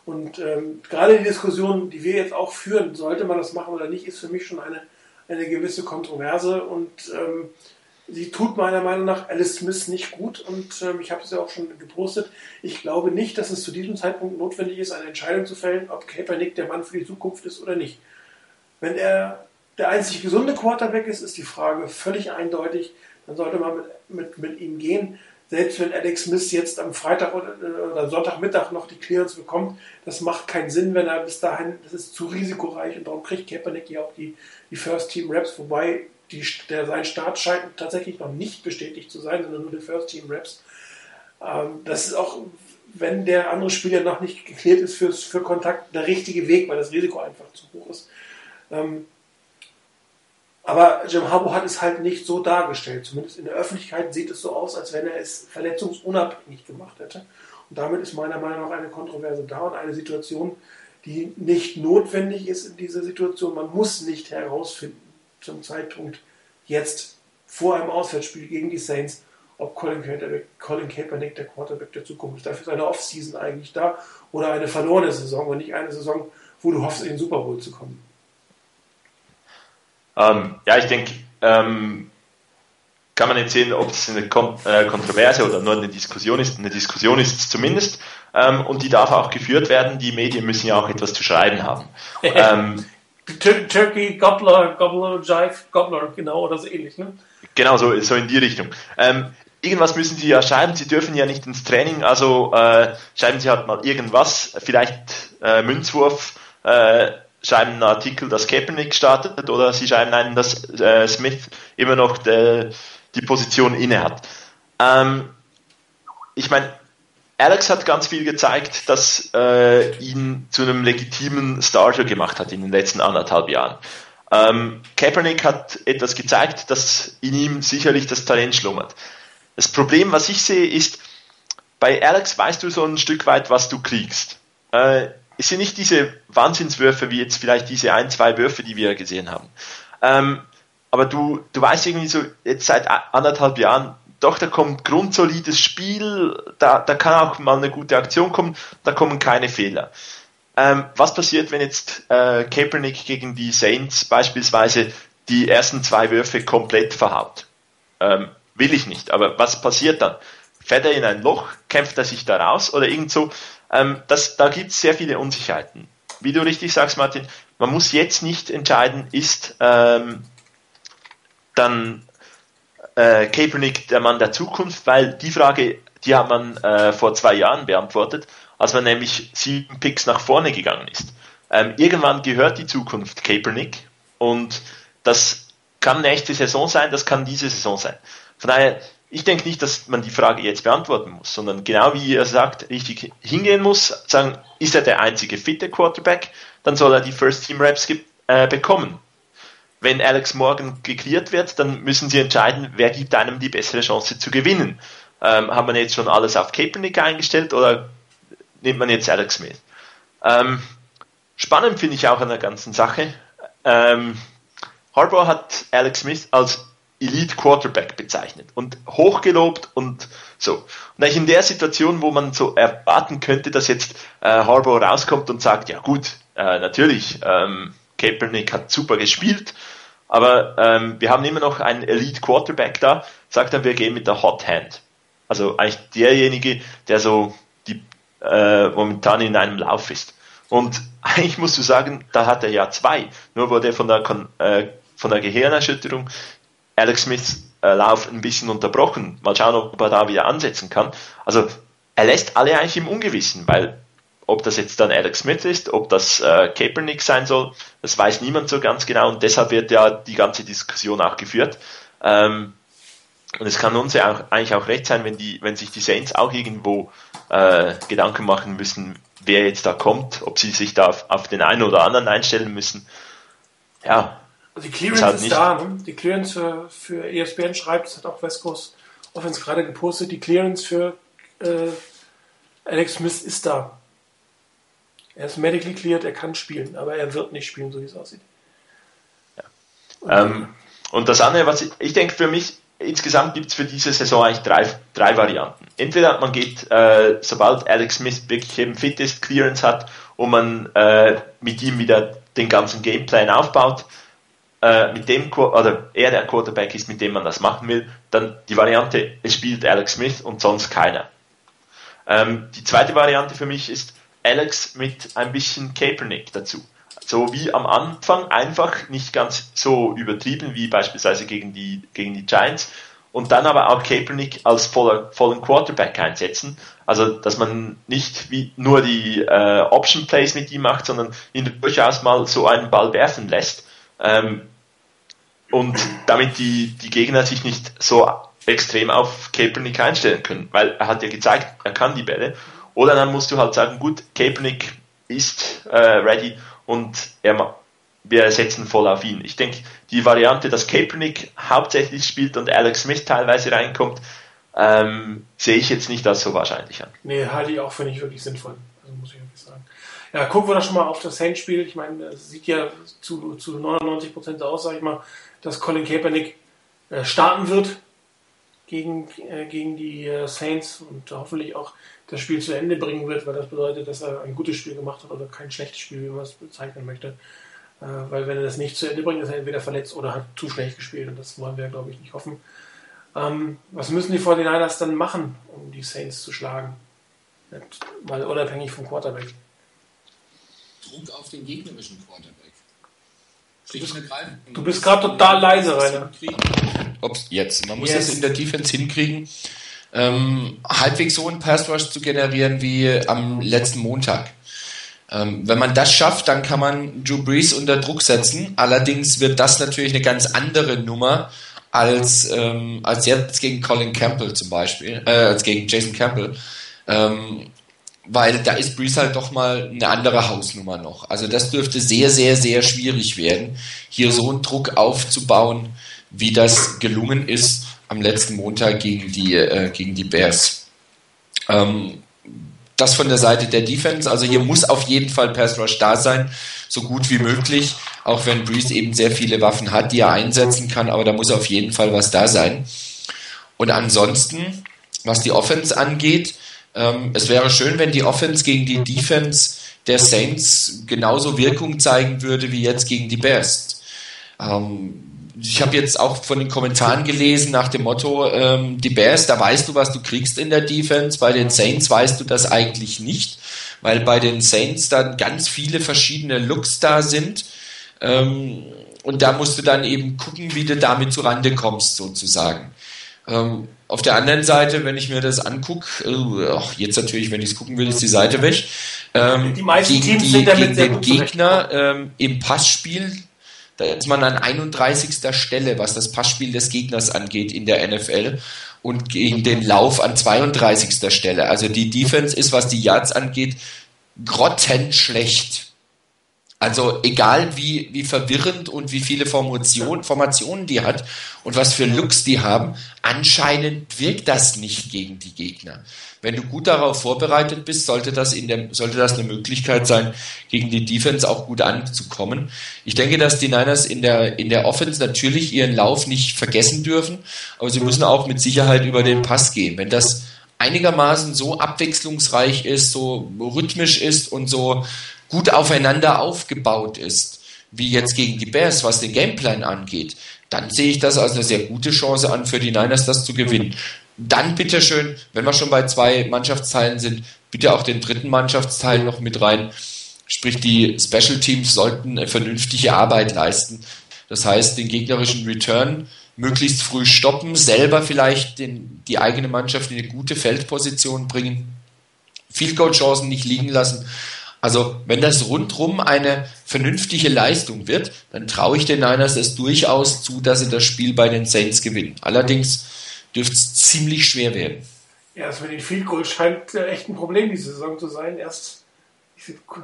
Und ähm, gerade die Diskussion, die wir jetzt auch führen, sollte man das machen oder nicht, ist für mich schon eine, eine gewisse Kontroverse und ähm, sie tut meiner Meinung nach Alice Smith nicht gut und ähm, ich habe es ja auch schon gepostet. Ich glaube nicht, dass es zu diesem Zeitpunkt notwendig ist, eine Entscheidung zu fällen, ob Kaepernick der Mann für die Zukunft ist oder nicht. Wenn er der einzig gesunde Quarterback ist, ist die Frage völlig eindeutig. Dann sollte man mit, mit, mit ihm gehen. Selbst wenn Alex Smith jetzt am Freitag oder, oder Sonntagmittag noch die Clearance bekommt, das macht keinen Sinn, wenn er bis dahin, das ist zu risikoreich und darum kriegt Kaepernick ja auch die, die First Team Raps, wobei die, der, sein Start scheint tatsächlich noch nicht bestätigt zu sein, sondern nur der First Team Raps. Ähm, das ist auch, wenn der andere Spieler noch nicht geklärt ist für, für Kontakt, der richtige Weg, weil das Risiko einfach zu hoch ist. Ähm, aber Jim Harbour hat es halt nicht so dargestellt. Zumindest in der Öffentlichkeit sieht es so aus, als wenn er es verletzungsunabhängig gemacht hätte. Und damit ist meiner Meinung nach eine Kontroverse da und eine Situation, die nicht notwendig ist in dieser Situation. Man muss nicht herausfinden, zum Zeitpunkt jetzt vor einem Auswärtsspiel gegen die Saints, ob Colin Kaepernick, Colin Kaepernick der Quarterback der Zukunft ist. Dafür ist eine Offseason eigentlich da oder eine verlorene Saison und nicht eine Saison, wo du hoffst, in den Super Bowl zu kommen. Ähm, ja, ich denke, ähm, kann man jetzt sehen, ob es eine äh, Kontroverse oder nur eine Diskussion ist. Eine Diskussion ist es zumindest ähm, und die darf auch geführt werden. Die Medien müssen ja auch etwas zu schreiben haben. ähm, Turkey, Gobbler, Gobbler, Jive, Gobbler, genau, oder so ähnlich, ne? Genau, so, so in die Richtung. Ähm, irgendwas müssen Sie ja schreiben, Sie dürfen ja nicht ins Training, also äh, schreiben Sie halt mal irgendwas, vielleicht äh, Münzwurf, äh, schreiben einen Artikel, dass Kaepernick startet, oder Sie schreiben einen, dass äh, Smith immer noch de, die Position inne hat. Ähm, ich meine, Alex hat ganz viel gezeigt, dass äh, ihn zu einem legitimen Starter gemacht hat in den letzten anderthalb Jahren. Ähm, Kaepernick hat etwas gezeigt, dass in ihm sicherlich das Talent schlummert. Das Problem, was ich sehe, ist, bei Alex weißt du so ein Stück weit, was du kriegst. Äh, es sind nicht diese Wahnsinnswürfe wie jetzt vielleicht diese ein, zwei Würfe, die wir gesehen haben. Ähm, aber du, du weißt irgendwie so jetzt seit anderthalb Jahren, doch, da kommt grundsolides Spiel, da, da kann auch mal eine gute Aktion kommen, da kommen keine Fehler. Ähm, was passiert, wenn jetzt äh, Kaepernick gegen die Saints beispielsweise die ersten zwei Würfe komplett verhaut? Ähm, will ich nicht, aber was passiert dann? Fährt er in ein Loch, kämpft er sich da raus oder irgend so? Ähm, das, da gibt es sehr viele Unsicherheiten. Wie du richtig sagst, Martin, man muss jetzt nicht entscheiden, ist ähm, dann äh, Kaepernick der Mann der Zukunft, weil die Frage, die hat man äh, vor zwei Jahren beantwortet, als man nämlich sieben Picks nach vorne gegangen ist. Ähm, irgendwann gehört die Zukunft Kaepernick und das kann nächste Saison sein, das kann diese Saison sein. Von daher, ich denke nicht, dass man die Frage jetzt beantworten muss, sondern genau wie er sagt, richtig hingehen muss, sagen, ist er der einzige fitte Quarterback, dann soll er die First Team Reps äh, bekommen wenn Alex Morgan geklärt wird, dann müssen sie entscheiden, wer gibt einem die bessere Chance zu gewinnen. Ähm, hat man jetzt schon alles auf Kaepernick eingestellt oder nimmt man jetzt Alex Smith? Ähm, spannend finde ich auch an der ganzen Sache. Ähm, Harbour hat Alex Smith als Elite Quarterback bezeichnet und hochgelobt und so. Und in der Situation, wo man so erwarten könnte, dass jetzt äh, Harbour rauskommt und sagt, ja gut, äh, natürlich, ähm, Kaepernick hat super gespielt aber ähm, wir haben immer noch einen Elite Quarterback da, sagt dann, wir gehen mit der Hot Hand. Also eigentlich derjenige, der so die äh, momentan in einem Lauf ist. Und eigentlich musst du sagen, da hat er ja zwei. Nur wurde von der, äh, von der Gehirnerschütterung Alex Smiths äh, Lauf ein bisschen unterbrochen. Mal schauen, ob er da wieder ansetzen kann. Also er lässt alle eigentlich im Ungewissen, weil ob das jetzt dann Alex Smith ist, ob das äh, Kaepernick sein soll, das weiß niemand so ganz genau und deshalb wird ja die ganze Diskussion auch geführt. Ähm, und es kann uns ja auch, eigentlich auch recht sein, wenn, die, wenn sich die Saints auch irgendwo äh, Gedanken machen müssen, wer jetzt da kommt, ob sie sich da auf, auf den einen oder anderen einstellen müssen. Ja. Also die Clearance ist, halt ist da. Ne? Die Clearance für, für ESPN schreibt, das hat auch West Coast Offense gerade gepostet, die Clearance für äh, Alex Smith ist da. Er ist medically cleared, er kann spielen, aber er wird nicht spielen, so wie es aussieht. Ja. Ähm, und das andere, was ich, ich denke für mich, insgesamt gibt es für diese Saison eigentlich drei, drei Varianten. Entweder man geht, äh, sobald Alex Smith wirklich eben fit ist, Clearance hat und man äh, mit ihm wieder den ganzen Gameplan aufbaut, äh, mit dem oder er der Quarterback ist, mit dem man das machen will, dann die Variante, es spielt Alex Smith und sonst keiner. Ähm, die zweite Variante für mich ist Alex mit ein bisschen Kaepernick dazu so wie am Anfang einfach nicht ganz so übertrieben wie beispielsweise gegen die, gegen die Giants und dann aber auch Kaepernick als voller, vollen Quarterback einsetzen. Also, dass man nicht wie nur die äh, Option Plays mit ihm macht, sondern ihn durchaus mal so einen Ball werfen lässt. Ähm, und damit die, die Gegner sich nicht so extrem auf Kaepernick einstellen können, weil er hat ja gezeigt, er kann die Bälle. Oder dann musst du halt sagen, gut, Kaepernick ist äh, ready und er, wir setzen voll auf ihn. Ich denke, die Variante, dass Kaepernick hauptsächlich spielt und Alex Smith teilweise reinkommt, ähm, sehe ich jetzt nicht als so wahrscheinlich an. Nee, halte ich auch für nicht wirklich sinnvoll. Also muss ich wirklich sagen. Ja, gucken wir doch schon mal auf das Saints-Spiel. Ich meine, es sieht ja zu, zu 99 Prozent aus, sag ich mal, dass Colin Kaepernick äh, starten wird gegen, äh, gegen die äh, Saints und hoffentlich auch das Spiel zu Ende bringen wird, weil das bedeutet, dass er ein gutes Spiel gemacht hat oder kein schlechtes Spiel, wie man es bezeichnen möchte. Äh, weil wenn er das nicht zu Ende bringt, ist er entweder verletzt oder hat zu schlecht gespielt und das wollen wir, glaube ich, nicht hoffen. Ähm, was müssen die 49ers dann machen, um die Saints zu schlagen? Mal unabhängig vom Quarterback. Druck auf den gegnerischen Quarterback. Du bist, du bist gerade total leise, Rainer. Ups, jetzt. Man muss yes. das in der Defense hinkriegen ähm, halbwegs so einen Pass Rush zu generieren wie am letzten Montag. Ähm, wenn man das schafft, dann kann man Drew Brees unter Druck setzen. Allerdings wird das natürlich eine ganz andere Nummer als, ähm, als jetzt gegen Colin Campbell zum Beispiel, äh, als gegen Jason Campbell. Ähm, weil da ist Brees halt doch mal eine andere Hausnummer noch. Also das dürfte sehr, sehr, sehr schwierig werden, hier so einen Druck aufzubauen, wie das gelungen ist am letzten Montag gegen die, äh, gegen die Bears. Ähm, das von der Seite der Defense. Also hier muss auf jeden Fall Pass Rush da sein, so gut wie möglich, auch wenn Breeze eben sehr viele Waffen hat, die er einsetzen kann, aber da muss auf jeden Fall was da sein. Und ansonsten, was die Offense angeht, ähm, es wäre schön, wenn die Offense gegen die Defense der Saints genauso Wirkung zeigen würde wie jetzt gegen die Bears. Ähm, ich habe jetzt auch von den Kommentaren gelesen nach dem Motto, ähm, die Bears, da weißt du, was du kriegst in der Defense, bei den Saints weißt du das eigentlich nicht, weil bei den Saints dann ganz viele verschiedene Looks da sind. Ähm, und da musst du dann eben gucken, wie du damit zurande kommst, sozusagen. Ähm, auf der anderen Seite, wenn ich mir das angucke, äh, jetzt natürlich, wenn ich es gucken will, ist die Seite weg. Ähm, die meisten gegen Teams die, sind damit gegen den Gegner ähm, im Passspiel da ist man an 31. Stelle, was das Passspiel des Gegners angeht in der NFL und gegen den Lauf an 32. Stelle. Also die Defense ist, was die Yards angeht, grottenschlecht. Also egal wie, wie verwirrend und wie viele Formation, Formationen die hat und was für Looks die haben, anscheinend wirkt das nicht gegen die Gegner. Wenn du gut darauf vorbereitet bist, sollte das, in der, sollte das eine Möglichkeit sein, gegen die Defense auch gut anzukommen. Ich denke, dass die Niners in der, in der Offense natürlich ihren Lauf nicht vergessen dürfen, aber sie müssen auch mit Sicherheit über den Pass gehen. Wenn das einigermaßen so abwechslungsreich ist, so rhythmisch ist und so gut aufeinander aufgebaut ist, wie jetzt gegen die Bears, was den Gameplan angeht, dann sehe ich das als eine sehr gute Chance an für die Niners, das zu gewinnen. Dann bitteschön, wenn wir schon bei zwei Mannschaftsteilen sind, bitte auch den dritten Mannschaftsteil noch mit rein. Sprich, die Special Teams sollten vernünftige Arbeit leisten. Das heißt, den gegnerischen Return möglichst früh stoppen, selber vielleicht den, die eigene Mannschaft in eine gute Feldposition bringen, Field Goal Chancen nicht liegen lassen. Also, wenn das rundrum eine vernünftige Leistung wird, dann traue ich den Niners es durchaus zu, dass sie das Spiel bei den Saints gewinnen. Allerdings dürfte es ziemlich schwer werden. Ja, das mit den Field Goals scheint echt ein Problem diese Saison zu sein. Erst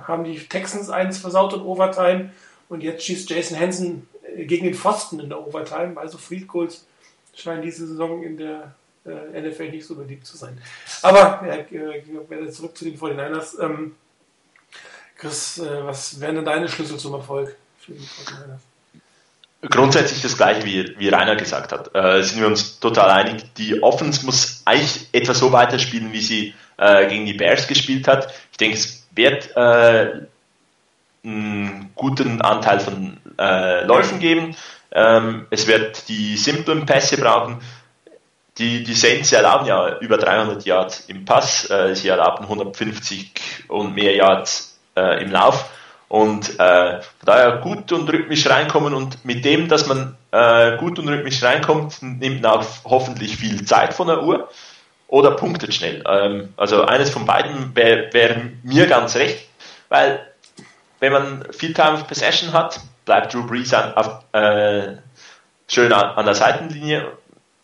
haben die Texans eins versaut in Overtime und jetzt schießt Jason Hansen äh, gegen den Pfosten in der Overtime. Also Field Goals scheinen diese Saison in der äh, NFL nicht so beliebt zu sein. Aber äh, zurück zu den 49ers. Ähm, Chris, äh, was wären denn deine Schlüssel zum Erfolg für die 49ers? grundsätzlich das gleiche, wie, wie Rainer gesagt hat. Äh, sind wir uns total einig. Die Offense muss eigentlich etwa so weiterspielen, wie sie äh, gegen die Bears gespielt hat. Ich denke, es wird äh, einen guten Anteil von äh, Läufen geben. Ähm, es wird die simplen Pässe brauchen. Die, die Saints erlauben ja über 300 Yards im Pass. Äh, sie erlauben 150 und mehr Yards äh, im Lauf und äh, daher gut und rhythmisch reinkommen und mit dem, dass man äh, gut und rhythmisch reinkommt, nimmt man auch hoffentlich viel Zeit von der Uhr oder punktet schnell. Ähm, also eines von beiden wäre wär mir ganz recht, weil wenn man viel Time of Possession hat, bleibt Drew Brees an, auf, äh, schön an, an, der Seitenlinie,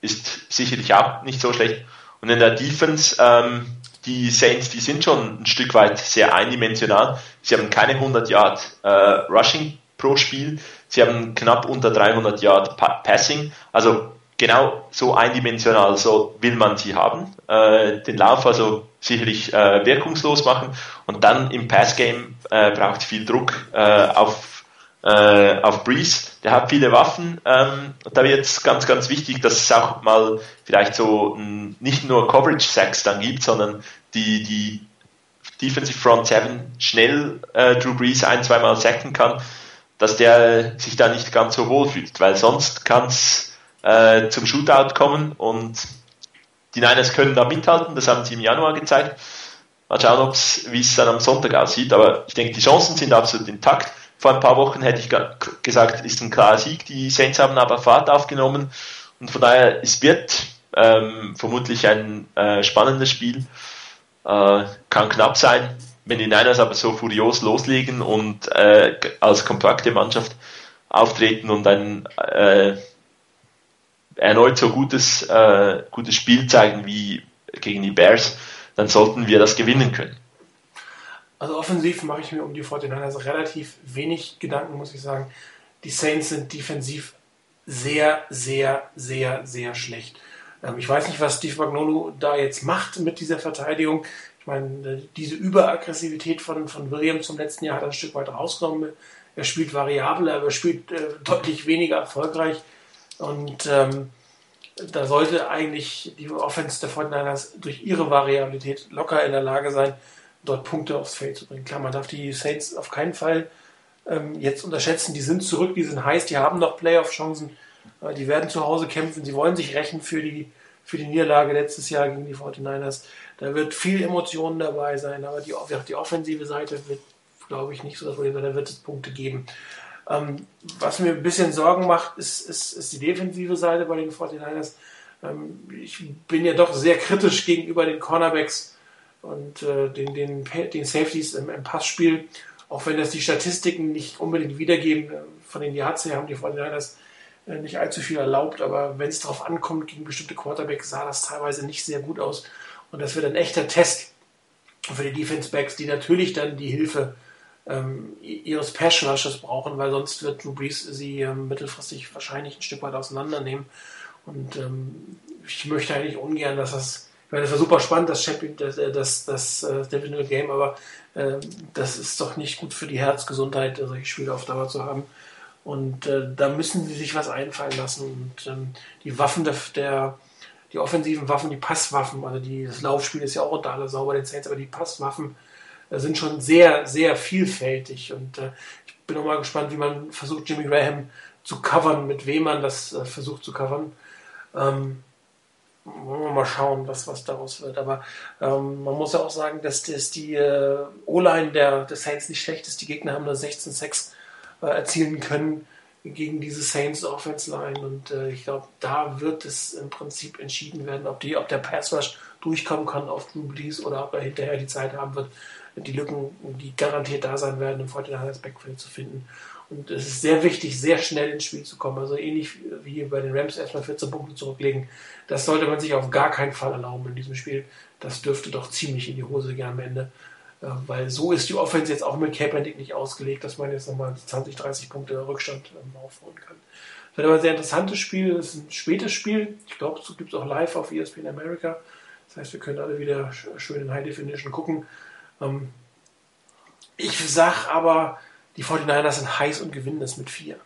ist sicherlich auch nicht so schlecht. Und in der Defense ähm, die Saints, die sind schon ein Stück weit sehr eindimensional. Sie haben keine 100 Yard äh, Rushing pro Spiel. Sie haben knapp unter 300 Yard pa Passing. Also genau so eindimensional, so will man sie haben. Äh, den Lauf also sicherlich äh, wirkungslos machen. Und dann im Passgame äh, braucht viel Druck äh, auf, äh, auf Breeze. Der hat viele Waffen. Ähm, da wird es ganz, ganz wichtig, dass es auch mal vielleicht so ein, nicht nur Coverage Sacks dann gibt, sondern die, die Defensive Front 7 schnell äh, Drew Brees ein, zweimal sacken kann, dass der sich da nicht ganz so wohl fühlt, weil sonst kann es äh, zum Shootout kommen und die Niners können da mithalten, das haben sie im Januar gezeigt. Mal schauen, wie es dann am Sonntag aussieht, aber ich denke, die Chancen sind absolut intakt. Vor ein paar Wochen hätte ich gesagt, ist ein klarer Sieg. Die Saints haben aber Fahrt aufgenommen und von daher, es wird ähm, vermutlich ein äh, spannendes Spiel. Äh, kann knapp sein. Wenn die Niners aber so furios loslegen und äh, als kompakte Mannschaft auftreten und ein äh, erneut so gutes, äh, gutes Spiel zeigen wie gegen die Bears, dann sollten wir das gewinnen können. Also offensiv mache ich mir um die 49ers relativ wenig Gedanken, muss ich sagen. Die Saints sind defensiv sehr, sehr, sehr, sehr schlecht. Ähm, ich weiß nicht, was Steve Magnolo da jetzt macht mit dieser Verteidigung. Ich meine, diese Überaggressivität von, von Williams zum letzten Jahr hat er ein Stück weit rausgenommen. Er spielt variabel, aber er spielt äh, deutlich weniger erfolgreich. Und ähm, da sollte eigentlich die Offense der Fortniners durch ihre Variabilität locker in der Lage sein, dort Punkte aufs Feld zu bringen. Klar, man darf die Saints auf keinen Fall ähm, jetzt unterschätzen. Die sind zurück, die sind heiß, die haben noch Playoff-Chancen. Äh, die werden zu Hause kämpfen. Sie wollen sich rächen für die, für die Niederlage letztes Jahr gegen die 49ers. Da wird viel Emotionen dabei sein, aber die, die offensive Seite wird, glaube ich, nicht so das Problem sein. Da wird es Punkte geben. Ähm, was mir ein bisschen Sorgen macht, ist, ist, ist die defensive Seite bei den 49ers. Ähm, ich bin ja doch sehr kritisch gegenüber den Cornerbacks und äh, den, den, den Safeties im, im Passspiel. Auch wenn das die Statistiken nicht unbedingt wiedergeben, äh, von den Yards her haben die 49ers äh, nicht allzu viel erlaubt, aber wenn es darauf ankommt, gegen bestimmte Quarterbacks sah das teilweise nicht sehr gut aus. Und das wird ein echter Test für die Defense Backs, die natürlich dann die Hilfe ähm, ihres Pass Rushers brauchen, weil sonst wird Drew Brees sie ähm, mittelfristig wahrscheinlich ein Stück weit auseinandernehmen. Und ähm, ich möchte eigentlich ungern, dass das, ich meine, das war super spannend, das das, äh, das, das, das äh, Divisional Game, aber äh, das ist doch nicht gut für die Herzgesundheit, solche Spiele auf Dauer zu haben. Und äh, da müssen sie sich was einfallen lassen. Und ähm, die Waffen der, der, die offensiven Waffen, die Passwaffen, also die, das Laufspiel ist ja auch unter aller sauber den Saints, aber die Passwaffen sind schon sehr, sehr vielfältig. Und äh, ich bin auch mal gespannt, wie man versucht, Jimmy Graham zu covern, mit wem man das äh, versucht zu covern. Ähm, wollen wir mal schauen, was, was daraus wird. Aber ähm, man muss ja auch sagen, dass, dass die äh, O-Line der, der Saints nicht schlecht ist. Die Gegner haben da 16-6 äh, erzielen können gegen diese Saints Offense Line und äh, ich glaube, da wird es im Prinzip entschieden werden, ob, die, ob der Pass Rush durchkommen kann auf Drew Brees oder ob er hinterher die Zeit haben wird, die Lücken, die garantiert da sein werden, im 49ers Backfield zu finden. Und es ist sehr wichtig, sehr schnell ins Spiel zu kommen. Also ähnlich wie bei den Rams erstmal 14 Punkte zurücklegen. Das sollte man sich auf gar keinen Fall erlauben in diesem Spiel. Das dürfte doch ziemlich in die Hose gehen am Ende. Äh, weil so ist die Offense jetzt auch mit Kaepernick nicht ausgelegt, dass man jetzt nochmal 20, 30 Punkte Rückstand ähm, aufholen kann. Das wird aber ein sehr interessantes Spiel. Das ist ein spätes Spiel. Ich glaube, es gibt es auch live auf ESPN America. Das heißt, wir können alle wieder schön in High Definition gucken. Ähm, ich sag aber, die 49ers sind heiß und gewinnen das mit 4.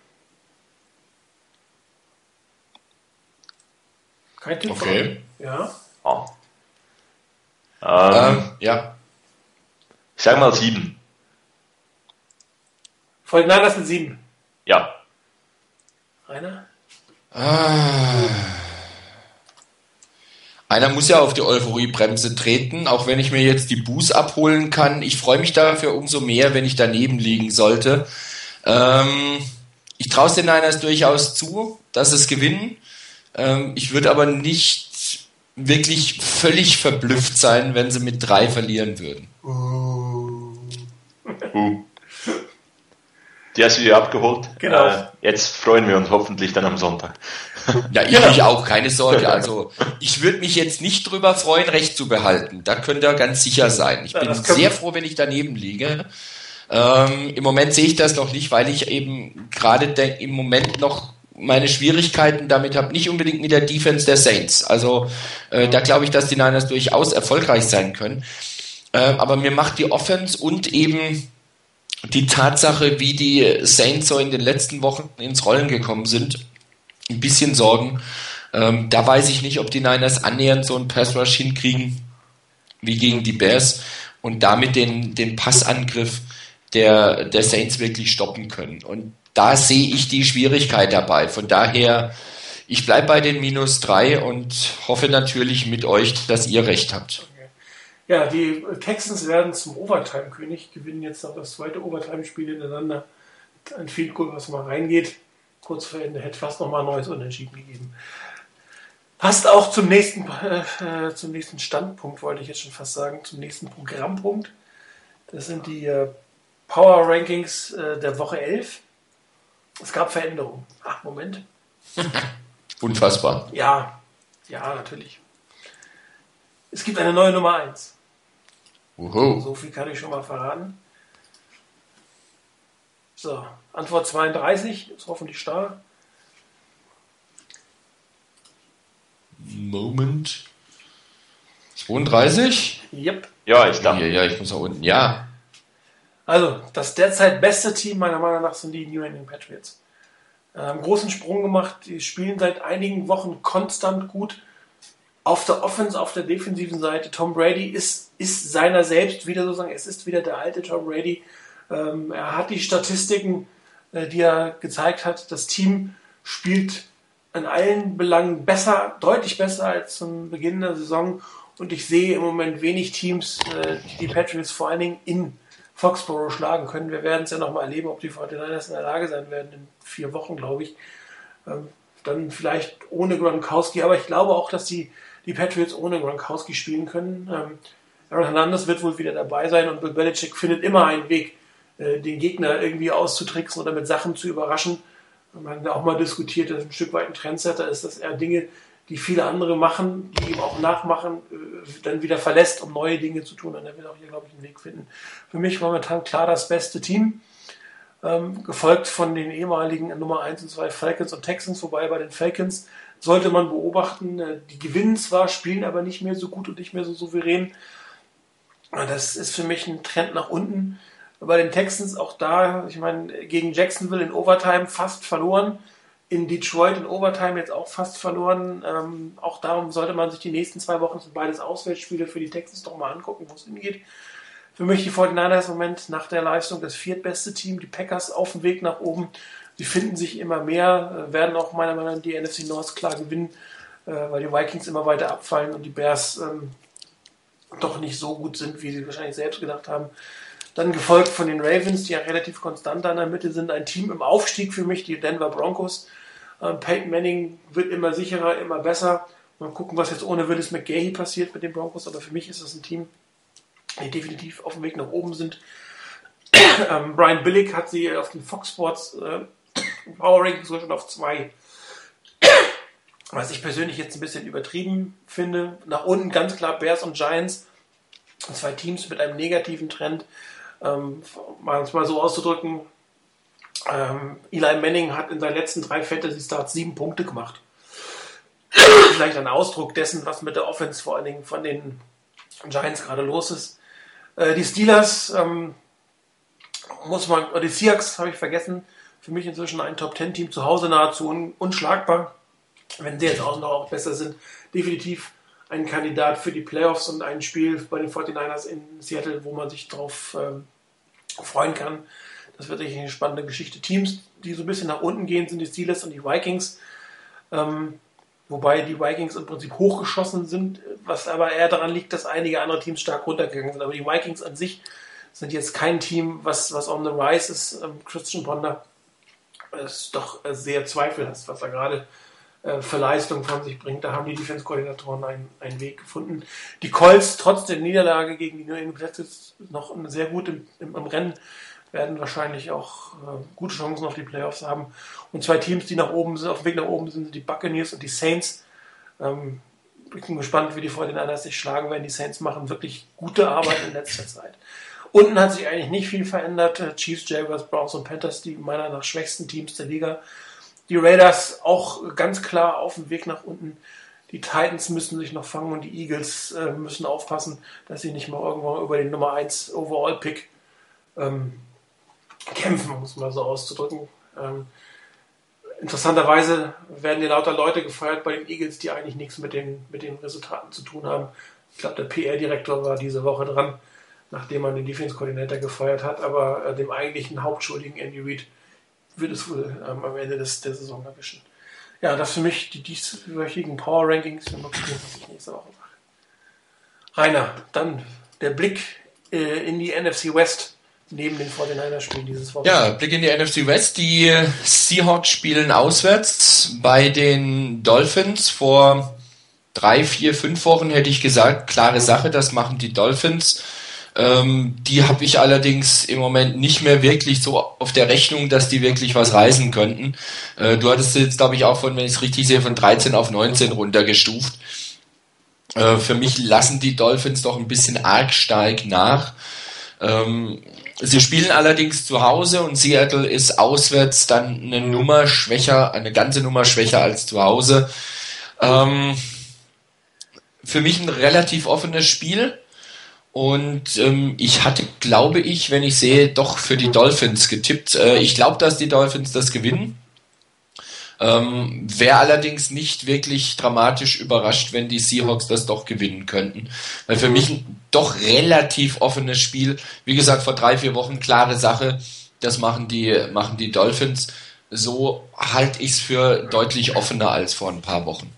Kein Tipp Okay. Ja. Oh. Ähm, ähm, ja. Ich sag mal 7. 49ers mit 7. Ja. Rainer? Ah. Einer muss ja auf die Euphoriebremse treten, auch wenn ich mir jetzt die Buß abholen kann. Ich freue mich dafür umso mehr, wenn ich daneben liegen sollte. Ähm, ich traue es den Niners durchaus zu, dass es gewinnen. Ähm, ich würde aber nicht wirklich völlig verblüfft sein, wenn sie mit drei verlieren würden. Uh. Uh. Die hast du dir abgeholt. Genau. Äh, jetzt freuen wir uns hoffentlich dann am Sonntag. Ja, ich mich auch, keine Sorge. Also ich würde mich jetzt nicht drüber freuen, Recht zu behalten. Da könnt ihr ganz sicher sein. Ich bin sehr froh, wenn ich daneben liege. Ähm, Im Moment sehe ich das noch nicht, weil ich eben gerade im Moment noch meine Schwierigkeiten damit habe, nicht unbedingt mit der Defense der Saints. Also äh, da glaube ich, dass die Niners durchaus erfolgreich sein können. Äh, aber mir macht die Offense und eben die Tatsache, wie die Saints so in den letzten Wochen ins Rollen gekommen sind, ein bisschen Sorgen. Ähm, da weiß ich nicht, ob die Niners annähernd so einen Pass Rush hinkriegen wie gegen die Bears und damit den, den Passangriff der, der Saints wirklich stoppen können. Und da sehe ich die Schwierigkeit dabei. Von daher, ich bleibe bei den minus drei und hoffe natürlich mit euch, dass ihr recht habt. Ja, die Texans werden zum Overtime-König, gewinnen jetzt noch das zweite Overtime-Spiel hintereinander. Ein Field Goal, was mal reingeht. Kurz vor Ende hätte fast nochmal ein neues Unentschieden gegeben. Passt auch zum nächsten, äh, zum nächsten Standpunkt, wollte ich jetzt schon fast sagen, zum nächsten Programmpunkt. Das sind die äh, Power Rankings äh, der Woche 11. Es gab Veränderungen. Ach, Moment. Unfassbar. Ja, ja, natürlich. Es gibt eine neue Nummer 1. Uhu. So viel kann ich schon mal verraten. So, Antwort 32 ist hoffentlich starr. Moment. 32? Yep. Ja, ich glaube. Ja, ja, ich muss da unten. Ja. Also, das derzeit beste Team meiner Meinung nach sind die New England Patriots. Ähm, großen Sprung gemacht. Die spielen seit einigen Wochen konstant gut auf der Offense, auf der defensiven Seite, Tom Brady ist, ist seiner selbst wieder sozusagen, es ist wieder der alte Tom Brady. Ähm, er hat die Statistiken, äh, die er gezeigt hat. Das Team spielt in allen Belangen besser, deutlich besser als zum Beginn der Saison. Und ich sehe im Moment wenig Teams, äh, die die Patriots vor allen Dingen in Foxborough schlagen können. Wir werden es ja nochmal erleben, ob die 49ers in der Lage sein werden, in vier Wochen, glaube ich. Ähm, dann vielleicht ohne Gronkowski, aber ich glaube auch, dass die die Patriots ohne Gronkowski spielen können. Ähm, Aaron Hernandez wird wohl wieder dabei sein und Bill Belichick findet immer einen Weg, äh, den Gegner irgendwie auszutricksen oder mit Sachen zu überraschen. Man hat auch mal diskutiert, dass ein Stück weit ein Trendsetter ist, dass er Dinge, die viele andere machen, die ihm auch nachmachen, äh, dann wieder verlässt, um neue Dinge zu tun. Und er wird auch hier, glaube ich, einen Weg finden. Für mich momentan klar das beste Team. Ähm, gefolgt von den ehemaligen Nummer 1 und 2 Falcons und Texans, wobei bei den Falcons sollte man beobachten. Äh, die gewinnen zwar, spielen aber nicht mehr so gut und nicht mehr so souverän. Das ist für mich ein Trend nach unten. Bei den Texans auch da, ich meine, gegen Jacksonville in Overtime fast verloren. In Detroit in Overtime jetzt auch fast verloren. Ähm, auch darum sollte man sich die nächsten zwei Wochen, sind beides Auswärtsspiele für die Texans, doch mal angucken, wo es hingeht. Für mich die 49ers im Moment nach der Leistung das viertbeste Team, die Packers auf dem Weg nach oben. Sie finden sich immer mehr, äh, werden auch meiner Meinung nach die NFC North klar gewinnen, äh, weil die Vikings immer weiter abfallen und die Bears ähm, doch nicht so gut sind, wie sie wahrscheinlich selbst gedacht haben. Dann gefolgt von den Ravens, die ja relativ konstant in der Mitte sind. Ein Team im Aufstieg für mich, die Denver Broncos. Ähm, Peyton Manning wird immer sicherer, immer besser. Mal gucken, was jetzt ohne Willis McGahey passiert mit den Broncos. Aber für mich ist das ein Team, die definitiv auf dem Weg nach oben sind. ähm, Brian Billick hat sie auf den Fox Sports äh, Power Rankings schon auf zwei. Was ich persönlich jetzt ein bisschen übertrieben finde. Nach unten ganz klar Bears und Giants. Zwei Teams mit einem negativen Trend ähm, mal es mal so auszudrücken, ähm, Eli Manning hat in seinen letzten drei Fantasy Starts sieben Punkte gemacht. Vielleicht ein Ausdruck dessen, was mit der Offense vor allen Dingen von den Giants gerade los ist. Äh, die Steelers ähm, muss man, oder die Seahawks habe ich vergessen, für mich inzwischen ein Top Ten Team zu Hause nahezu un, unschlagbar. Wenn sie jetzt noch auch besser sind, definitiv ein Kandidat für die Playoffs und ein Spiel bei den 49ers in Seattle, wo man sich drauf ähm, freuen kann. Das wird sicherlich eine spannende Geschichte. Teams, die so ein bisschen nach unten gehen, sind die Steelers und die Vikings. Ähm, wobei die Vikings im Prinzip hochgeschossen sind, was aber eher daran liegt, dass einige andere Teams stark runtergegangen sind. Aber die Vikings an sich sind jetzt kein Team, was, was on the rise ist. Ähm, Christian Ponder ist doch sehr zweifelhaft, was er gerade äh, für Leistung von sich bringt. Da haben die Defense-Koordinatoren einen, einen Weg gefunden. Die Colts, trotz der Niederlage gegen die New England Patriots, noch sehr gut im, im, im Rennen, werden wahrscheinlich auch äh, gute Chancen auf die Playoffs haben. Und zwei Teams, die nach oben sind, auf dem Weg nach oben sind, sind die Buccaneers und die Saints. Ähm, ich bin gespannt, wie die Fortinanders sich schlagen werden. Die Saints machen wirklich gute Arbeit in letzter Zeit. Unten hat sich eigentlich nicht viel verändert. Äh, Chiefs, Jaguars, Browns und Panthers, die meiner nach schwächsten Teams der Liga. Die Raiders auch ganz klar auf dem Weg nach unten. Die Titans müssen sich noch fangen und die Eagles äh, müssen aufpassen, dass sie nicht mal irgendwann über den Nummer 1 Overall-Pick ähm, kämpfen, um es mal so auszudrücken. Ähm, interessanterweise werden hier lauter Leute gefeiert bei den Eagles, die eigentlich nichts mit den, mit den Resultaten zu tun haben. Ich glaube, der PR-Direktor war diese Woche dran, nachdem man den Defense-Koordinator gefeiert hat, aber äh, dem eigentlichen Hauptschuldigen Andy Reid wird es wohl ähm, am Ende des, der Saison erwischen. Ja, das für mich die dieswöchigen Power Rankings. Wir mal gucken, was ich nächste Woche mache. Rainer, dann der Blick äh, in die NFC West neben den 49er-Spielen dieses Wochenende. Ja, Blick in die NFC West. Die Seahawks spielen auswärts bei den Dolphins. Vor drei, vier, fünf Wochen hätte ich gesagt, klare Sache, das machen die Dolphins. Ähm, die habe ich allerdings im Moment nicht mehr wirklich so auf der Rechnung, dass die wirklich was reisen könnten. Äh, du hattest jetzt, glaube ich, auch von, wenn ich es richtig sehe, von 13 auf 19 runtergestuft. Äh, für mich lassen die Dolphins doch ein bisschen arg stark nach. Ähm, sie spielen allerdings zu Hause und Seattle ist auswärts dann eine Nummer schwächer, eine ganze Nummer schwächer als zu Hause. Ähm, für mich ein relativ offenes Spiel. Und ähm, ich hatte, glaube ich, wenn ich sehe, doch für die Dolphins getippt. Äh, ich glaube, dass die Dolphins das gewinnen. Ähm, Wäre allerdings nicht wirklich dramatisch überrascht, wenn die Seahawks das doch gewinnen könnten. Weil für mich ein doch relativ offenes Spiel. Wie gesagt, vor drei, vier Wochen klare Sache. Das machen die, machen die Dolphins. So halte ich es für deutlich offener als vor ein paar Wochen.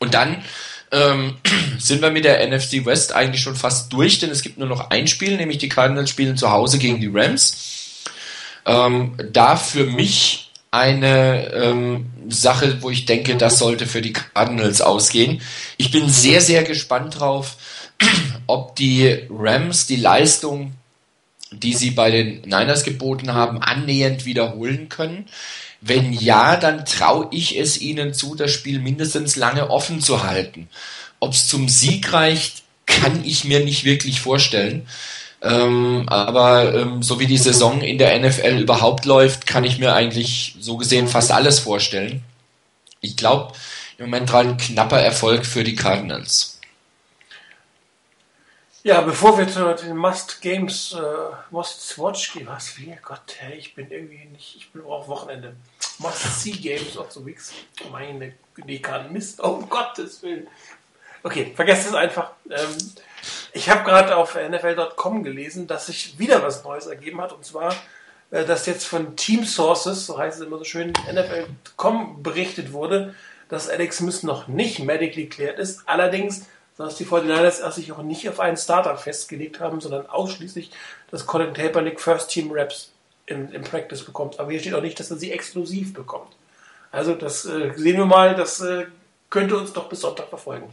Und dann ähm, sind wir mit der NFC West eigentlich schon fast durch, denn es gibt nur noch ein Spiel, nämlich die Cardinals spielen zu Hause gegen die Rams. Ähm, da für mich eine ähm, Sache, wo ich denke, das sollte für die Cardinals ausgehen. Ich bin sehr, sehr gespannt drauf, ob die Rams die Leistung, die sie bei den Niners geboten haben, annähernd wiederholen können. Wenn ja, dann traue ich es ihnen zu, das Spiel mindestens lange offen zu halten. Ob es zum Sieg reicht, kann ich mir nicht wirklich vorstellen. Ähm, aber ähm, so wie die Saison in der NFL überhaupt läuft, kann ich mir eigentlich so gesehen fast alles vorstellen. Ich glaube, im Moment ein knapper Erfolg für die Cardinals. Ja, bevor wir zu den Must Games, äh, Must Watch gehen, was wie Gott, hey, ich bin irgendwie nicht, ich bin auch Wochenende. Must See Games of the Weeks. Meine Dekan Mist, oh Gottes Willen. Okay, vergesst es einfach. Ähm, Ich habe gerade auf NFL.com gelesen, dass sich wieder was Neues ergeben hat. Und zwar, äh, dass jetzt von Team Sources, so heißt es immer so schön, NFL.com berichtet wurde, dass Alex Smith noch nicht medically cleared ist. Allerdings, dass die 49ers erst sich auch nicht auf einen Starter festgelegt haben, sondern ausschließlich, dass Colin Kaepernick First Team Reps im, im Practice bekommt. Aber hier steht auch nicht, dass er sie exklusiv bekommt. Also das äh, sehen wir mal, das äh, könnte uns doch bis Sonntag verfolgen.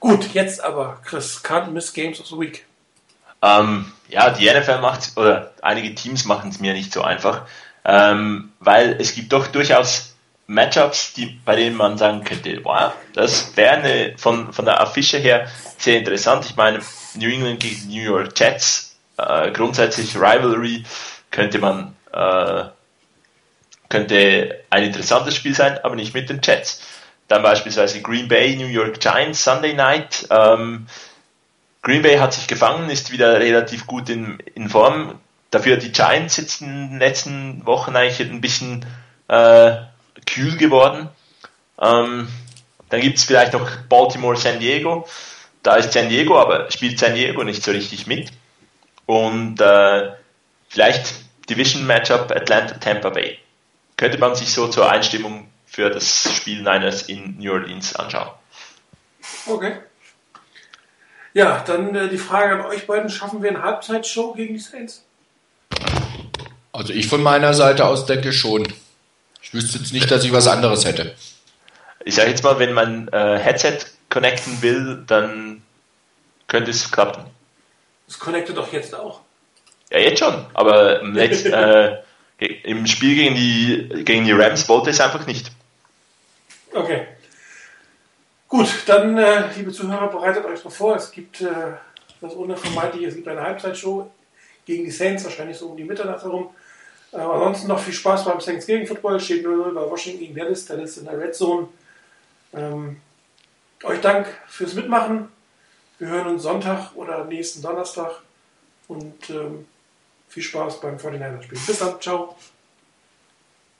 Gut, jetzt aber, Chris, Can't Miss Games of the Week. Ähm, ja, die NFL macht, oder einige Teams machen es mir nicht so einfach, ähm, weil es gibt doch durchaus Matchups, die, bei denen man sagen könnte, wow, das wäre von, von der Affische her sehr interessant. Ich meine, New England gegen New York Jets, äh, grundsätzlich Rivalry, könnte man, äh, könnte ein interessantes Spiel sein, aber nicht mit den Jets. Dann beispielsweise Green Bay, New York Giants, Sunday Night. Ähm, Green Bay hat sich gefangen, ist wieder relativ gut in, in Form. Dafür die Giants jetzt in den letzten Wochen eigentlich ein bisschen äh, kühl geworden. Ähm, dann gibt es vielleicht noch Baltimore, San Diego. Da ist San Diego, aber spielt San Diego nicht so richtig mit. Und äh, vielleicht Division Matchup Atlanta, Tampa Bay. Könnte man sich so zur Einstimmung für das Spiel Niners in New Orleans anschauen. Okay. Ja, dann äh, die Frage an euch beiden: Schaffen wir eine Halbzeitshow gegen die Saints? Also, ich von meiner Seite aus denke schon. Ich wüsste jetzt nicht, dass ich was anderes hätte. Ich sage jetzt mal, wenn man äh, Headset connecten will, dann könnte es klappen. Das connectet doch jetzt auch. Ja, jetzt schon, aber im, Letz-, äh, im Spiel gegen die, gegen die Rams wollte es einfach nicht. Okay. Gut, dann, äh, liebe Zuhörer, bereitet euch noch vor. Es gibt äh, das Unvermeidliche, es gibt eine Halbzeitshow gegen die Saints, wahrscheinlich so um die Mitternacht herum. Äh, ansonsten noch viel Spaß beim Thanksgiving Football. Steht 0-0 bei Washington gegen Dallas. Dallas in der Red Zone. Ähm, euch Dank fürs Mitmachen. Wir hören uns Sonntag oder nächsten Donnerstag. Und ähm, viel Spaß beim 49er Spiel. Bis dann. Ciao.